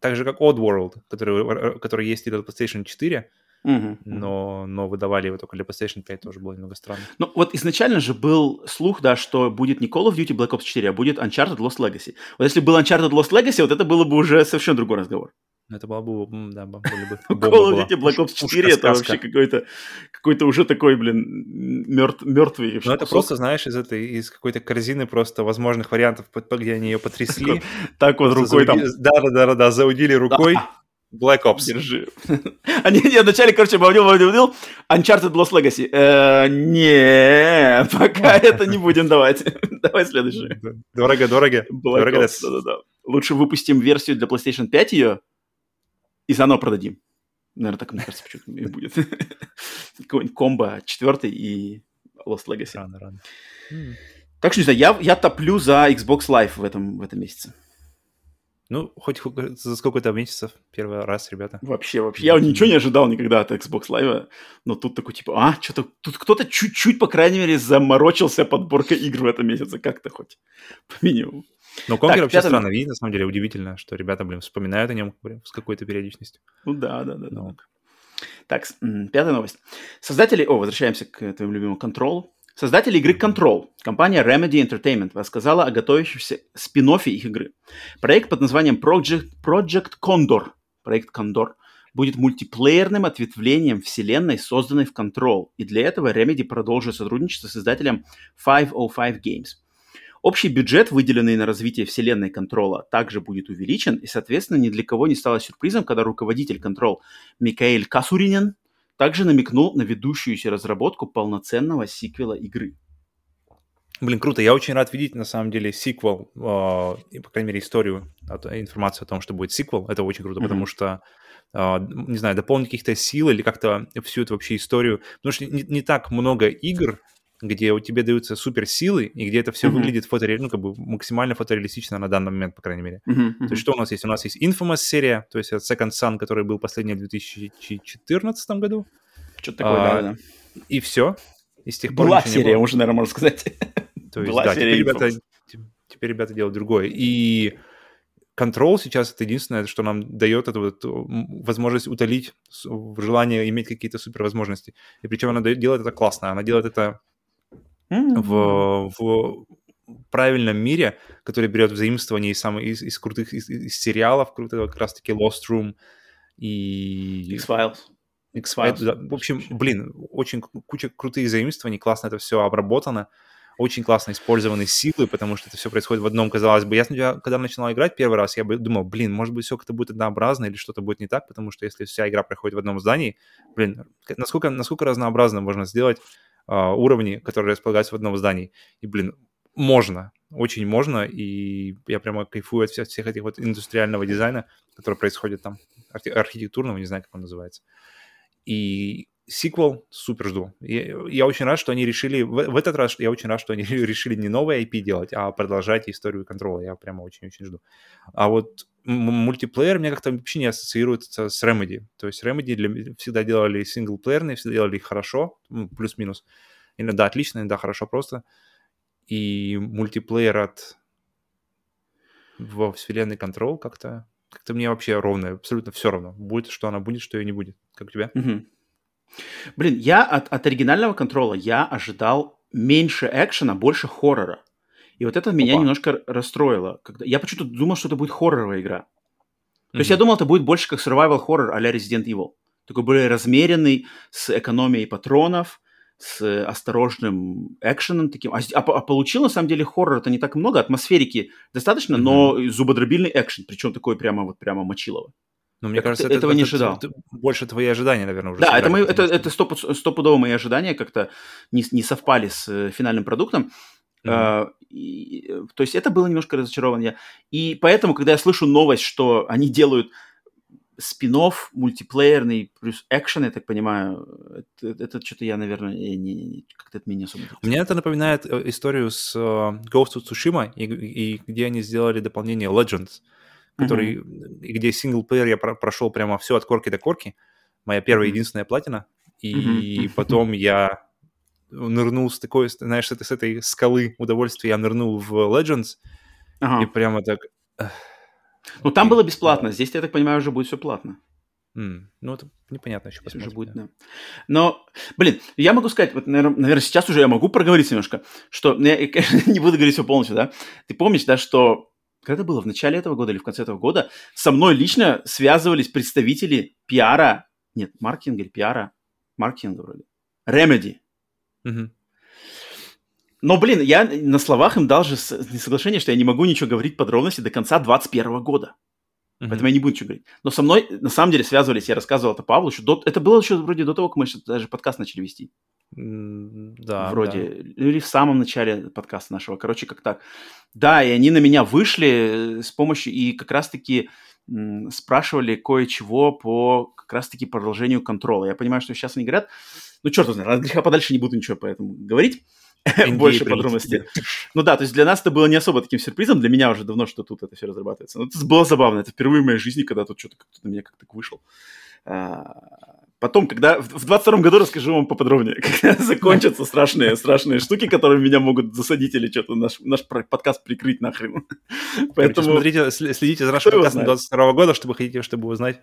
Так же, как Oddworld, который, который есть и для PlayStation 4, Мгм. но, но выдавали его только для PlayStation 5, тоже было немного странно. Ну, вот изначально же был слух, да, что будет не Call of Duty Black Ops 4, а будет Uncharted Lost Legacy. Вот если был Uncharted Lost Legacy, вот это было бы уже совершенно другой разговор. Это было бы, да, были бы... Call of. Duty Black Ops Пушка, 4 это вообще какой-то какой-то уже такой, блин, мертв, мертвый вообще Ну, это просто, знаешь, из этой, из какой-то корзины просто возможных вариантов, где они ее потрясли. Так вот рукой там. Да-да-да, заудили рукой. Black Ops. Держи. А не, вначале, короче, бавдил, бавдил, бавдил. Uncharted Lost Legacy. Э, Не, пока это не будем давать. Давай следующий. Дорого-дорого. Black Дорого, Ops, да-да-да. Лучше выпустим версию для PlayStation 5 ее и заново продадим. Наверное, так, мне кажется, почему-то и будет. Какой-нибудь комбо 4 и Lost Legacy. Рано, рано. Так что, не знаю, я, я топлю за Xbox Live в этом, в этом месяце. Ну, хоть ху- за сколько-то месяцев первый раз, ребята. Вообще, вообще. Я ничего не ожидал никогда от Xbox Live, но тут такой, типа, а, что-то, тут кто-то чуть-чуть, по крайней мере, заморочился подборкой игр в этом месяце, как-то хоть, по минимуму. Но Конкер Так, вообще пятое- странно видеть, на самом деле, удивительно, что ребята, блин, вспоминают о нем блин, с какой-то периодичностью. Ну да, да, да. Ну. Так, пятая новость. Создатели... О, возвращаемся к твоему любимому Control. Создатели игры Control, компания Remedy Entertainment, рассказала о готовящемся спин их игры. Проект под названием Project, Project Condor, проект Condor, будет мультиплеерным ответвлением вселенной, созданной в Control. И для этого Remedy продолжит сотрудничество с издателем 505 Games. Общий бюджет, выделенный на развитие вселенной Контрола, также будет увеличен, и, соответственно, ни для кого не стало сюрпризом, когда руководитель Контрол Микаэль Касуринен также намекнул на ведущуюся разработку полноценного сиквела игры. Блин, круто. Я очень рад видеть, на самом деле, сиквел, э, по крайней мере, историю, от- информацию о том, что будет сиквел. Это очень круто, Мгм. потому что, э, не знаю, дополнить каких-то сил или как-то всю эту вообще историю. Потому что не, не так много игр, где у тебя даются суперсилы, и где это все Мгм. выглядит фотореалистично, ну, как бы максимально фотореалистично на данный момент, по крайней мере. Мгм, То есть что у нас есть? У нас есть Infamous серия, то есть Second Son, который был последний в 2014 году, Что-то такое, А, да, да. и все. И с тех пор Была серия, уже, наверное, можно сказать. То есть, Была да, серия теперь ребята, теперь ребята делают другое. И Control сейчас это единственное, что нам дает эту вот возможность утолить желание иметь какие-то супервозможности. И причем она дает- делает это классно. Она делает это М. в, в правильном мире, который берет взаимствование из, самых, из, из крутых из, из сериалов, крутого как раз-таки Lost Room и X-Files. X-Files. да. В общем, блин, очень ку- куча крутых заимствований, классно это все обработано, очень классно использованы силы, потому что это все происходит в одном, казалось бы. Я сначала, когда начинал играть первый раз, я бы думал, блин, может быть, все как-то будет однообразно или что-то будет не так, потому что если вся игра проходит в одном здании, блин, насколько, насколько разнообразно можно сделать уровни, которые располагаются в одном здании. И, блин, можно, очень можно, и я прямо кайфую от вся- всех этих вот индустриального дизайна, который происходит там. архи- архитектурного, не знаю, как он называется. И сиквел супер жду. Я, я очень рад, что они решили... В, в этот раз я очень рад, что они решили не новый IP делать, а продолжать историю контроля. Я прямо очень-очень жду. А вот мультиплеер мне как-то вообще не ассоциируется с Remedy. То есть Remedy для, всегда делали синглплеерные, всегда делали их хорошо, ну, плюс-минус. Иногда отлично, иногда хорошо просто. И мультиплеер от во вселенной Control как-то как-то мне вообще ровно, абсолютно все равно. Будет, что она будет, что ее не будет. Как у тебя? Угу. Блин, я от, от оригинального контрола я ожидал меньше экшена, больше хоррора. И вот это Опа. меня немножко расстроило. Когда... Я почему-то думал, что это будет хорроровая игра. То mm-hmm. есть я думал, это будет больше как survival horror а-ля Resident Evil. Такой более размеренный, с экономией патронов, с осторожным экшеном таким. А, а, а получил, на самом деле, хоррор это не так много, атмосферики достаточно, mm-hmm. но зубодробильный экшен, причем такой прямо вот прямо мочилово. Ну, мне кажется, это, этого это, не ожидал. Это, больше твои ожидания, наверное, уже. Да, это, мои, это, это стоп, стопудово мои ожидания как-то не, не совпали с э, финальным продуктом. Mm-hmm. Uh, и, то есть это было немножко разочарование. И поэтому, когда я слышу новость, что они делают спин мультиплеерный плюс экшен, я так понимаю, это, это что-то я, наверное, не, не, как-то это меня особо... Мне это напоминает э, историю с uh, Ghost of Tsushima, и, и где они сделали дополнение Legends, который, mm-hmm. где синглплеер я про- прошел прямо все от корки до корки, моя первая единственная платина, и mm-hmm. потом я нырнул с такой, знаешь, с этой, с этой скалы удовольствия, я нырнул в Legends, ага. и прямо так... Ну, там было бесплатно, здесь, я так понимаю, уже будет все платно. Mm. Ну, это непонятно еще посмотрим. Уже будет, да. Но, блин, я могу сказать, вот, наверное, наверное, сейчас уже я могу проговорить немножко, что, я, конечно, не буду говорить все полностью, да, ты помнишь, да, что когда было, в начале этого года или в конце этого года, со мной лично связывались представители пиара, нет, маркетинга или пиара, маркетинга вроде, Remedy. Угу. Но, блин, я на словах им дал же соглашение, что я не могу ничего говорить подробности до конца 2021 года. Mm-hmm. Поэтому я не буду ничего говорить. Но со мной, на самом деле, связывались, я рассказывал это Павлу, еще до, это было еще вроде до того, как мы даже подкаст начали вести. Да. Вроде. Да. Или в самом начале подкаста нашего. Короче, как так. Да, и они на меня вышли с помощью, и как раз-таки спрашивали кое-чего по как раз-таки продолжению контроля. Я понимаю, что сейчас они говорят, ну, черт знает, от греха подальше не буду ничего по этому говорить. больше подробностей. Ну да, то есть для нас это было не особо таким сюрпризом, для меня уже давно, что тут это все разрабатывается. Но это было забавно, это впервые в моей жизни, когда тут что-то на меня как-то вышел. Потом, когда в 22 году расскажу вам поподробнее, когда закончатся страшные, страшные штуки, которые меня могут засадить или что-то наш, наш подкаст прикрыть нахрен. Поэтому... Смотрите, следите за нашим подкастом 22 года, чтобы хотите, чтобы узнать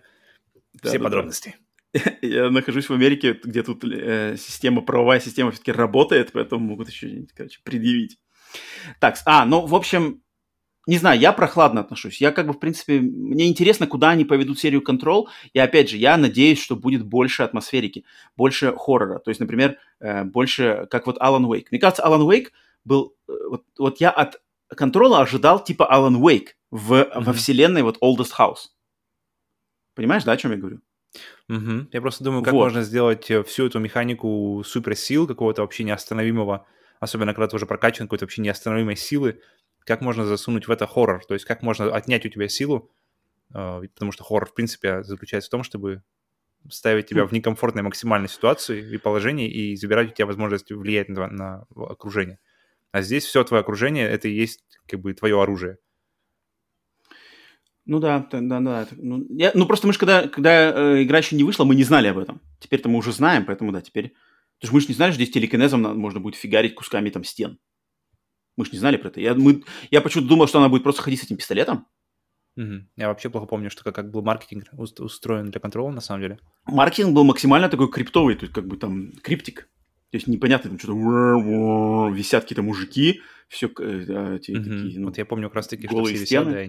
все подробности. Я нахожусь в Америке, где тут э, система, правовая система все-таки работает, поэтому могут еще, короче, предъявить. Так, а, ну, в общем, не знаю, я прохладно отношусь. Я как бы, в принципе, мне интересно, куда они поведут серию Control. И опять же, я надеюсь, что будет больше атмосферики, больше хоррора. То есть, например, э, больше, как вот Alan Wake. Мне кажется, Alan Wake был... Э, вот, вот я от Control ожидал типа Alan Wake в, mm-hmm. во вселенной вот Oldest House. Понимаешь, да, о чем я говорю? Угу. Я просто думаю, как вот. можно сделать э, всю эту механику суперсил, какого-то вообще неостановимого, особенно когда ты уже прокачан какой-то вообще неостановимой силы, как можно засунуть в это хоррор, то есть как можно отнять у тебя силу, э, потому что хоррор, в принципе, заключается в том, чтобы ставить тебя в некомфортной максимальной ситуации и положении и забирать у тебя возможность влиять на, на окружение. А здесь все твое окружение, это и есть как бы твое оружие. Ну да, да, да. Ну, я, ну просто мы же, когда, когда э, игра еще не вышла, мы не знали об этом. Теперь-то мы уже знаем, поэтому да, теперь... Потому что мы же не знали, что здесь телекинезом можно будет фигарить кусками там стен. Мы же не знали про это. Я, мы, я почему-то думал, что она будет просто ходить с этим пистолетом. Угу. Я вообще плохо помню, что как, как был маркетинг устроен для контроля на самом деле. Маркетинг был максимально такой криптовый, то есть как бы там криптик. То есть непонятно, там что-то висят какие-то мужики, все э, эти, угу. такие, ну, Вот я помню как раз-таки, что все висят, да,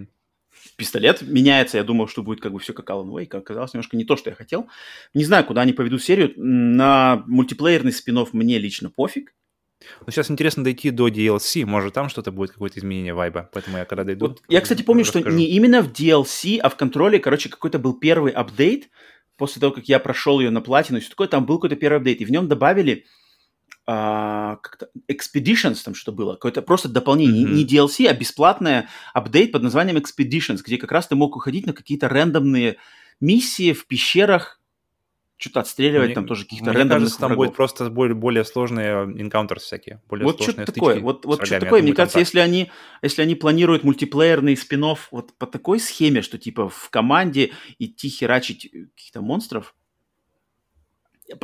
пистолет меняется. Я думал, что будет как бы все как Alan Wake. Оказалось немножко не то, что я хотел. Не знаю, куда они поведут серию. На мультиплеерный спин мне лично пофиг. Ну, сейчас интересно дойти до DLC. Может, там что-то будет, какое-то изменение вайба. Поэтому я когда дойду... Вот, я, кстати, помню, расскажу. что не именно в DLC, а в контроле, короче, какой-то был первый апдейт. После того, как я прошел ее на платину, все такое, там был какой-то первый апдейт. И в нем добавили а, как-то Expeditions там что было, какое-то просто дополнение, mm-hmm. не DLC, а бесплатное апдейт под названием Expeditions, где как раз ты мог уходить на какие-то рандомные миссии в пещерах, что-то отстреливать, мне, там тоже каких-то рандомных кажется, там врагов. будет просто более, более сложные encounters всякие, более вот сложные что такое, вот, вот что такое, мне кажется, если они, если они планируют мультиплеерный спин вот по такой схеме, что типа в команде идти херачить каких-то монстров,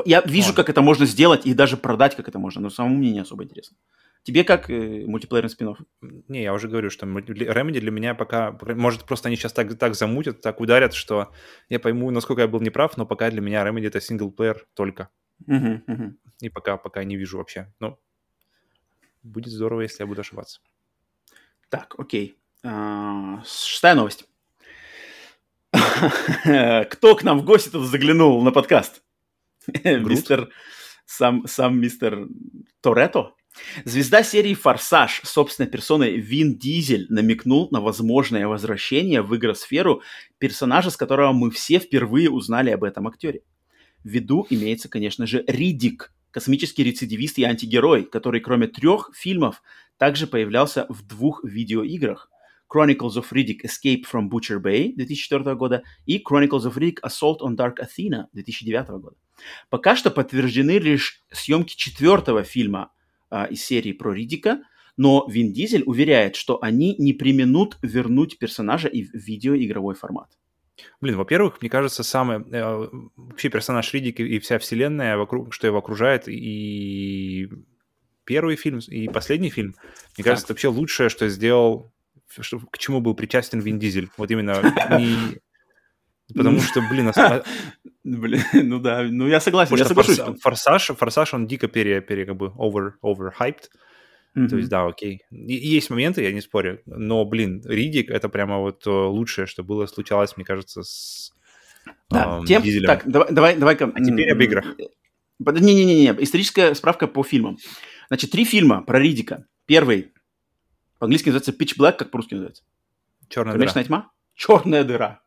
я вижу, Ладно. как это можно сделать и даже продать, как это можно, но самому мне не особо интересно. Тебе как э, мультиплеерный спин Не, я уже говорю, что Remedy для меня пока... Может, просто они сейчас так, так замутят, так ударят, что я пойму, насколько я был неправ, но пока для меня Remedy это синглплеер только. И пока, пока не вижу вообще. Но будет здорово, если я буду ошибаться. Так, окей. А, шестая новость. Кто к нам в гости тут заглянул на подкаст? Мистер... Сам, сам мистер Торетто? Звезда серии «Форсаж» собственной персоной Вин Дизель намекнул на возможное возвращение в игросферу персонажа, с которого мы все впервые узнали об этом актере. В виду имеется, конечно же, Ридик, космический рецидивист и антигерой, который кроме трех фильмов также появлялся в двух видеоиграх. Chronicles of Riddick Escape from Butcher Bay 2004 года и Chronicles of Riddick Assault on Dark Athena 2009 года. Пока что подтверждены лишь съемки четвертого фильма а, из серии про Ридика, но Вин Дизель уверяет, что они не применут вернуть персонажа и в видеоигровой формат. Блин, во-первых, мне кажется, самый э, вообще персонаж Ридика и вся вселенная, вокруг, что его окружает, и первый фильм, и последний фильм, мне кажется, это вообще лучшее, что сделал, что, к чему был причастен Вин Дизель. Вот именно не... Потому что, блин, а Блин, ну да, ну я согласен, я соглашусь. Форсаж, форсаж, он дико пере, пере как бы over, overhyped. Mm-hmm. То есть, да, окей. И, есть моменты, я не спорю, но, блин, Ридик — это прямо вот э, лучшее, что было, случалось, мне кажется, с да, эм, тем, Дизелем. Так, давай, давай, давай-ка... А теперь об играх. Не-не-не, историческая справка по фильмам. Значит, три фильма про Ридика. Первый, по-английски называется Pitch Black, как по-русски называется? Черная Кромешная дыра. тьма? Черная дыра.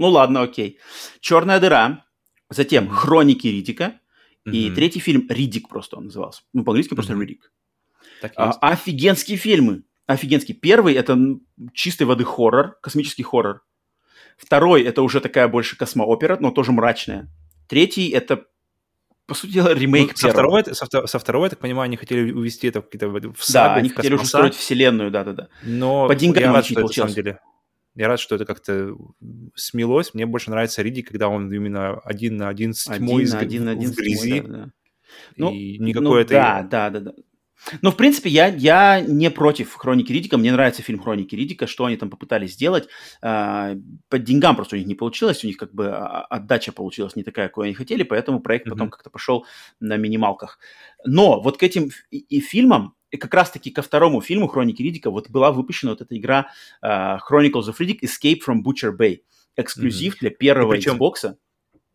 Ну ладно, окей. Черная дыра. Затем Хроники Ридика. Mm-hmm. И третий фильм Ридик просто он назывался. Ну, по-английски mm-hmm. просто Ридик. А, офигенские фильмы. Офигенский. Первый это чистой воды хоррор, космический хоррор. Второй это уже такая больше космоопера, но тоже мрачная. Третий это по сути дела, ремейк ну, со второго, со, со второго, я так понимаю, они хотели увести это в какие-то в сагу, Да, они в хотели уже строить вселенную, да-да-да. Но по деньгам рад, что это, на самом деле. Я рад, что это как-то смелось. Мне больше нравится Риди, когда он именно один на один с тьмой один, один, один в грязи. Тьмой, да, да. Ну, и никакой ну, это... Да, да, да, да. Ну, в принципе, я, я не против Хроники Ридика. Мне нравится фильм Хроники Ридика, что они там попытались сделать. А, по деньгам просто у них не получилось. У них как бы а, отдача получилась не такая, какую они хотели, поэтому проект mm-hmm. потом как-то пошел на минималках. Но вот к этим и, и фильмам и как раз-таки ко второму фильму «Хроники Ридика» вот была выпущена вот эта игра uh, Chronicles of Riddick Escape from Butcher Bay. Эксклюзив mm-hmm. для первого причем... Xbox.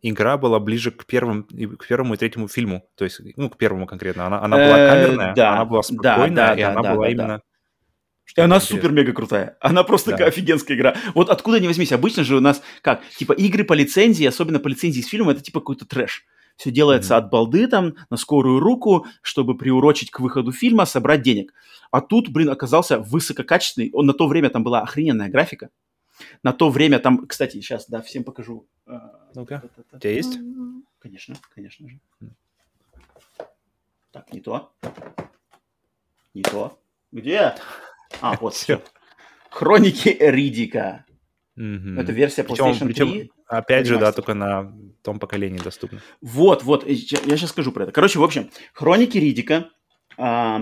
Игра была ближе к, первым, к первому и третьему фильму, то есть, ну, к первому конкретно. Она, она была э, камерная, да, она была спокойная, да, да, и она да, была да, именно... Да. И она супер-мега крутая. Она просто да. офигенская игра. Вот откуда не возьмись. Обычно же у нас как? Типа игры по лицензии, особенно по лицензии с фильмом, это типа какой-то трэш. Все делается mm-hmm. от балды там, на скорую руку, чтобы приурочить к выходу фильма, собрать денег. А тут, блин, оказался высококачественный. Он на то время там была охрененная графика. На то время там, кстати, сейчас, да, всем покажу. А, Ну-ка, у тебя есть? Конечно, конечно же. Так, не то. Не то. Где? А, вот, все. Хроники Ридика. Угу. Это версия PlayStation причем, 3. Опять же, да, только на том поколении доступно. Вот, вот, я сейчас скажу про это. Короче, в общем, Хроники Ридика, э,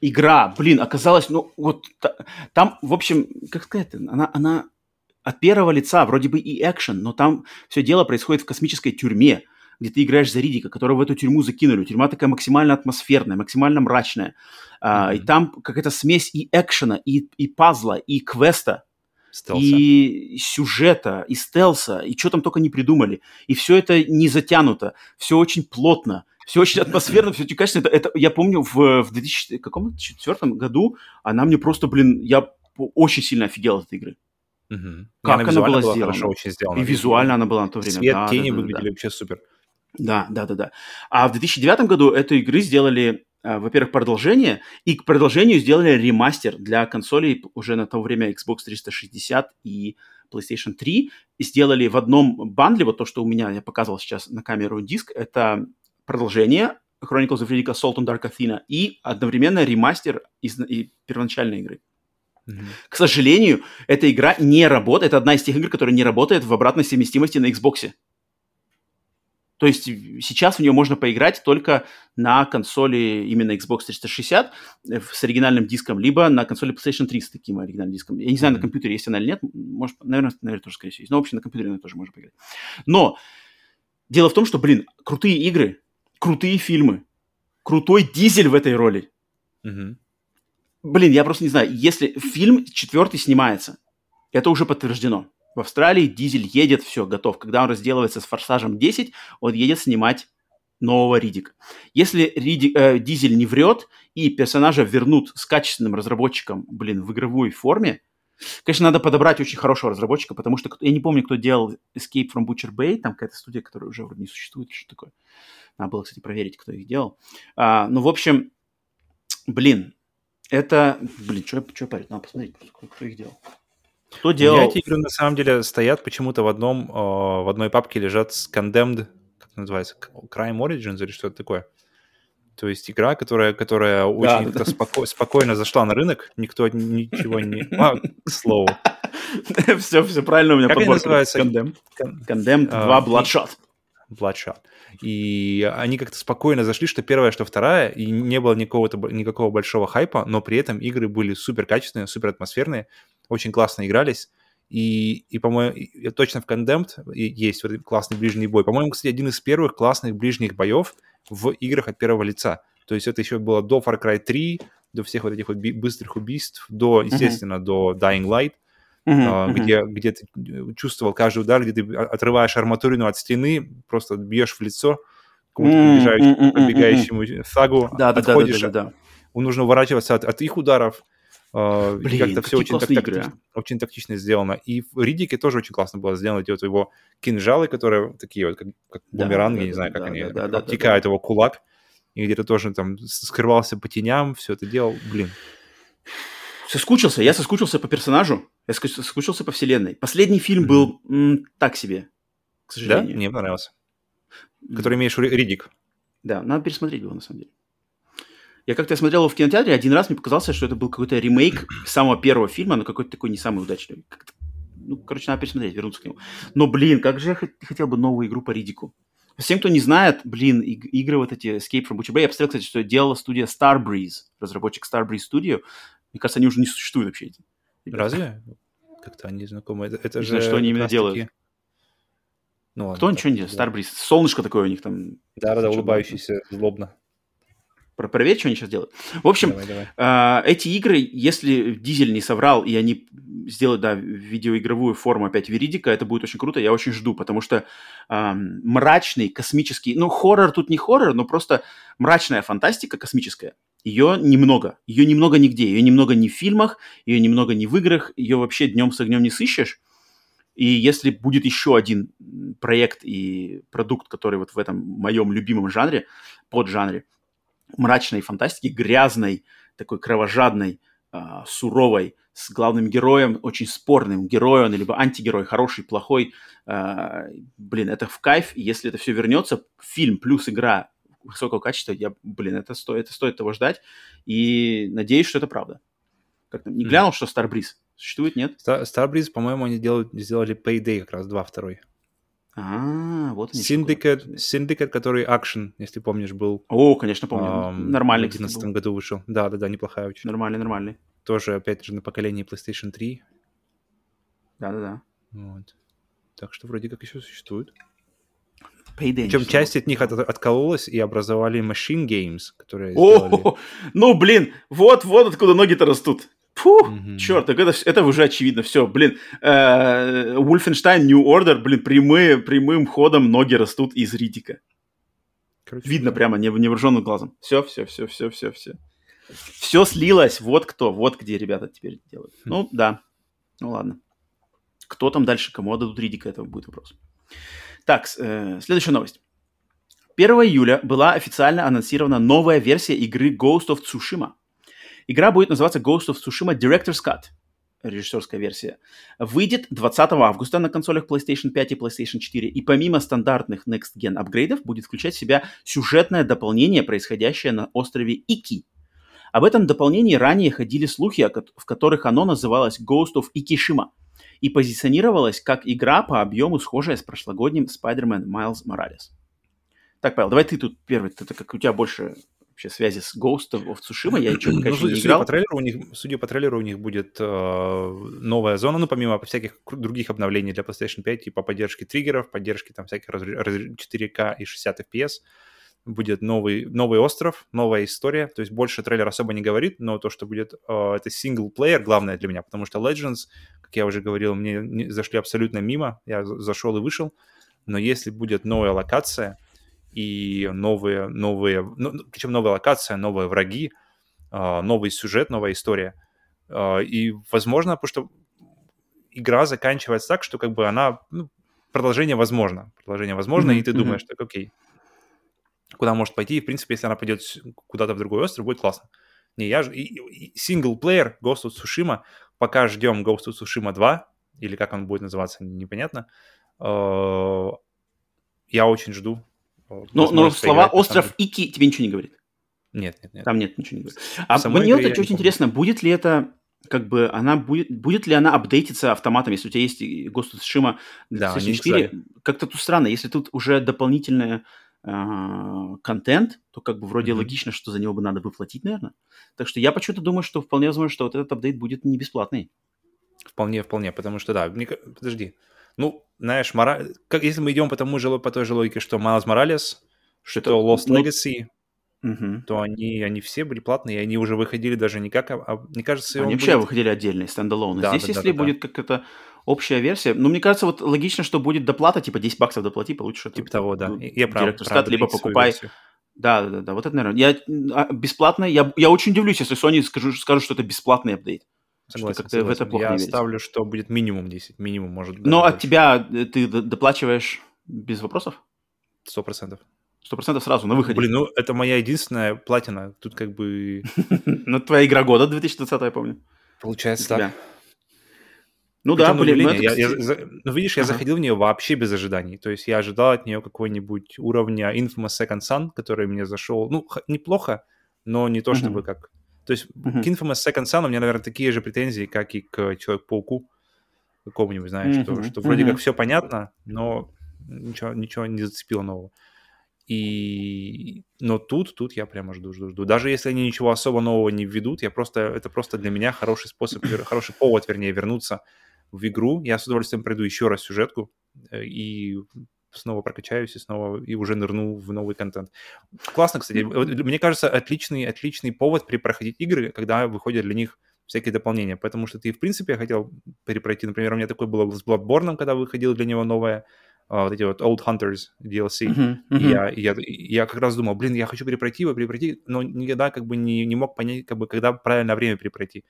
игра, блин, оказалась, ну, вот та, там, в общем, как сказать, она, она от первого лица, вроде бы и экшен, но там все дело происходит в космической тюрьме, где ты играешь за Ридика, которого в эту тюрьму закинули. Тюрьма такая максимально атмосферная, максимально мрачная. Mm-hmm. и там какая-то смесь и экшена, и, и пазла, и квеста стелса. и сюжета, и стелса, и что там только не придумали. И все это не затянуто, все очень плотно, все очень атмосферно, все очень качественно. Это, это, я помню, в, в 2004 году она мне просто, блин, я очень сильно офигел от этой игры. Угу. Как она, она была, была сделана. Хорошо очень сделана. И визуально она была на то время. Цвет, да, тени да, да, выглядели да. вообще супер. Да, да, да, да. А в 2009 году эту игры сделали, э, во-первых, продолжение, и к продолжению сделали ремастер для консолей уже на то время Xbox 360 и PlayStation 3. И сделали в одном бандле, вот то, что у меня, я показывал сейчас на камеру диск, это продолжение Chronicles of Riddick Assault on Dark Athena и одновременно ремастер из, из первоначальной игры. Mm-hmm. К сожалению, эта игра не работает. Это одна из тех игр, которая не работает в обратной совместимости на Xbox. То есть сейчас в нее можно поиграть только на консоли именно Xbox 360 э, с оригинальным диском, либо на консоли PlayStation 3 с таким оригинальным диском. Я не знаю, mm-hmm. на компьютере есть она или нет. Может, наверное, наверное, тоже, скорее всего, есть. Но, в общем, на компьютере она тоже можно поиграть. Но дело в том, что, блин, крутые игры, крутые фильмы, крутой дизель в этой роли. Mm-hmm. Блин, я просто не знаю. Если фильм четвертый снимается, это уже подтверждено. В Австралии Дизель едет, все, готов. Когда он разделывается с Форсажем 10, он едет снимать нового Ридика. Если Риди, э, Дизель не врет и персонажа вернут с качественным разработчиком, блин, в игровой форме, конечно, надо подобрать очень хорошего разработчика, потому что я не помню, кто делал Escape from Butcher Bay, там какая-то студия, которая уже вроде не существует, что такое. Надо было, кстати, проверить, кто их делал. А, ну, в общем, блин, это... Блин, что я парить? Надо посмотреть, кто, кто их делал. Кто делал? эти игры на самом деле стоят почему-то в одном, в одной папке лежат с Condemned, как называется, Crime Origins или что-то такое. То есть игра, которая, которая очень да. Споко- спокойно зашла на рынок, никто ничего не... А, к слову. Все, все правильно у меня Как называется? Condemned. Condemned 2 Bloodshot. Bloodshot. И они как-то спокойно зашли, что первая, что вторая, и не было никакого, никакого большого хайпа, но при этом игры были супер качественные, супер атмосферные, очень классно игрались. И, и по-моему, точно в Condemned есть вот классный ближний бой. По-моему, кстати, один из первых классных ближних боев в играх от первого лица. То есть это еще было до Far Cry 3, до всех вот этих вот быстрых убийств, до, естественно, uh-huh. до Dying Light – uh-huh, где, где ты э, чувствовал каждый удар, где ты отрываешь арматурину от стены, просто бьешь в лицо кому-то подбегающему uh-huh. сагу, да, да, отходишь, да, да, да, да. нужно уворачиваться от, от их ударов. Uh, Блин, как-то все очень, так, тактично, очень тактично сделано. И в Ридике тоже очень классно было сделано. Эти вот его кинжалы, которые такие вот, как, как да, бумеранги, да, не знаю, как да, они, да, да, обтекают да, да. его кулак. И где-то тоже там скрывался по теням, все это делал. Блин, Соскучился. Я соскучился по персонажу. Я соскучился по вселенной. Последний фильм mm-hmm. был м, так себе, к сожалению. Да? Мне понравился. Который имеешь Ридик. Да, надо пересмотреть его, на самом деле. Я как-то смотрел его в кинотеатре, один раз мне показалось, что это был какой-то ремейк самого первого фильма, но какой-то такой не самый удачный. Ну, короче, надо пересмотреть, вернуться к нему. Но, блин, как же я хотел бы новую игру по Ридику. Всем, кто не знает, блин, игры вот эти Escape from Butcher Bay, я посмотрел, кстати, что делала студия Starbreeze, разработчик Starbreeze Studio. Мне кажется, они уже не существуют вообще. Эти. Разве? Как-то они знакомы. Это, это не же знаю, что они именно делают. Ну, ладно, Кто ничего не делает? Starbreeze. Солнышко такое у них там. Да-да-да, улыбающийся злобно. Про проверь, что они сейчас делают. В общем, давай, давай. Э, эти игры, если Дизель не соврал, и они сделают, да, видеоигровую форму опять Веридика, это будет очень круто, я очень жду, потому что э, мрачный, космический, ну, хоррор тут не хоррор, но просто мрачная фантастика космическая, ее немного. Ее немного нигде. Ее немного ни в фильмах, ее немного ни в играх. Ее вообще днем с огнем не сыщешь. И если будет еще один проект и продукт, который вот в этом моем любимом жанре, поджанре, мрачной фантастики, грязной, такой кровожадной, э, суровой, с главным героем, очень спорным, герой он, либо антигерой, хороший, плохой, э, блин, это в кайф, и если это все вернется, фильм плюс игра высокого качества, я, блин, это стоит, это стоит того ждать. И надеюсь, что это правда. Как не глянул, mm. что Starbreeze существует, нет? Star, Starbreeze, по-моему, они делают, сделали Payday как раз, два второй. А, вот они. Syndicate, Syndicate, который Action, если помнишь, был. О, конечно, помню. Нормальный. В 2011 году вышел. Да, да, да, неплохая очень. Нормальный, нормальный. Тоже, опять же, на поколении PlayStation 3. Да-да-да. Вот. Так что вроде как еще существует. Payday. Причем часть от них от, откололась и образовали Machine Games, которые О, сделали... ну, блин, вот, вот откуда ноги-то растут. Фу, mm-hmm. черт, так это, это уже очевидно. Все, блин, э, Wolfenstein New Order, блин, прямые, прямым ходом ноги растут из Ридика. Короче, Видно прямо невооруженным глазом. Все, все, все, все, все, все. Все слилось. Вот кто, вот где ребята теперь делают. Хм. Ну, да. Ну, ладно. Кто там дальше, кому отдадут Ридика, это будет вопрос. Так, э, следующая новость. 1 июля была официально анонсирована новая версия игры Ghost of Tsushima. Игра будет называться Ghost of Tsushima Director's Cut, режиссерская версия. Выйдет 20 августа на консолях PlayStation 5 и PlayStation 4, и помимо стандартных Next Gen апгрейдов будет включать в себя сюжетное дополнение, происходящее на острове Ики. Об этом дополнении ранее ходили слухи, в которых оно называлось Ghost of Ikishima и позиционировалось как игра по объему, схожая с прошлогодним Spider-Man Miles Morales. Так, Павел, давай ты тут первый, ты как у тебя больше вообще связи с Ghost of Tsushima, я еще пока ну, не играл. По трейлеру у них, судя по трейлеру, у них будет э, новая зона, ну, помимо всяких других обновлений для PlayStation 5, типа поддержки триггеров, поддержки там всяких 4К и 60 FPS, будет новый, новый остров, новая история, то есть больше трейлер особо не говорит, но то, что будет, э, это синглплеер, главное для меня, потому что Legends, как я уже говорил, мне не, зашли абсолютно мимо, я зашел и вышел, но если будет новая локация, и новые, новые, ну, причем новая локация, новые враги, э, новый сюжет, новая история. Э, и, возможно, потому что игра заканчивается так, что как бы она, ну, продолжение возможно, продолжение возможно, mm-hmm. и ты думаешь, так, окей, куда может пойти, и, в принципе, если она пойдет куда-то в другой остров, будет классно. Не, я же... Синглплеер Ghost of Tsushima, пока ждем Ghost of Tsushima 2, или как он будет называться, непонятно, э, я очень жду, но, но слова «остров Ики» тебе ничего не говорит? Нет, нет, нет. Там нет, ничего не говорит. А мне вот очень интересно, будет ли это как бы она будет, будет ли она апдейтиться автоматом, если у тебя есть Ghost of Tsushima да, 4, как-то тут странно, если тут уже дополнительный э, контент, то как бы вроде mm-hmm. логично, что за него бы надо выплатить, наверное. Так что я почему-то думаю, что вполне возможно, что вот этот апдейт будет не бесплатный. Вполне, вполне, потому что да, мне, подожди, ну, знаешь, мора... как, если мы идем по, тому же, по той же логике, что Miles Morales, что это, Lost ну... Legacy, угу. то они, они все были платные, и они уже выходили даже не как... А, мне кажется, Они вообще будет... выходили отдельные, стендалоны. Да, Здесь, да, если да, будет да. как-то общая версия, ну, мне кажется, вот логично, что будет доплата, типа 10 баксов доплати, получишь это. Типа того, да. Ну, я прав, прав, либо покупай... Да, да, да, вот это, наверное. Я а, бесплатно, я, я очень удивлюсь, если Sony скажу, скажут, что это бесплатный апдейт. Согласен, что согласен. в это плохо Я ставлю, что будет минимум 10, минимум может быть. Но от тебя э, ты доплачиваешь без вопросов? Сто процентов. Сто процентов сразу на выходе. Блин, ну это моя единственная платина. Тут как бы... Ну, твоя игра года 2020, я помню. Получается так. Ну да, блин, ну, я, я, ну видишь, я заходил в нее вообще без ожиданий. То есть я ожидал от нее какой-нибудь уровня Infamous Second Son, который мне зашел, ну, неплохо, но не то чтобы как то есть mm-hmm. к Infamous Second Son у меня, наверное, такие же претензии, как и к Человеку-пауку какому-нибудь, знаешь, mm-hmm. что, что вроде mm-hmm. как все понятно, но ничего, ничего не зацепило нового. И... Но тут, тут я прямо жду, жду, жду. Даже если они ничего особо нового не введут, я просто, это просто для меня хороший способ, хороший повод, вернее, вернуться в игру. Я с удовольствием пройду еще раз сюжетку э, и снова прокачаюсь и снова и уже нырну в новый контент. Классно, кстати. Мне кажется, отличный, отличный повод перепроходить игры, когда выходят для них всякие дополнения, потому что ты, в принципе, хотел перепройти. Например, у меня такое было с Bloodborne, когда выходило для него новое, uh, вот эти вот Old Hunters DLC. Uh-huh, uh-huh. И я, и я, я как раз думал, блин, я хочу перепройти его, перепройти, но никогда как бы не, не мог понять, как бы, когда правильное время перепройти.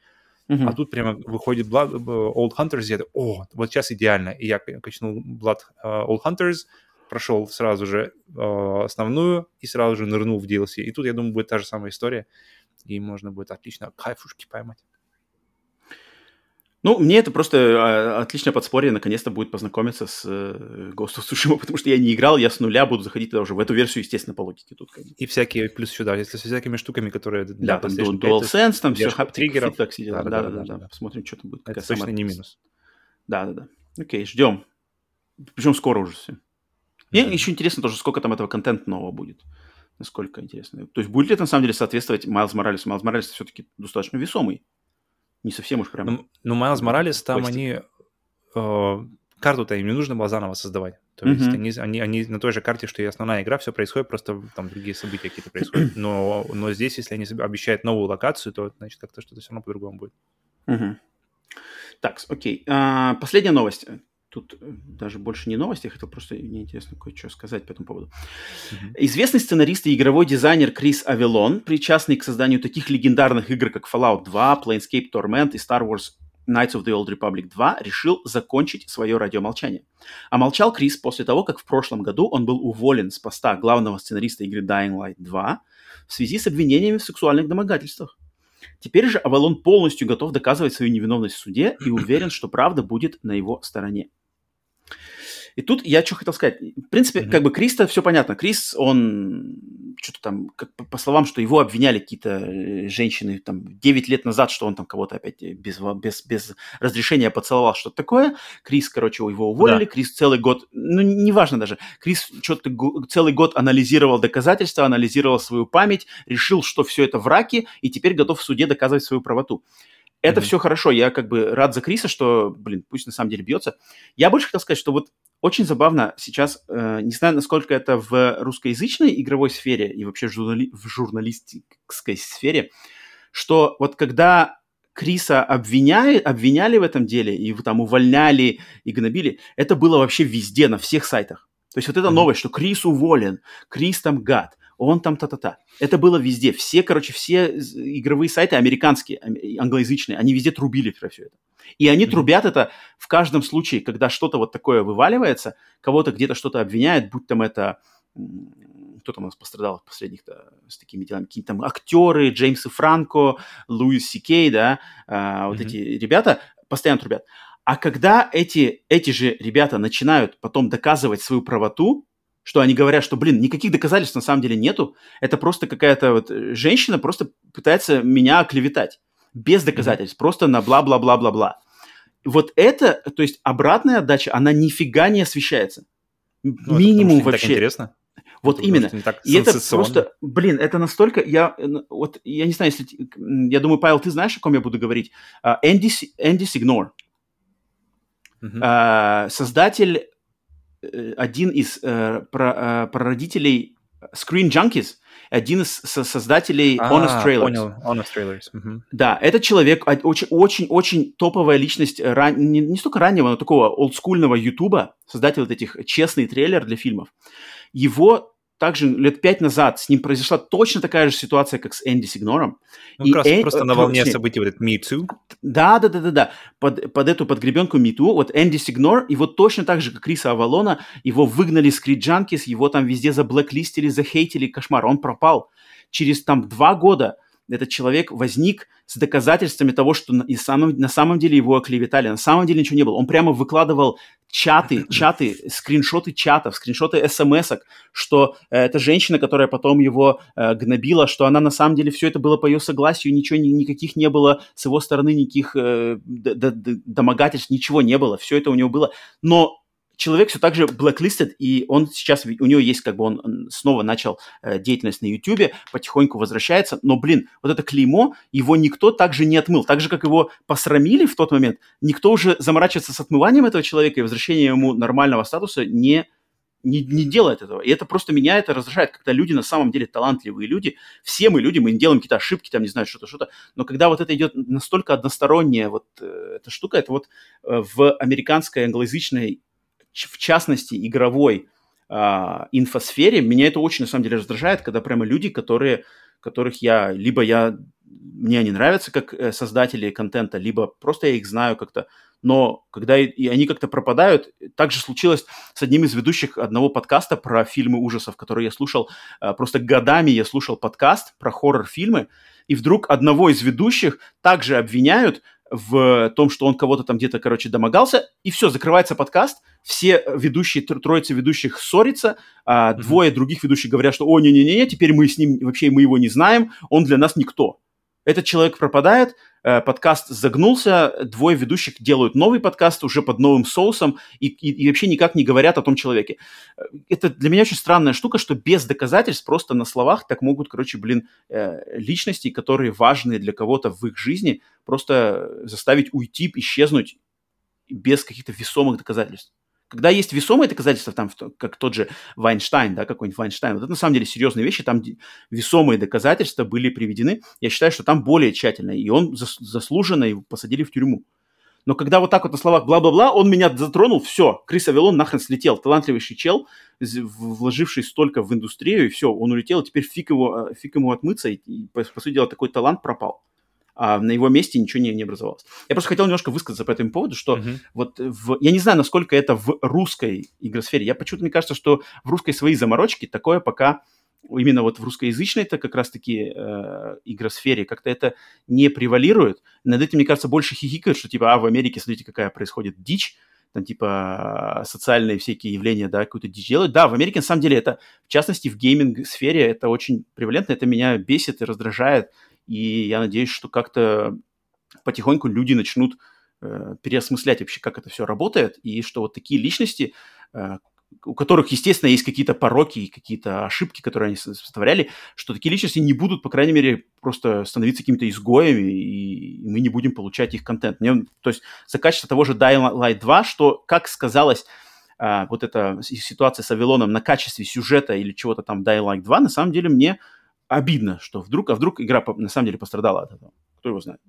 Uh-huh. А тут прямо выходит Blood, Old Hunters, и я такой, о, вот сейчас идеально. И я качнул Blood uh, Old Hunters, прошел сразу же uh, основную и сразу же нырнул в DLC. И тут, я думаю, будет та же самая история, и можно будет отлично кайфушки поймать. Ну, мне это просто а, отличное подспорье, наконец-то будет познакомиться с э, Ghost of Tsushima, потому что я не играл, я с нуля буду заходить туда уже в эту версию, естественно, по логике тут. И всякие, плюс сюда, если с всякими штуками, которые для да, там DualSense, там все, триггеров. Так да, да, да, да, да, да, посмотрим, что там будет. Это точно не минус. Да, да, да. Окей, ждем. Причем скоро уже все. Мне mm-hmm. еще интересно тоже, сколько там этого контента нового будет. Насколько интересно. То есть будет ли это на самом деле соответствовать Майлз Моралесу? Майлз Моралес все-таки достаточно весомый не совсем уж прям... Ну, ну Майлз Моралес, там они... Э, карту-то им не нужно было заново создавать. То mm-hmm. есть они, они, они на той же карте, что и основная игра, все происходит, просто там другие события какие-то происходят. Но, но здесь, если они обещают новую локацию, то значит как-то что-то все равно по-другому будет. Mm-hmm. Так, окей. А, последняя новость тут э, даже больше не новости, я хотел просто, мне интересно кое-что сказать по этому поводу. Mm-hmm. Известный сценарист и игровой дизайнер Крис Авелон, причастный к созданию таких легендарных игр, как Fallout 2, Planescape Torment и Star Wars Knights of the Old Republic 2 решил закончить свое радиомолчание. А молчал Крис после того, как в прошлом году он был уволен с поста главного сценариста игры Dying Light 2 в связи с обвинениями в сексуальных домогательствах. Теперь же Авалон полностью готов доказывать свою невиновность в суде и уверен, что правда будет на его стороне. И тут я что хотел сказать. В принципе, mm-hmm. как бы Криста все понятно. Крис, он что-то там, как, по, словам, что его обвиняли какие-то э, женщины там 9 лет назад, что он там кого-то опять без, без, без разрешения поцеловал, что-то такое. Крис, короче, его уволили. Да. Крис целый год, ну, неважно даже, Крис что-то целый год анализировал доказательства, анализировал свою память, решил, что все это враки, и теперь готов в суде доказывать свою правоту. Это mm-hmm. все хорошо. Я как бы рад за Криса, что, блин, пусть на самом деле бьется. Я больше хотел сказать, что вот очень забавно сейчас, э, не знаю, насколько это в русскоязычной игровой сфере и вообще в, журнали- в журналистской сфере, что вот когда Криса обвиняли, обвиняли в этом деле и там увольняли и гнобили, это было вообще везде, на всех сайтах. То есть вот эта mm-hmm. новость, что Крис уволен, Крис там гад, он там та-та-та. Это было везде. Все, короче, все игровые сайты американские, англоязычные, они везде трубили про все это. И они mm-hmm. трубят это в каждом случае, когда что-то вот такое вываливается, кого-то где-то что-то обвиняет, будь там это кто там у нас пострадал в последних-то с такими делами, какие-то там актеры, Джеймс Франко, Луис Сикей, да, а, вот mm-hmm. эти ребята постоянно трубят. А когда эти, эти же ребята начинают потом доказывать свою правоту, что они говорят, что, блин, никаких доказательств на самом деле нету, это просто какая-то вот э, женщина просто пытается меня оклеветать без доказательств, mm-hmm. просто на бла-бла-бла-бла-бла. Вот это, то есть обратная отдача, она нифига не освещается. Ну, Минимум вообще. Так интересно. Вот это именно. И это просто, блин, это настолько, я, вот, я не знаю, если, я думаю, Павел, ты знаешь, о ком я буду говорить? А, Энди, Энди Сигнор. Uh-huh. Создатель Э, один из э, про, э, прародителей Screen Junkies, один из создателей а, Honest Trailers. Понял, Honest Trailers. Угу. Да, этот человек очень-очень-очень топовая личность ран... не, не столько раннего, но такого олдскульного Ютуба, создатель вот этих честный трейлер для фильмов. Его также лет пять назад с ним произошла точно такая же ситуация, как с Энди Сигнором. Ну, и как раз Эн... просто на волне точнее, событий вот этот Me Too. Да, да, да, да, да. Под, под эту подгребенку Me Too, вот Энди Сигнор, его точно так же, как Криса Авалона, его выгнали с Junkies, его там везде заблэклистили, захейтили, кошмар, он пропал. Через там два года этот человек возник с доказательствами того, что на, и самом, на самом деле его оклеветали, на самом деле ничего не было. Он прямо выкладывал чаты, чаты, скриншоты чатов, скриншоты смс что э, это женщина, которая потом его э, гнобила, что она на самом деле все это было по ее согласию, ничего ни, никаких не было с его стороны, никаких э, домогательств, ничего не было, все это у него было. Но человек все так же blacklisted, и он сейчас, у него есть, как бы он снова начал э, деятельность на YouTube, потихоньку возвращается, но, блин, вот это клеймо, его никто также не отмыл. Так же, как его посрамили в тот момент, никто уже заморачиваться с отмыванием этого человека и возвращением ему нормального статуса не не, не делает этого. И это просто меня это раздражает, когда люди на самом деле талантливые люди. Все мы люди, мы делаем какие-то ошибки, там, не знаю, что-то, что-то. Но когда вот это идет настолько односторонняя вот э, эта штука, это вот э, в американской англоязычной в частности, игровой э, инфосфере, меня это очень, на самом деле, раздражает, когда прямо люди, которые, которых я, либо я, мне они нравятся как э, создатели контента, либо просто я их знаю как-то, но когда и, и они как-то пропадают, так же случилось с одним из ведущих одного подкаста про фильмы ужасов, который я слушал, э, просто годами я слушал подкаст про хоррор-фильмы, и вдруг одного из ведущих также обвиняют в том, что он кого-то там где-то, короче, домогался, и все, закрывается подкаст, все ведущие, троица ведущих ссорятся, а mm-hmm. двое других ведущих говорят, что «О, не-не-не, теперь мы с ним, вообще мы его не знаем, он для нас никто». Этот человек пропадает, э, подкаст загнулся, двое ведущих делают новый подкаст уже под новым соусом и, и, и вообще никак не говорят о том человеке. Э, это для меня очень странная штука, что без доказательств, просто на словах так могут, короче, блин, э, личности, которые важны для кого-то в их жизни, просто заставить уйти, исчезнуть без каких-то весомых доказательств. Когда есть весомые доказательства, там, как тот же Вайнштайн, да, какой-нибудь Вайнштайн, вот это на самом деле серьезные вещи, там весомые доказательства были приведены, я считаю, что там более тщательно, и он заслуженно его посадили в тюрьму. Но когда вот так вот на словах бла-бла-бла, он меня затронул, все, Крис Авелон нахрен слетел. Талантливейший чел, вложивший столько в индустрию, и все, он улетел, и теперь фиг, его, фиг ему отмыться, и, по, по сути дела, такой талант пропал. А на его месте ничего не, не образовалось. Я просто хотел немножко высказаться по этому поводу, что Мгм. вот в, я не знаю, насколько это в русской игросфере. Я почему-то мне кажется, что в русской свои заморочки такое пока именно вот в русскоязычной-то как раз-таки э, игросфере как-то это не превалирует. Над этим, мне кажется, больше хихикают, что типа, а, в Америке, смотрите, какая происходит дичь, там типа социальные всякие явления, да, какую-то дичь делают. Да, в Америке, на самом деле, это, в частности, в гейминг-сфере это очень превалентно, это меня бесит и раздражает, и я надеюсь, что как-то потихоньку люди начнут э, переосмыслять вообще, как это все работает, и что вот такие личности, э, у которых, естественно, есть какие-то пороки и какие-то ошибки, которые они со- сотворяли, что такие личности не будут, по крайней мере, просто становиться какими-то изгоями, и мы не будем получать их контент. Мне, то есть за качество того же Dying Light 2, что, как сказалось, а, вот эта ситуация с Авилоном на качестве сюжета или чего-то там Dying Light 2, на самом деле мне обидно, что вдруг, а вдруг игра на самом деле пострадала от этого. Кто его знает?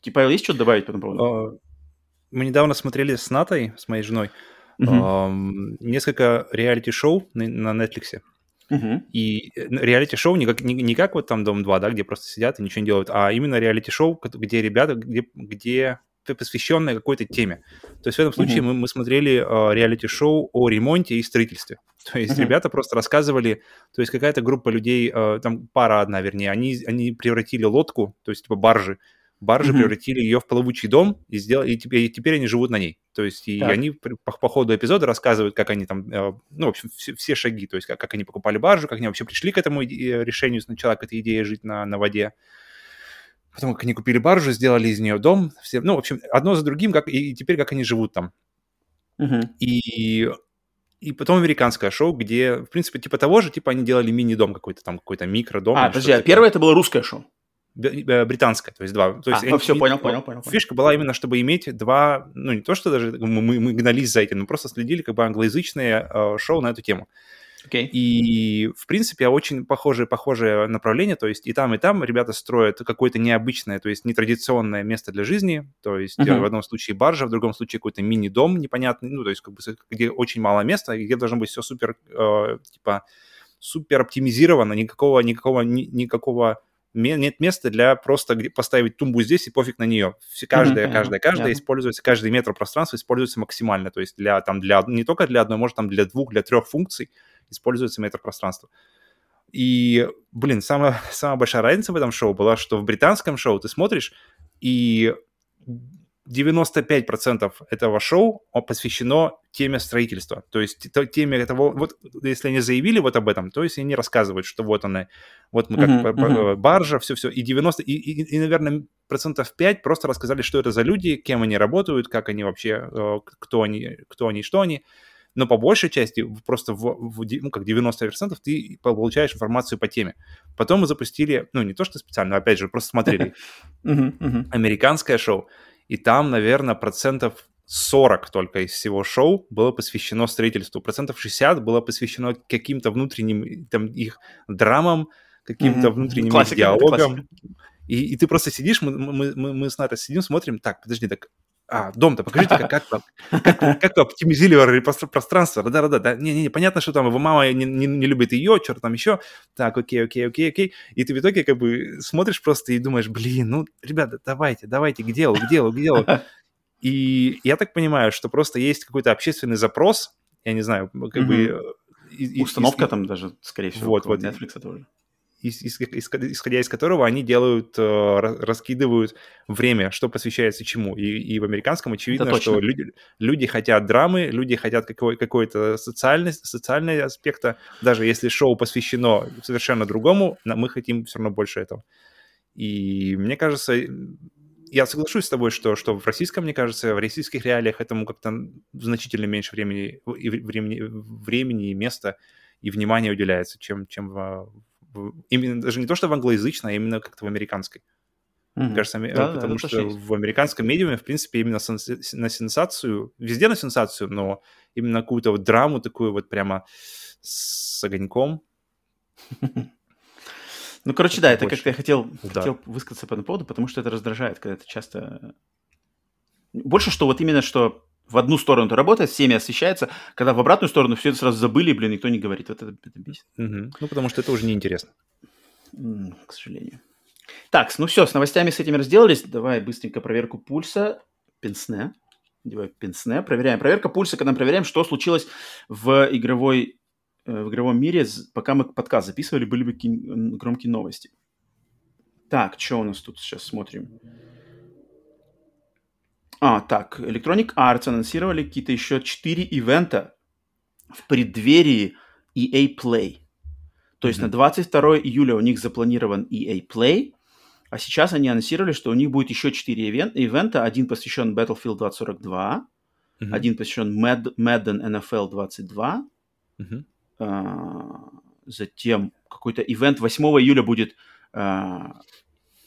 Типа, Павел, есть что-то добавить по этому поводу? А, Мы недавно смотрели с Натой, с моей женой, ам, несколько реалити-шоу на, Netflix. Мгм. И э, реалити-шоу не как, не, не как вот там «Дом-2», да, где просто сидят и ничего не делают, а именно реалити-шоу, где ребята, где, где п- посвященное какой-то теме. То есть в этом случае мы, мы смотрели э, реалити-шоу о ремонте и строительстве. То есть Мгм. ребята просто рассказывали, то есть какая-то группа людей, э, там пара одна, вернее, они, они превратили лодку, то есть типа баржи, баржи Мгм. превратили ее в плавучий дом, и, сделали, и, теперь, и теперь они живут на ней. То есть и Так. они по, по ходу эпизода рассказывают, как они там, э, ну, в общем, все, все шаги, то есть как, как они покупали баржу, как они вообще пришли к этому иде- решению сначала, к этой идее жить на, на воде. Потом, как они купили баржу, сделали из нее дом. Все, ну, в общем, одно за другим, как, и теперь как они живут там. Мгм. И, и потом американское шоу, где, в принципе, типа того же, типа они делали мини-дом какой-то там, какой-то микродом. А, или подожди, а первое это было русское шоу? Э, британское, то есть два. То есть А, ну они- понял, понял, понял. Фишка была именно, чтобы иметь два, ну не то, что даже мы, мы- мы гнались за этим, мы просто следили как бы англоязычные э, шоу на эту тему. Окей. И, в принципе, очень похожее, похожее направление, то есть и там, и там ребята строят какое-то необычное, то есть нетрадиционное место для жизни, то есть Мгм. в одном случае баржа, в другом случае какой-то мини-дом непонятный, ну, то есть как бы, где очень мало места, где должно быть все супер, э, типа, супер оптимизировано, никакого, никакого, ни- никакого нет места для просто поставить тумбу здесь и пофиг на нее. Все, каждая, Мгм, каждая, каждая ясно. используется, каждый метр пространства используется максимально. То есть для, там, для, не только для одной, может, там для двух, для трех функций используется метр пространства. И, блин, самая, самая большая разница в этом шоу была, что в британском шоу ты смотришь, и 95% этого шоу посвящено теме строительства. То есть теме того, вот если они заявили вот об этом, то есть они рассказывают, что вот она, вот мы как ба- мгм. баржа, все-все, и 90, и, и- и, наверное, процентов 5 просто рассказали, что это за люди, кем они работают, как они вообще, э, кто они, кто они, что они. Но по большей части, просто в, в ну, как 90% ты получаешь информацию по теме. Потом мы запустили, ну, не то что специально, опять же, просто смотрели американское шоу, и там, наверное, процентов 40 только из всего шоу было посвящено строительству. Процентов 60 было посвящено каким-то внутренним там, их драмам, каким-то Мгм. внутренним Классика, диалогам. классика. И, и ты просто сидишь, мы, мы, мы, мы с Натой сидим, смотрим, так, подожди, так, а, дом-то, покажите, как, как, как, как вы оптимизировали простр- пространство, да-да-да, да, не-не-не, понятно, что там его мама не, не, не любит ее, что-то там еще, так, окей, окей, окей, окей, и ты в итоге как бы смотришь просто и думаешь, блин, ну, ребята, давайте, давайте, к делу, к делу, к делу. И я так понимаю, что просто есть какой-то общественный запрос, я не знаю, как бы... Мгм. э, и- Установка и- там даже, скорее всего, Вот, вот. Netflix тоже. Из- из- исходя из которого они делают, э, ра- раскидывают время, что посвящается чему. И, и в американском очевидно, что люди, люди хотят драмы, люди хотят какой, какой-то социальный, социальный аспекта. Даже если шоу посвящено совершенно другому, мы хотим все равно больше этого. И мне кажется, я соглашусь с тобой, что, что в российском, мне кажется, в российских реалиях этому как-то значительно меньше времени, и времени, времени и места и внимания уделяется, чем, чем в, в- именно даже не то, что в англоязычной, а именно как-то в американской. Мне Мгм. кажется, ами- Да, да, потому это что точно в американском медиуме, в принципе, именно сенс- на сенсацию, везде на сенсацию, но именно какую-то вот драму такую вот прямо с огоньком. Ну, короче, да, это как-то я хотел, хотел высказаться по этому поводу, потому что это раздражает, когда это часто... Больше, что вот именно, что в одну сторону это работает, всеми освещается, когда в обратную сторону все это сразу забыли, блин, никто не говорит. Вот это, это бесит, Мгм. Ну, потому что это уже неинтересно. М, к сожалению. Так, ну все, с новостями с этими разделались. Давай быстренько проверку пульса. Пенсне. Давай пенсне. Проверяем. Проверка пульса, когда мы проверяем, что случилось в игровой э, в игровом мире, пока мы подкаст записывали, были бы громкие новости. Так, что у нас тут сейчас смотрим? А, так, Electronic Arts анонсировали какие-то еще четыре ивента в преддверии EA Play. То есть mm-hmm. на 22 июля у них запланирован EA Play, а сейчас они анонсировали, что у них будет еще 4 ивен- ивента. Один посвящен Battlefield 2042, mm-hmm. один посвящен Mad- Madden NFL 22, mm-hmm. а, затем какой-то ивент 8 июля будет... А,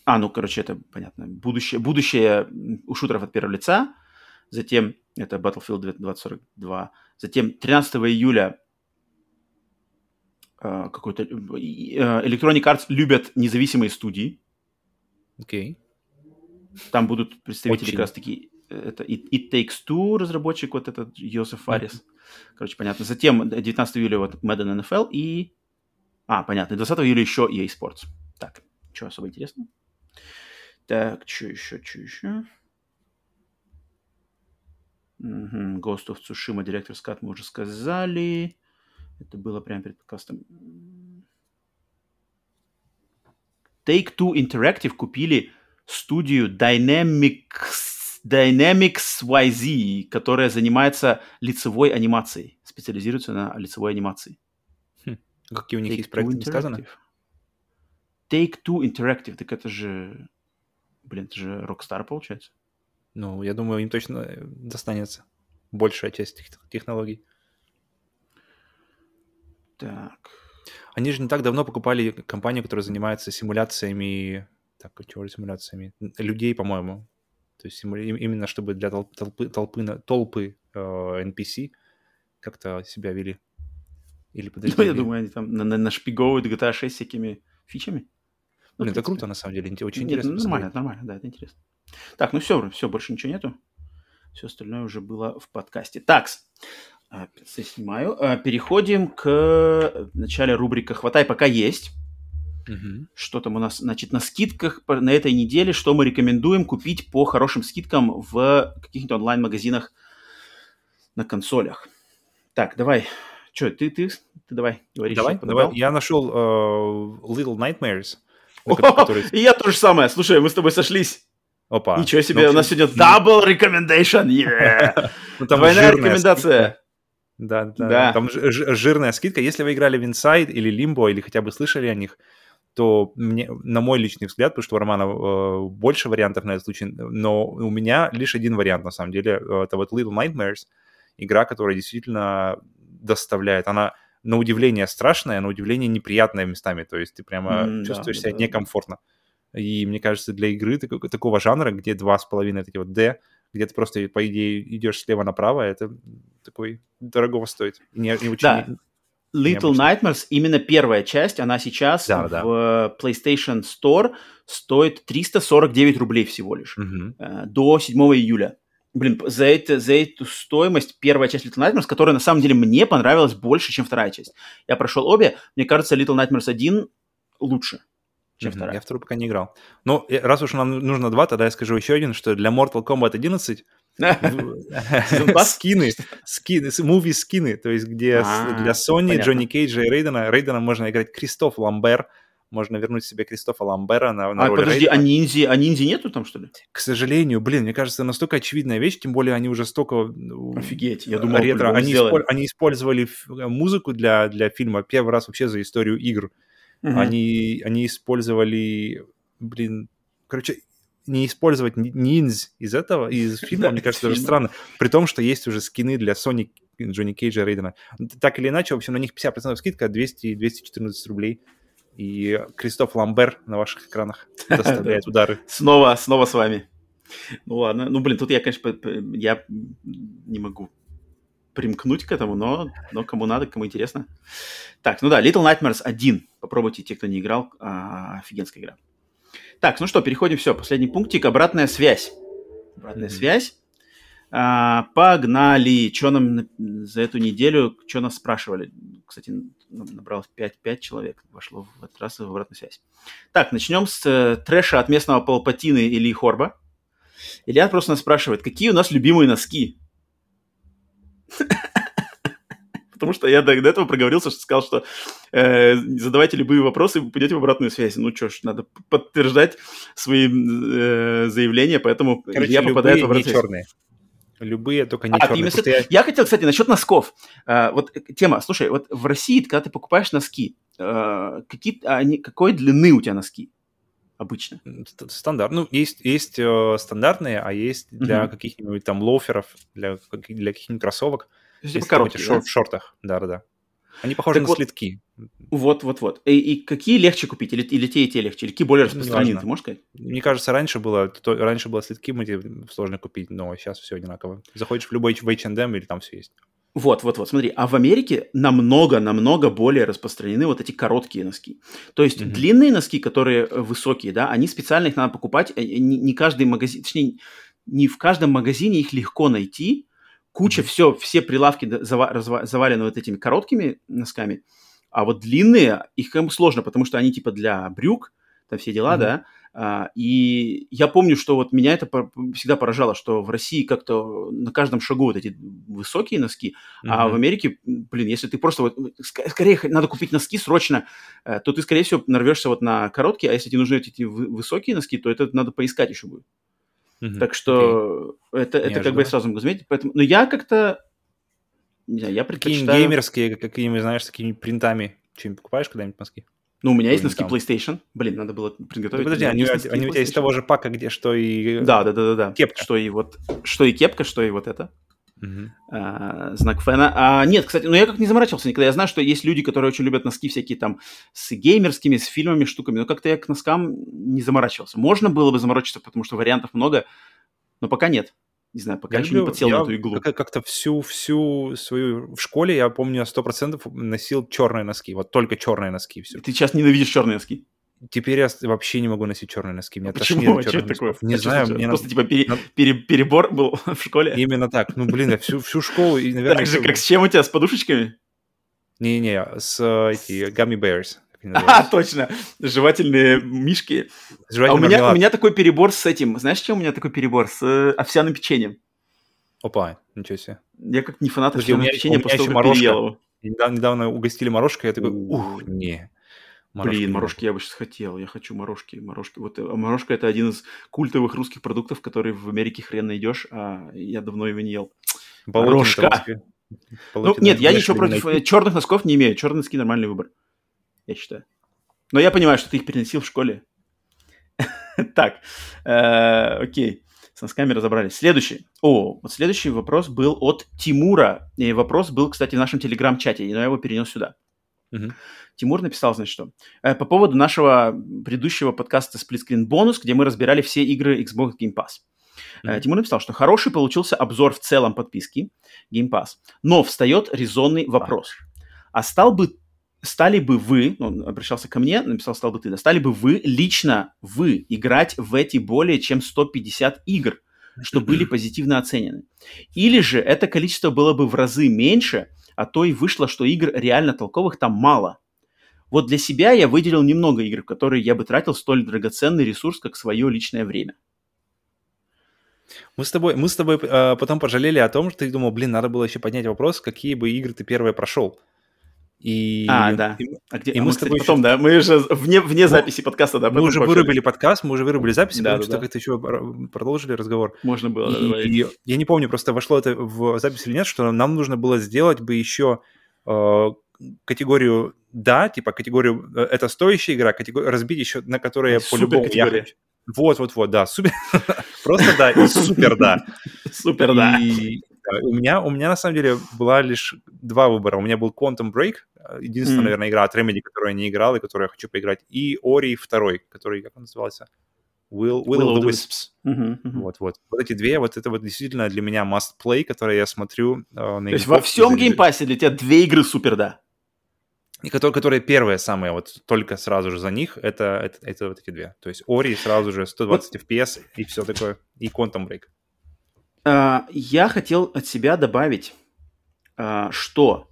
а, ну, короче, это понятно. Будущее, будущее у шутеров от первого лица. Затем это Battlefield 2042. Затем 13 июля uh, какой-то... Uh, Electronic Arts любят независимые студии. Окей. Okay. Там будут представители Очень. как раз-таки... Это It, It Takes Two, разработчик, вот этот Йосеф Фарис. Mm-hmm. Короче, понятно. Затем 19 июля вот Madden NFL и... А, понятно. 20 июля еще EA Sports. Так, что особо интересно? Так, что еще, что еще? Угу. Ghost of Tsushima, директор Скат мы уже сказали. Это было прямо перед подкастом. Take-Two Interactive купили студию Dynamics, Dynamics YZ, которая занимается лицевой анимацией, специализируется на лицевой анимации. Хм. Какие у них Take есть проекты, не сказано? Take-Two Interactive, так это же... Блин, это же Rockstar, получается. Ну, я думаю, им точно э, достанется большая часть технологий. Так. Они же не так давно покупали компанию, которая занимается симуляциями, так, чего симуляциями? Людей, по-моему. То есть именно чтобы для толпы, толпы, толпы, э, NPC как-то себя вели. Или подожди. Ну, я думаю, они там на нашпиговывают GTA 6 всякими фичами. Ну, это круто, на самом деле, очень Нет, интересно. Ну, нормально, нормально, да, это интересно. Так, ну все, все, больше ничего нету. Все остальное уже было в подкасте. Такс. Снимаю. А, переходим к начале рубрика «Хватай, пока есть». Угу. Что там у нас, значит, на скидках на этой неделе, что мы рекомендуем купить по хорошим скидкам в каких-нибудь онлайн-магазинах на консолях. Так, давай. Что, ты, ты, ты давай, говори. Давай, давай. Я нашел uh, Little Nightmares. Который... И я то же самое. Слушай, мы с тобой сошлись. Опа. Ничего себе, ну, у нас сегодня double recommendation. Yeah. ну, Двойная рекомендация. Да, да, да. Там жирная скидка. Если вы играли в Inside или Limbo, или хотя бы слышали о них, то мне, на мой личный взгляд, потому что у Романа э, больше вариантов на этот случай, но у меня лишь один вариант, на самом деле. Это вот Little Nightmares, игра, которая действительно доставляет. Она на удивление страшная, на удивление неприятная местами. То есть ты прямо mm, чувствуешь да, себя да, некомфортно. И мне кажется, для игры такого, такого жанра, где два с половиной такие вот D, где ты просто, по идее, идешь слева направо, это такой дорогого стоит. Не, не очень, да. Little Nightmares, именно первая часть, она сейчас да, в да. PlayStation Store стоит 349 рублей всего лишь. Угу. До 7 июля. Блин, за, это, за эту стоимость первая часть Little Nightmares, которая на самом деле мне понравилась больше, чем вторая часть. Я прошел обе, мне кажется, Little Nightmares 1 луше чем mm-hmm. вторая. Я вторую пока не играл. Ну, раз уж нам нужно два, тогда я скажу еще один, что для Mortal Kombat 11 скины, скины, муви скины, то есть где а, для Sony, Джонни Кейджа и Рейдена, Рейдена можно играть Кристоф Ламбер, можно вернуть себе Кристофа Ламбера на, на а, роль подожди, Рейдена. а ниндзи, а ниндзи нету там, что ли? К сожалению, блин, мне кажется, настолько очевидная вещь, тем более они уже столько... Офигеть, я думал, ретро. Они, исполь, они использовали музыку для, для фильма первый раз вообще за историю игр. Угу. Они, они использовали, блин, короче, не использовать ниндз из этого, из фильма, мне кажется, даже странно. При том, что есть уже скины для Sony, Джонни Кейджа, Рейдена. Так или иначе, в общем, на них 50% скидка, 200-214 рублей. И Кристоф Ламбер на ваших экранах доставляет удары. Снова, снова с вами. Ну ладно. Ну, блин, тут я, конечно, я не могу примкнуть к этому, но, но кому надо, кому интересно. Так, ну да, Little Nightmares 1. Попробуйте, те, кто не играл. А, офигенская игра. Так, ну что, переходим, все, последний пунктик. Обратная связь. Обратная mm-hmm. связь. А, погнали. Что нам за эту неделю, что нас спрашивали? Кстати, набралось 5, 5 человек, вошло в этот раз в обратную связь. Так, начнем с э, трэша от местного Палпатины или Хорба. Илья просто нас спрашивает, какие у нас любимые носки? Потому что я до, до этого проговорился, что сказал, что э, задавайте любые вопросы, вы пойдете в обратную связь. Ну что ж, надо подтверждать свои э, заявления, поэтому Короче, я попадаю в обратную связь. черные. Любые, только не А, черные. что я- я... хотел, кстати, насчет носков. А, вот э, тема, слушай, вот в России, когда ты покупаешь носки, а, какие, они, какой длины у тебя носки обычно? Ст- Стандарт. Ну, есть, есть э, стандартные, а есть для Мгм. каких-нибудь там лоферов, для, для каких-нибудь кроссовок. То есть, типа короткие, шор- да? в шортах, да-да-да. Они похожи Так на вот, слитки. Вот, вот, вот. И, и какие легче купить? Или, или те, и те легче? Или какие более распространены, ты можешь сказать? Мне кажется, раньше было, то- раньше было слитки, мы тебе сложно купить, но сейчас все одинаково. Заходишь в любой в H&M, или там все есть. Вот, вот, вот, смотри. А в Америке намного, намного более распространены вот эти короткие носки. То есть Мгм. длинные носки, которые э, высокие, да, они специально их надо покупать. э, э, Не, не каждый магазин, точнее, не в каждом магазине их легко найти. Куча все, все прилавки завалены вот этими короткими носками. А вот длинные, их как бы сложно, потому что они типа для брюк, там все дела, Мгм. да. А, и я помню, что вот меня это всегда поражало, что в России как-то на каждом шагу вот эти высокие носки, а в. Америке, блин, если ты просто вот, ск- скорее надо купить носки срочно, э, то ты, скорее всего, нарвешься вот на короткие, а если тебе нужны эти вы- высокие носки, то это надо поискать еще будет. Мгм. Так что это, это как бы я сразу могу заметить. Поэтому, но я как-то, не знаю, я предпочитаю... геймерские, какими, знаешь, такими принтами. Что-нибудь покупаешь когда-нибудь носки? Ну, у меня есть носки Какой-нибудь PlayStation. Блин, надо было Да приготовить. подожди, У меня они, они у тебя из того же пака, где что и... Да, да, да, да, да. Кепка. Что и вот, что и кепка, что и вот это. А, знак фэна. А, нет, кстати, ну я как не заморачивался никогда. Я знаю, что есть люди, которые очень любят носки всякие там с геймерскими, с фильмами, штуками, но как-то я к носкам не заморачивался. Можно было бы заморочиться, потому что вариантов много, но пока нет. Не знаю, пока Я еще не люблю- подсел я на эту иглу. как- Как-то всю, всю свою... В школе, я помню, сто процентов носил черные носки. Вот только черные носки, все. Ты сейчас ненавидишь черные носки. Теперь я вообще не могу носить черные носки. Меня Почему? А что черных это такое? Не А что знаю, мне Просто надо- типа пере- надо- пере- перебор был в школе. Именно так. Ну, блин, я всю, всю школу и, наверное... Так же, как с чем у тебя, с подушечками? Не-не, с э, эти gummy bears. А, точно. Жевательные мишки. С А у меня, у меня такой перебор с этим. Знаешь, чем у меня такой перебор? С э, овсяным печеньем. Опа, ничего себе. Я как не фанат овсяного печенья, морожка. переел его. Недавно, недавно угостили морожкой, я такой, ух, не. Морожки Блин, морожки я бы сейчас хотел. Я хочу морожки. Морожки. Вот э, морожка это один из культовых русских продуктов, который в Америке хрен найдешь, а я давно его не ел. морожка. Ну, нет, я ничего против найти. черных носков не имею. Черные носки нормальный выбор. Я считаю. Но я понимаю, что ты их переносил в школе. Так, э, окей. С носками разобрались. Следующий. О, вот следующий вопрос был от Тимура. И вопрос был, кстати, в нашем телеграм-чате, но я его перенес сюда. Тимур написал, значит, что э, по поводу нашего предыдущего подкаста Split Screen Bonus, где мы разбирали все игры Xbox Game Pass. Мгм. Тимур написал, что хороший получился обзор в целом подписки Game Pass, но встает резонный вопрос. А стал бы, стали бы вы, он обращался ко мне, написал, стал бы ты, да, стали бы вы, лично вы, играть в эти более чем 150 игр, что были позитивно оценены? Или же это количество было бы в разы меньше, а то и вышло, что игр реально толковых там мало? Вот для себя я выделил немного игр, в которые я бы тратил столь драгоценный ресурс, как свое личное время. Мы с тобой, мы с тобой э, потом пожалели о том, что ты думал, блин, надо было еще поднять вопрос, какие бы игры ты первые прошел. И, А, да. и А где, И а мы мы, с кстати, тобой потом, да, мы же вне, вне записи подкаста, да, мы уже пообщались. вырубили подкаст, мы уже вырубили запись, Да, потому да, что да. как-то еще пр- продолжили разговор. Можно было, да, добавить. И я не помню, просто вошло это в запись или нет, что нам нужно было сделать бы еще э, категорию «да», типа категорию э, «это стоящая игра», категорию разбить еще, на которые по-любому я хочу. Вот-вот-вот, да, супер. Просто да и супер да. Супер, да. И да, у меня, у меня на самом деле была лишь два выбора. У меня был Quantum Break, э, единственная, наверное, игра от Remedy, которую я не играл и которую я хочу поиграть, и Ori второй, который, как он назывался? Will, Will, of the Wisps. Мгм, мгм. Вот, вот. Вот эти две, вот это вот действительно для меня must play, которые я смотрю э, на То есть во всем геймпассе для тебя две игры супер, да. И которые, которые первые самые, вот только сразу же за них, это, это, это вот эти две. То есть Ori сразу же 120 FPS и все такое, и Quantum Break. А, Я хотел от себя добавить, а, что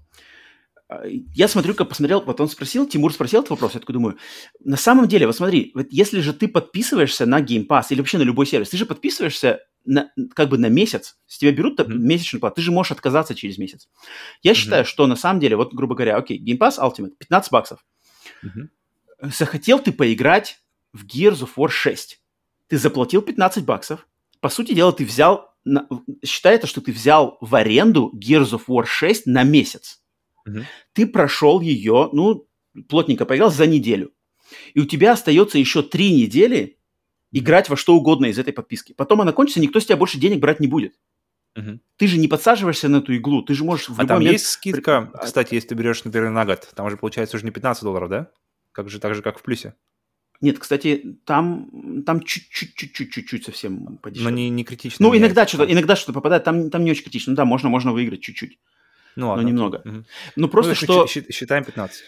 я смотрю, как посмотрел, вот он спросил, Тимур спросил этот вопрос, я такой думаю, на самом деле, вот смотри, вот если же ты подписываешься на Game Pass или вообще на любой сервис, ты же подписываешься на, как бы на месяц, с тебя берут mm-hmm. месячную плату, ты же можешь отказаться через месяц. Я mm-hmm. считаю, что на самом деле, вот грубо говоря, окей, Game Pass Ultimate, 15 баксов. Mm-hmm. Захотел ты поиграть в Gears of War 6, ты заплатил 15 баксов, по сути дела, ты взял, на, считай это, что ты взял в аренду Gears of War 6 на месяц. Угу. Ты прошел ее, ну, плотненько поиграл за неделю. И у тебя остается еще три недели играть во что угодно из этой подписки. Потом она кончится, никто с тебя больше денег брать не будет. Угу. Ты же не подсаживаешься на эту иглу, ты же можешь в А там момент... есть скидка, кстати, если ты берешь, например, на год, там же получается уже не 15 долларов, да? Как же, так же, как в плюсе. Нет, кстати, там, там чуть-чуть-чуть-чуть совсем подешевле. Но не, не критично. Ну, иногда что-то, иногда что-то попадает, там, там не очень критично. Ну да, можно, можно выиграть чуть-чуть. Ну ладно. Но немного. Угу. Ну просто ну, что... Считаем 15.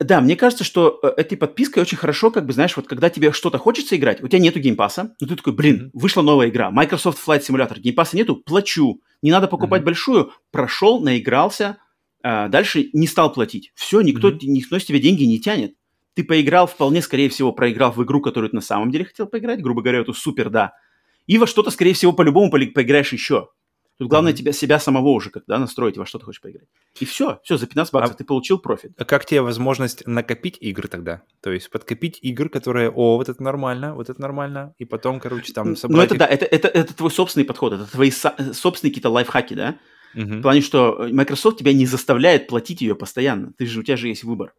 Да, мне кажется, что э, этой подпиской очень хорошо, как бы, знаешь, вот когда тебе что-то хочется играть, у тебя нету геймпаса, но ты такой, блин, вышла новая игра, Microsoft Flight Simulator, геймпаса нету, плачу, не надо покупать mm-hmm. большую, прошел, наигрался, а, дальше не стал платить. Все, никто, mm-hmm. никто с тебя деньги не тянет. Ты поиграл, вполне, скорее всего, проиграл в игру, которую ты на самом деле хотел поиграть, грубо говоря, эту супер, да. И во что-то, скорее всего, по-любому поиграешь еще. Тут главное тебя, себя самого уже когда настроить, во что ты хочешь поиграть. И все, все, за 15 баксов а, ты получил профит. А как тебе возможность накопить игры тогда? То есть подкопить игр, которые, о, вот это нормально, вот это нормально, и потом, короче, там собрать... Ну это их... да, это, это, это твой собственный подход, это твои со- собственные какие-то лайфхаки, да? Mm-hmm. В плане, что Microsoft тебя не заставляет платить ее постоянно. Ты же, у тебя же есть выбор.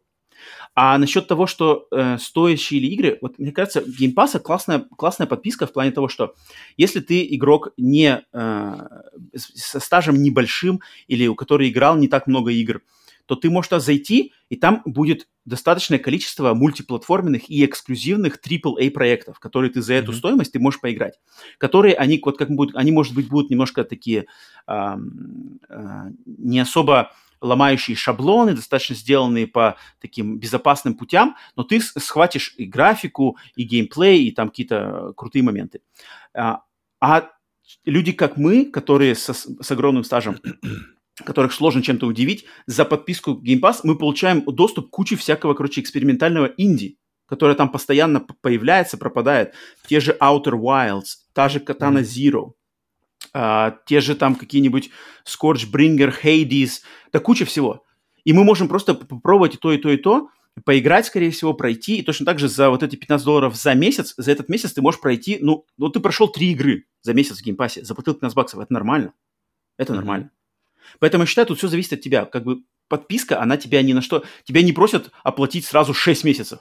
А насчет того, что э, стоящие ли игры, вот мне кажется, Game Pass классная, классная подписка в плане того, что если ты игрок не э, со стажем небольшим или у которого играл не так много игр, то ты можешь туда зайти, и там будет достаточное количество мультиплатформенных и эксклюзивных AAA проектов, которые ты за эту mm-hmm. стоимость ты можешь поиграть, которые они вот как будут, они может быть будут немножко такие э, э, не особо ломающие шаблоны, достаточно сделанные по таким безопасным путям, но ты схватишь и графику, и геймплей, и там какие-то крутые моменты. А, а люди, как мы, которые со, с огромным стажем, которых сложно чем-то удивить, за подписку Game Pass мы получаем доступ к куче всякого, короче, экспериментального инди, которое там постоянно появляется, пропадает. Те же Outer Wilds, та же Katana Zero, а, те же там какие-нибудь ScourgeBringer, Hades, да куча всего. И мы можем просто попробовать и то, и то, и то, поиграть, скорее всего, пройти, и точно так же за вот эти 15 долларов за месяц, за этот месяц ты можешь пройти, ну, ну ты прошел три игры за месяц в геймпассе, заплатил 15 баксов, это нормально. Это mm-hmm. нормально. Поэтому я считаю, тут все зависит от тебя. Как бы подписка, она тебя ни на что... Тебя не просят оплатить сразу 6 месяцев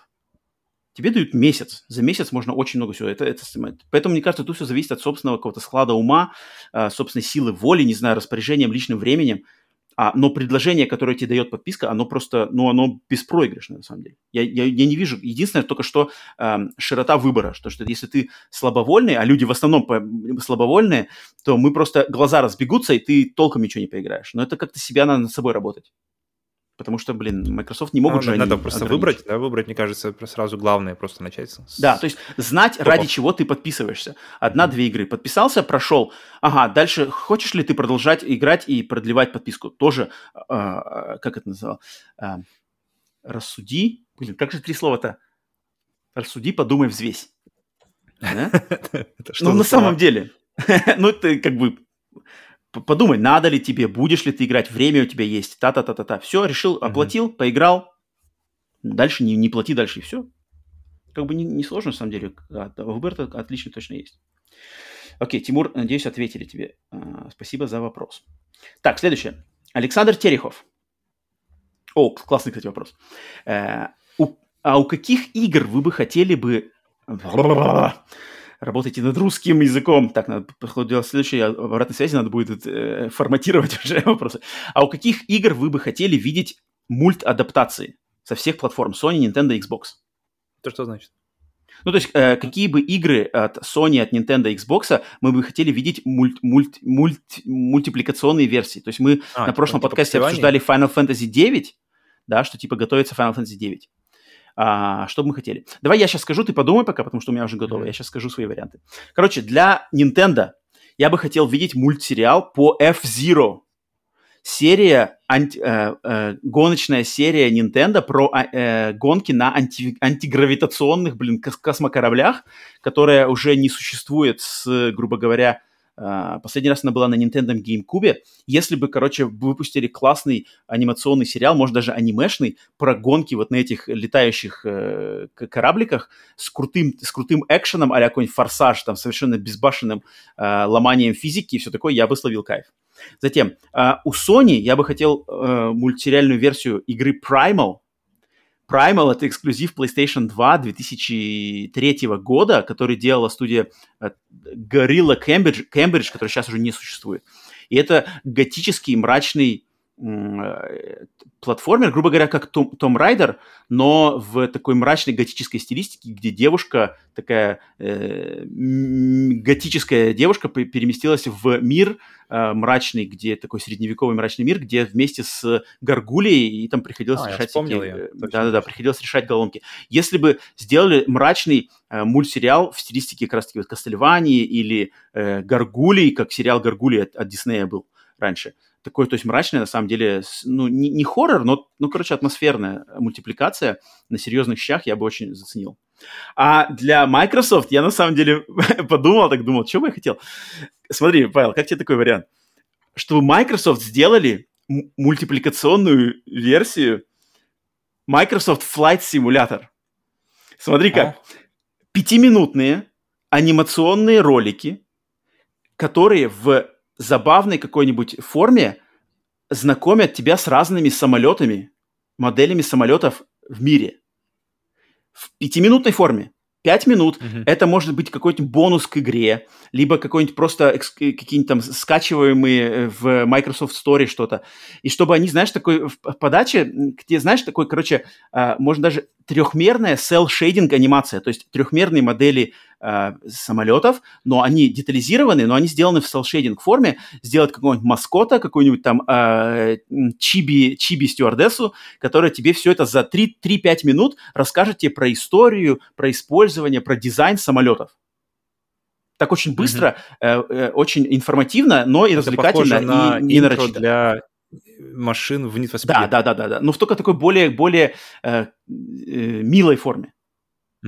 тебе дают месяц. За месяц можно очень много всего. Это, это, поэтому, мне кажется, тут все зависит от собственного какого-то склада ума, э, собственной силы воли, не знаю, распоряжением, личным временем. А, но предложение, которое тебе дает подписка, оно просто, ну, оно беспроигрышное, на самом деле. Я, я, я не вижу. Единственное только, что э, широта выбора, что, что если ты слабовольный, а люди в основном слабовольные, то мы просто, глаза разбегутся, и ты толком ничего не поиграешь. Но это как-то себя надо над собой работать потому что, блин, Microsoft не могут ну, же Надо просто выбрать, да, выбрать, мне кажется, сразу главное просто начать. С... Да, то есть знать, Топов. ради чего ты подписываешься. Одна-две игры. Подписался, прошел. Ага, дальше хочешь ли ты продолжать играть и продлевать подписку? Тоже, э, как это называл? Э, рассуди. Блин, как же три слова-то? Рассуди, подумай, взвесь. Ну, на самом деле. Ну, ты как бы подумай, надо ли тебе, будешь ли ты играть, время у тебя есть, та-та-та-та-та. Все, решил, оплатил, mm-hmm. поиграл, дальше не, не плати дальше, и все. Как бы не, не сложно, на самом деле. А, выбор отличный точно есть. Окей, Тимур, надеюсь, ответили тебе. А, спасибо за вопрос. Так, следующее. Александр Терехов. О, классный, кстати, вопрос. Э, а у каких игр вы бы хотели бы работаете над русским языком. Так, надо, походу, следующей обратной связи надо будет э, форматировать уже вопросы. А у каких игр вы бы хотели видеть мульт-адаптации со всех платформ Sony, Nintendo, Xbox? Это что значит? Ну, то есть, э, какие бы игры от Sony, от Nintendo, Xbox мы бы хотели видеть мульт, мульт, мульт, мультипликационные версии. То есть, мы а, на типа, прошлом типа подкасте обсуждали Final Fantasy 9, да, что типа готовится Final Fantasy 9. А, что бы мы хотели? Давай я сейчас скажу, ты подумай пока, потому что у меня уже готово. Mm-hmm. Я сейчас скажу свои варианты. Короче, для Nintendo я бы хотел видеть мультсериал по F-Zero серия, анти, э, э, гоночная серия Nintendo про а, э, гонки на анти, антигравитационных, блин, кос космокораблях, которая уже не существует с, грубо говоря, последний раз она была на Nintendo GameCube. Если бы, короче, выпустили классный анимационный сериал, может даже анимешный, про гонки вот на этих летающих uh, корабликах с крутым, с крутым экшеном, а какой-нибудь форсаж, там, совершенно безбашенным uh, ломанием физики и все такое, я бы словил кайф. Затем, у Sony я бы хотел мультсериальную версию игры Primal, Primal — это эксклюзив PlayStation 2 2003 года, который делала студия э, Gorilla Cambridge, Cambridge, которая сейчас уже не существует. И это готический, мрачный платформер, грубо говоря, как Том, Том Райдер, но в такой мрачной готической стилистике, где девушка, такая э, готическая девушка переместилась в мир э, мрачный, где такой средневековый мрачный мир, где вместе с Гаргулией, и там приходилось а, решать... Всякие, Да-да-да, приходилось решать головки. Если бы сделали мрачный э, мультсериал в стилистике как раз-таки вот Кастельвании или э, Гаргулии, как сериал Гаргулии от, от Диснея был раньше, такой, то есть мрачная, на самом деле, ну, не, не хоррор, но, ну, короче, атмосферная мультипликация на серьезных щах я бы очень заценил. А для Microsoft я на самом деле подумал, так думал, что бы я хотел. Смотри, Павел, как тебе такой вариант? Чтобы Microsoft сделали мультипликационную версию Microsoft Flight Simulator. Смотри как. А? Пятиминутные анимационные ролики, которые в забавной какой-нибудь форме знакомят тебя с разными самолетами, моделями самолетов в мире. В пятиминутной форме. Пять минут. Mm-hmm. Это может быть какой-нибудь бонус к игре, либо какой-нибудь просто какие-нибудь там скачиваемые э, в Microsoft Store что-то. И чтобы они, знаешь, такой в подаче, где, знаешь, такой, короче, э, можно даже трехмерная cell-shading анимация, то есть трехмерные модели э, самолетов, но они детализированы, но они сделаны в cell-shading форме, сделать какого-нибудь маскота, какую-нибудь там э, чиби, чиби стюардессу, которая тебе все это за 3-5 минут расскажет тебе про историю, про использование, про дизайн самолетов. Так очень быстро, mm-hmm. э, э, очень информативно, но и это развлекательно, на и, и нарочито. для машин в Need for Speed. Да, да, да, да, да. Но в только такой более, более э, э, милой форме.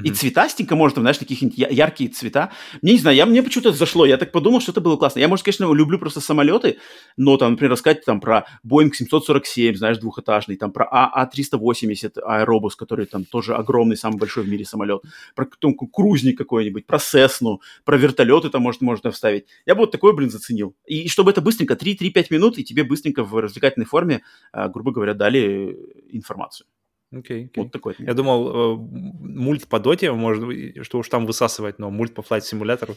И цветастенько, может, знаешь, таких яркие цвета. Мне не знаю, я, мне почему-то зашло. Я так подумал, что это было классно. Я, может, конечно, люблю просто самолеты, но там, например, рассказать там про Boeing 747, знаешь, двухэтажный, там про А380 а Аэробус, который там тоже огромный, самый большой в мире самолет, про там, крузник какой-нибудь, про Сесну, про вертолеты там, может, можно вставить. Я бы вот такой, блин, заценил. И, и чтобы это быстренько, 3-5 минут, и тебе быстренько в развлекательной форме, а, грубо говоря, дали информацию. Окей, okay, okay. Вот такой. Я думал, э, мульт по доте, может быть, что уж там высасывать, но мульт по флайт-симулятору.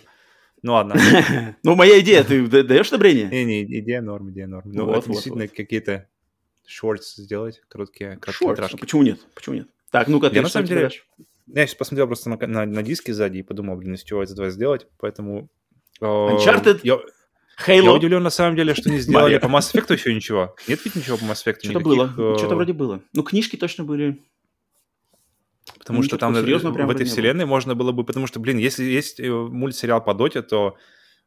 Ну ладно. Ну, моя идея, ты даешь одобрение? Не, не, идея норм, идея норм. Ну, вот, действительно какие-то шортс сделать, короткие короткометражки. Почему нет? Почему нет? Так, ну-ка, ты Я на самом деле... Я сейчас посмотрел просто на, на, на диске сзади и подумал, блин, из чего из этого сделать, поэтому... Э, Uncharted? Я, Halo. Я удивлен на самом деле, что не сделали по Mass Effect еще ничего. Нет ведь ничего по Mass Effect? Что-то было, э, что-то вроде было. Ну, книжки точно были. Потому что там в этой вселенной можно было бы... Потому что, блин, если есть э, мультсериал по Доте, то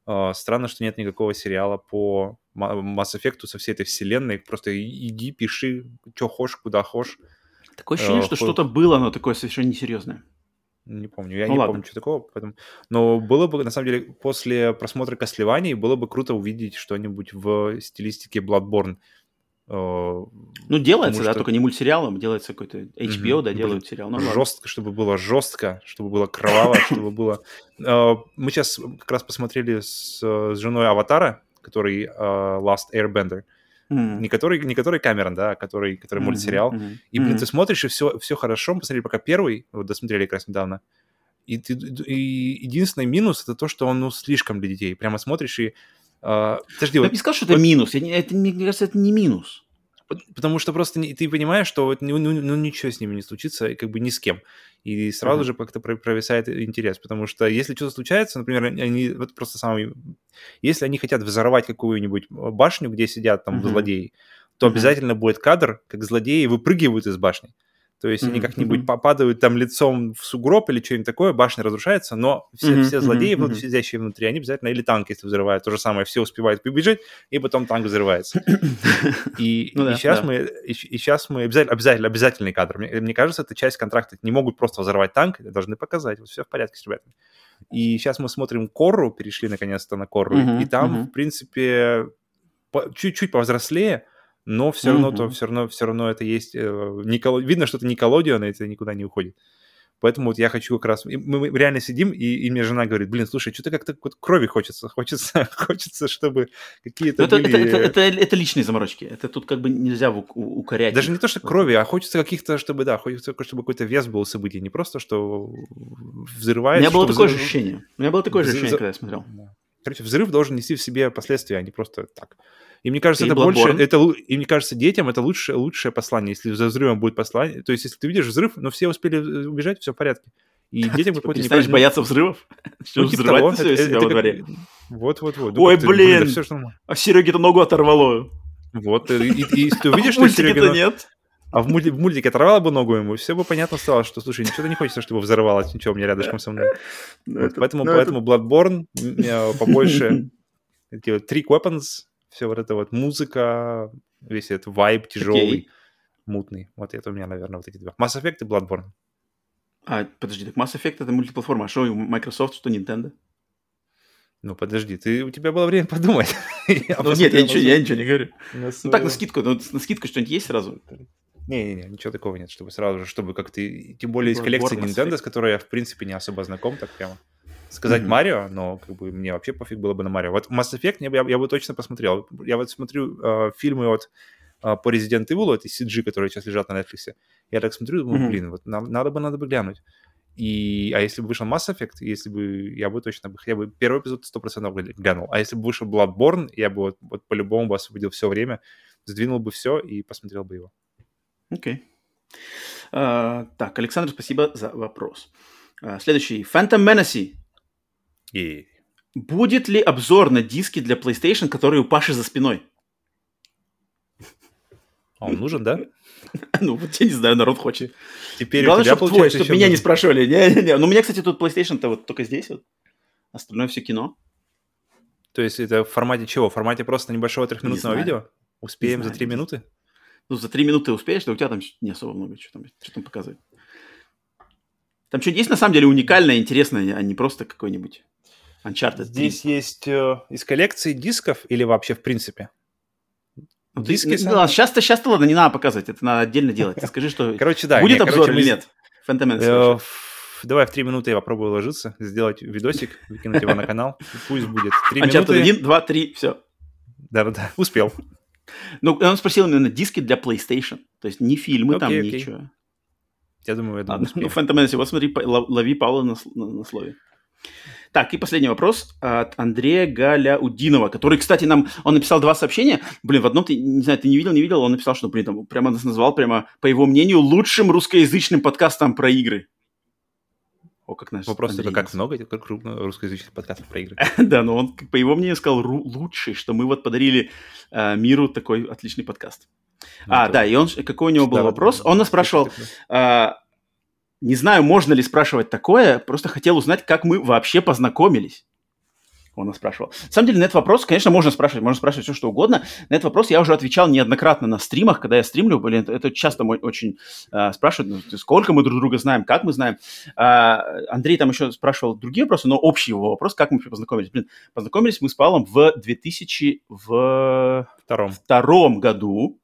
э, странно, что нет никакого сериала по Mass Effect со всей этой вселенной. Просто иди, пиши, что хочешь, куда хочешь. Такое ощущение, что что-то было, но такое совершенно несерьезное. Не помню, я ну, не ладно. помню, что такого. Поэтому... Но было бы, на самом деле, после просмотра Кослеваний, было бы круто увидеть что-нибудь в стилистике Bloodborne. Э, ну, делается, да, что... только не мультсериалом, делается какой-то HBO, mm-hmm. да, делают сериал. Ну, жестко, чтобы было жестко, чтобы было кроваво, чтобы было... Э, мы сейчас как раз посмотрели с женой Аватара, который э, Last Airbender. Mm. Не который, не который Камерон, да, а который, который mm-hmm, мультсериал. Mm-hmm. И, блин, mm-hmm. ты смотришь, и все, все хорошо. Мы посмотрели пока первый, вот досмотрели как раз недавно. И, ты, и единственный минус это то, что он ну, слишком для детей. Прямо смотришь и... Э, подожди, я вот, не сказал, что вот, это минус. Я, это, мне кажется, это не минус. Потому что просто не, ты понимаешь, что вот, ну, ну, ну, ничего с ними не случится, как бы ни с кем. И сразу uh-huh. же как-то провисает интерес. Потому что если что-то случается, например, они вот просто самые... Если они хотят взорвать какую-нибудь башню, где сидят там uh-huh. злодеи, то uh-huh. обязательно будет кадр, как злодеи выпрыгивают из башни. То есть Мгм, они как-нибудь попадают там лицом в сугроб или что-нибудь такое, башня разрушается, но все, Мгм, все злодеи, мгм. сидящие внутри, они обязательно или танк, если взрывают, то же самое, все успевают побежать, и потом танк взрывается. И, Ну да, сейчас да. мы, и, сейчас мы обязательно, обязательно, обязательный кадр. Мне, мне кажется, это часть контракта. Не могут просто взорвать танк, должны показать. Вот все в порядке с ребятами. И сейчас мы смотрим Корру, перешли наконец-то на Корру, и там, в принципе, по- чуть-чуть повзрослее, но все равно, то, Мгм. все равно, все равно это есть. э, Николо... Видно, что это Николодион, и это никуда не уходит. Поэтому вот я хочу как раз... Мы, реально сидим, и, и мне жена говорит, блин, слушай, что-то как-то вот крови хочется. Хочется, хочется чтобы какие-то Ну, это, были... это, это, это, это личные заморочки. Это тут как бы нельзя у- у- укорять. Даже не то, что крови, а хочется каких-то, чтобы, да, хочется, чтобы какой-то вес был событий. Не просто, что У взрывается... меня было такое же взрыв- ощущение. У меня было такое же ощущение, когда я смотрел. Короче, взрыв должен нести в себе последствия, а не просто так. И мне кажется, Ты это больше, Bloodborne? это, лу- и мне кажется, детям это лучшее, лучшее послание, если за взрывом будет послание. То есть, если ты видишь взрыв, но все успели э, убежать, все в порядке. И детям Типа, какой-то перестанешь неправильный- бояться взрывов? Что, Ну, типа взрывать того. все Это- это во дворе? Вот-вот-вот. Ой, блин. ж нормально. А Сереге-то ногу оторвало. Вот, и, и- и если ты увидишь, А в что Серега... нет. А в, мульти- в мультике оторвала бы ногу ему, все бы понятно стало, что, слушай, ничего не хочется, чтобы взорвалось, ничего у меня рядышком со мной. Ну, Вот это- поэтому, ну, поэтому Bloodborne э, побольше эти вот Trick Weapons, все вот это вот музыка, весь этот вайб тяжелый, Окей. мутный. Вот это у меня, наверное, вот эти два. Mass Effect и Bloodborne. А, подожди, так Mass Effect это мультиплатформа. А что у Microsoft, что Nintendo? Ну, подожди, ты, у тебя было время подумать. Ну, нет, я ничего, я ничего не говорю. Ну так, на скидку, ну, на скидку что-нибудь есть сразу? Не-не-не, ничего такого нет, чтобы сразу же, чтобы как-то... Тем более из коллекции Mass Nintendo, с которой я, в принципе, не особо знаком, так прямо. Сказать Мгм. Марио, но как бы мне вообще пофиг было бы на Марио. Вот Mass Effect я, бы- я, я бы точно посмотрел. Я вот смотрю э, фильмы от э, по Resident Evil, эти CG, которые сейчас лежат на Netflix. Я так смотрю, думаю, Мгм. блин, вот нам- надо бы, надо бы глянуть. И, а если бы вышел Mass Effect, если бы, я бы точно бы, хотя бы первый эпизод 100% гля- глянул. А если бы вышел Bloodborne, я бы вот, вот по-любому бы освободил все время, сдвинул бы все и посмотрел бы его. Окей. А, так, Александр, спасибо за вопрос. А, следующий. Phantom Menace. И Будет ли обзор на диски для PlayStation, которые у Паши за спиной? А он нужен, да? Ну, вот я не знаю, народ хочет. Теперь Главное, у тебя чтобы твой, чтобы меня не спрашивали. Не-не-не. Ну, у меня, кстати, тут PlayStation-то вот только здесь вот. Остальное все кино. То есть это в формате чего? В формате просто небольшого трехминутного видео? Успеем Не за три не минуты? Ну, за три минуты успеешь, да у тебя там не особо много, что там, что там показывает. Там что-то есть на самом деле уникальное, интересное, а не просто какой-нибудь Uncharted 3. Здесь есть э, из коллекции дисков или вообще в принципе? Ну, диски ну, ладно, сейчас-то, сейчас-то ладно, не надо показывать, это надо отдельно делать. Ты скажи, что Короче, да. будет не, обзор короче, или нет? Phantom Menace, Э, короче. ф- Давай в три минуты я попробую ложиться, сделать видосик, выкинуть его на канал. Пусть будет три Uncharted минуты. 1, 2, 3, все. Да-да-да, успел. Ну, он спросил именно диски для PlayStation. То есть не фильмы там, Окей, окей. ничего. Я думаю, я думаю, Ладно, ну, Menace, вот смотри, лови Павла на, на- на слове. Так, и последний вопрос от Андрея Галяудинова, который, кстати, нам, он написал два сообщения. Блин, в одном, ты, не знаю, ты не видел, не видел, он написал, что, блин, там прямо нас назвал, прямо, по его мнению, лучшим русскоязычным подкастом про игры. О, как наш Вопрос Андрей только, как много как крупно русскоязычных подкастов про игры? Да, но он, по его мнению, сказал лучший, что мы вот подарили э, миру такой отличный подкаст. Ну, а, это- да, и он, какой у него был вопрос? Он нас спрашивал, не знаю, можно ли спрашивать такое, просто хотел узнать, как мы вообще познакомились. Он нас спрашивал. На самом деле, на этот вопрос, конечно, можно спрашивать, можно спрашивать все, что угодно. На этот вопрос я уже отвечал неоднократно на стримах, когда я стримлю. Блин, это, это часто очень а, спрашивают, ну, сколько мы друг друга знаем, как мы знаем. А, Андрей там еще спрашивал другие вопросы, но общий его вопрос, как мы познакомились. Блин, познакомились мы с Павлом в 2000... В Втором. втором году,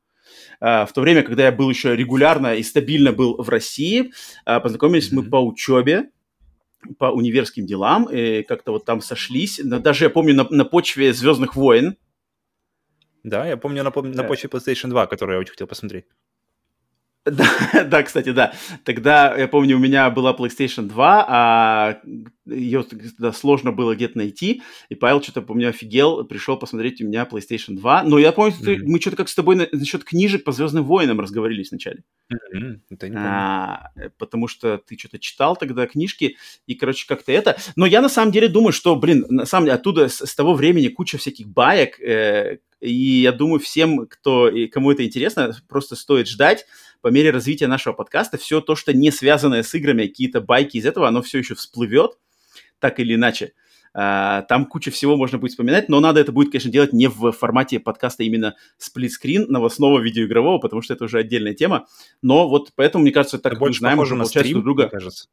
в то время, когда я был еще регулярно и стабильно был в России, а, познакомились мы Мгм. по учебе, по универским делам, и как-то вот там сошлись. Даже я помню на, на почве Звездных войн. Да, я помню на, на Да. почве PlayStation 2, которую я очень хотел посмотреть. Да, да, кстати, да. Тогда, я помню, у меня была PlayStation 2, а ее тогда сложно было где-то найти, и Павел что-то, помню, офигел, пришел посмотреть у меня PlayStation 2. Но я помню, Мгм. мы что-то как с тобой на- насчет книжек по Звездным войнам разговорились вначале. Мгм, Это не помню. А, э, потому что ты что-то читал тогда книжки, и, короче, как-то это. Но я на самом деле думаю, что, блин, на самом деле оттуда с, с того времени куча всяких баек, э, и я думаю, всем, кто, и кому это интересно, просто стоит ждать, по мере развития нашего подкаста все то, что не связанное с играми, какие-то байки из этого, оно все еще всплывет, так или иначе. Uh, там куча всего можно будет вспоминать, но надо это будет, конечно, делать не в формате подкаста именно сплитскрин новостного видеоигрового, потому что это уже отдельная тема. Но вот поэтому, мне кажется, так как мы знаем, уже на стрим, друг друга. кажется.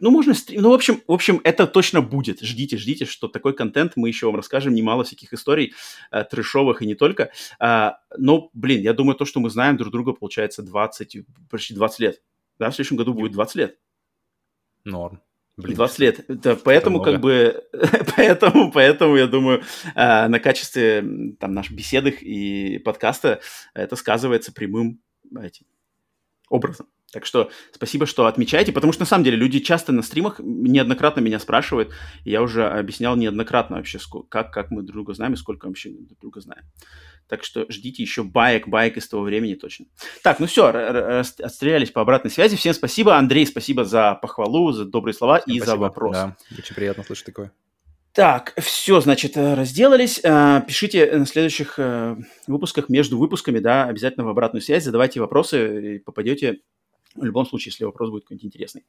Ну, можно стрим... Ну, в общем, в общем, это точно будет. Ждите, ждите, что такой контент мы еще вам расскажем. Немало всяких историй э, трешовых и не только. А, но, блин, я думаю, то, что мы знаем друг друга, получается 20, почти 20 лет. Да, в следующем году будет 20 лет. Норм. Блин, 20 лет. Да, поэтому, как бы, поэтому, поэтому, я думаю, э, на качестве там наших беседах и подкаста это сказывается прямым этим образом. Так что спасибо, что отмечаете, потому что на самом деле люди часто на стримах неоднократно меня спрашивают, и я уже объяснял неоднократно вообще, как, как мы друг друга знаем и сколько вообще друг друга знаем. Так что ждите еще баек, баек из того времени точно. Так, ну все, отстрелялись по обратной связи. Всем спасибо. Андрей, спасибо за похвалу, за добрые слова Всем и спасибо. за вопрос. Да, очень приятно слышать такое. Так, все, значит, э, разделались. Э, пишите на следующих э, выпусках между выпусками, да, обязательно в обратную связь, задавайте вопросы, и попадете в любом случае, если вопрос будет какой-нибудь интересный.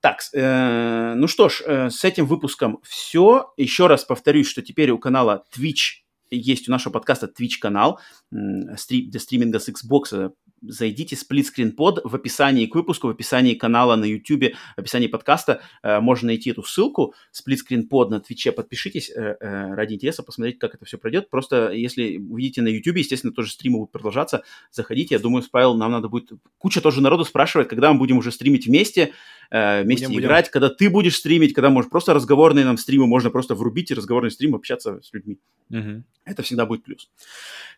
Так, э, ну что ж, э, с этим выпуском все. Еще раз повторюсь, что теперь у канала Twitch есть у нашего подкаста Twitch канал для стриминга с Xbox зайдите сплитскрин под в описании к выпуску, в описании канала на YouTube, в описании подкаста э, можно найти эту ссылку, сплитскрин под на Твиче, подпишитесь э, э, ради интереса, посмотреть, как это все пройдет. Просто если увидите на YouTube, естественно, тоже стримы будут продолжаться, заходите. Я думаю, Спайл, нам надо будет... Куча тоже народу спрашивает, когда мы будем уже стримить вместе, э, вместе будем, играть, будем. когда ты будешь стримить, когда, может, просто разговорные нам стримы, можно просто врубить и разговорный стрим, общаться с людьми. Угу. Это всегда будет плюс.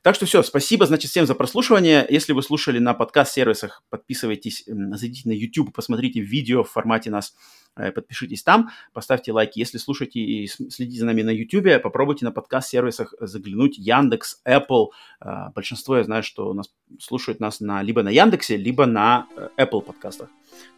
Так что все, спасибо, значит, всем за прослушивание. Если вы слушали на подкаст-сервисах, подписывайтесь, зайдите на YouTube, посмотрите видео в формате нас, э, подпишитесь там, поставьте лайки. Если слушаете и следите за нами на YouTube, попробуйте на подкаст-сервисах заглянуть Яндекс, Apple. Э, большинство, я знаю, что у нас слушают нас на, либо на Яндексе, либо на э, Apple подкастах.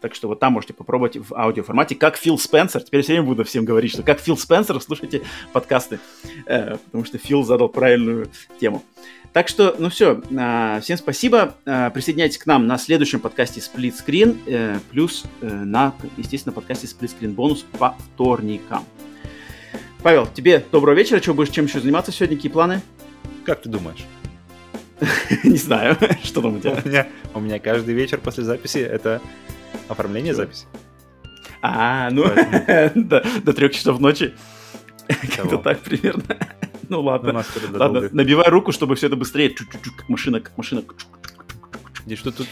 Так что вот там можете попробовать в аудиоформате, как Фил Спенсер. Теперь все время буду всем говорить, что как Фил Спенсер слушайте подкасты, потому что Фил задал правильную тему. Так что, ну все, э, всем спасибо. Э, присоединяйтесь к нам на следующем подкасте Split Screen, э, плюс э, на, естественно, подкасте Split Screen бонус по вторникам. Павел, тебе доброго вечера. Что будешь чем еще заниматься сегодня? Какие планы? Как ты думаешь? Не знаю, что там у тебя. У меня, каждый вечер после записи это Оформление записи. А, ну, до, до трех часов ночи. Как-то так примерно. Ну ладно. Ладно, набивай руку, чтобы все это быстрее. Как машина, как машина. И что тут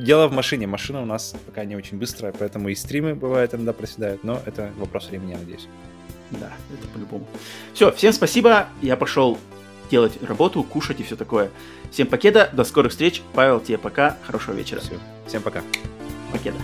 Дело в машине. Машина у нас пока не очень быстрая, поэтому и стримы бывают иногда проседают, но это вопрос времени, я надеюсь. Да, это по-любому. Все, всем спасибо. Я пошел делать работу, кушать и все такое. Всем покеда, до скорых встреч. Павел, тебе пока. Хорошего вечера. Все. Всем пока. Покеда.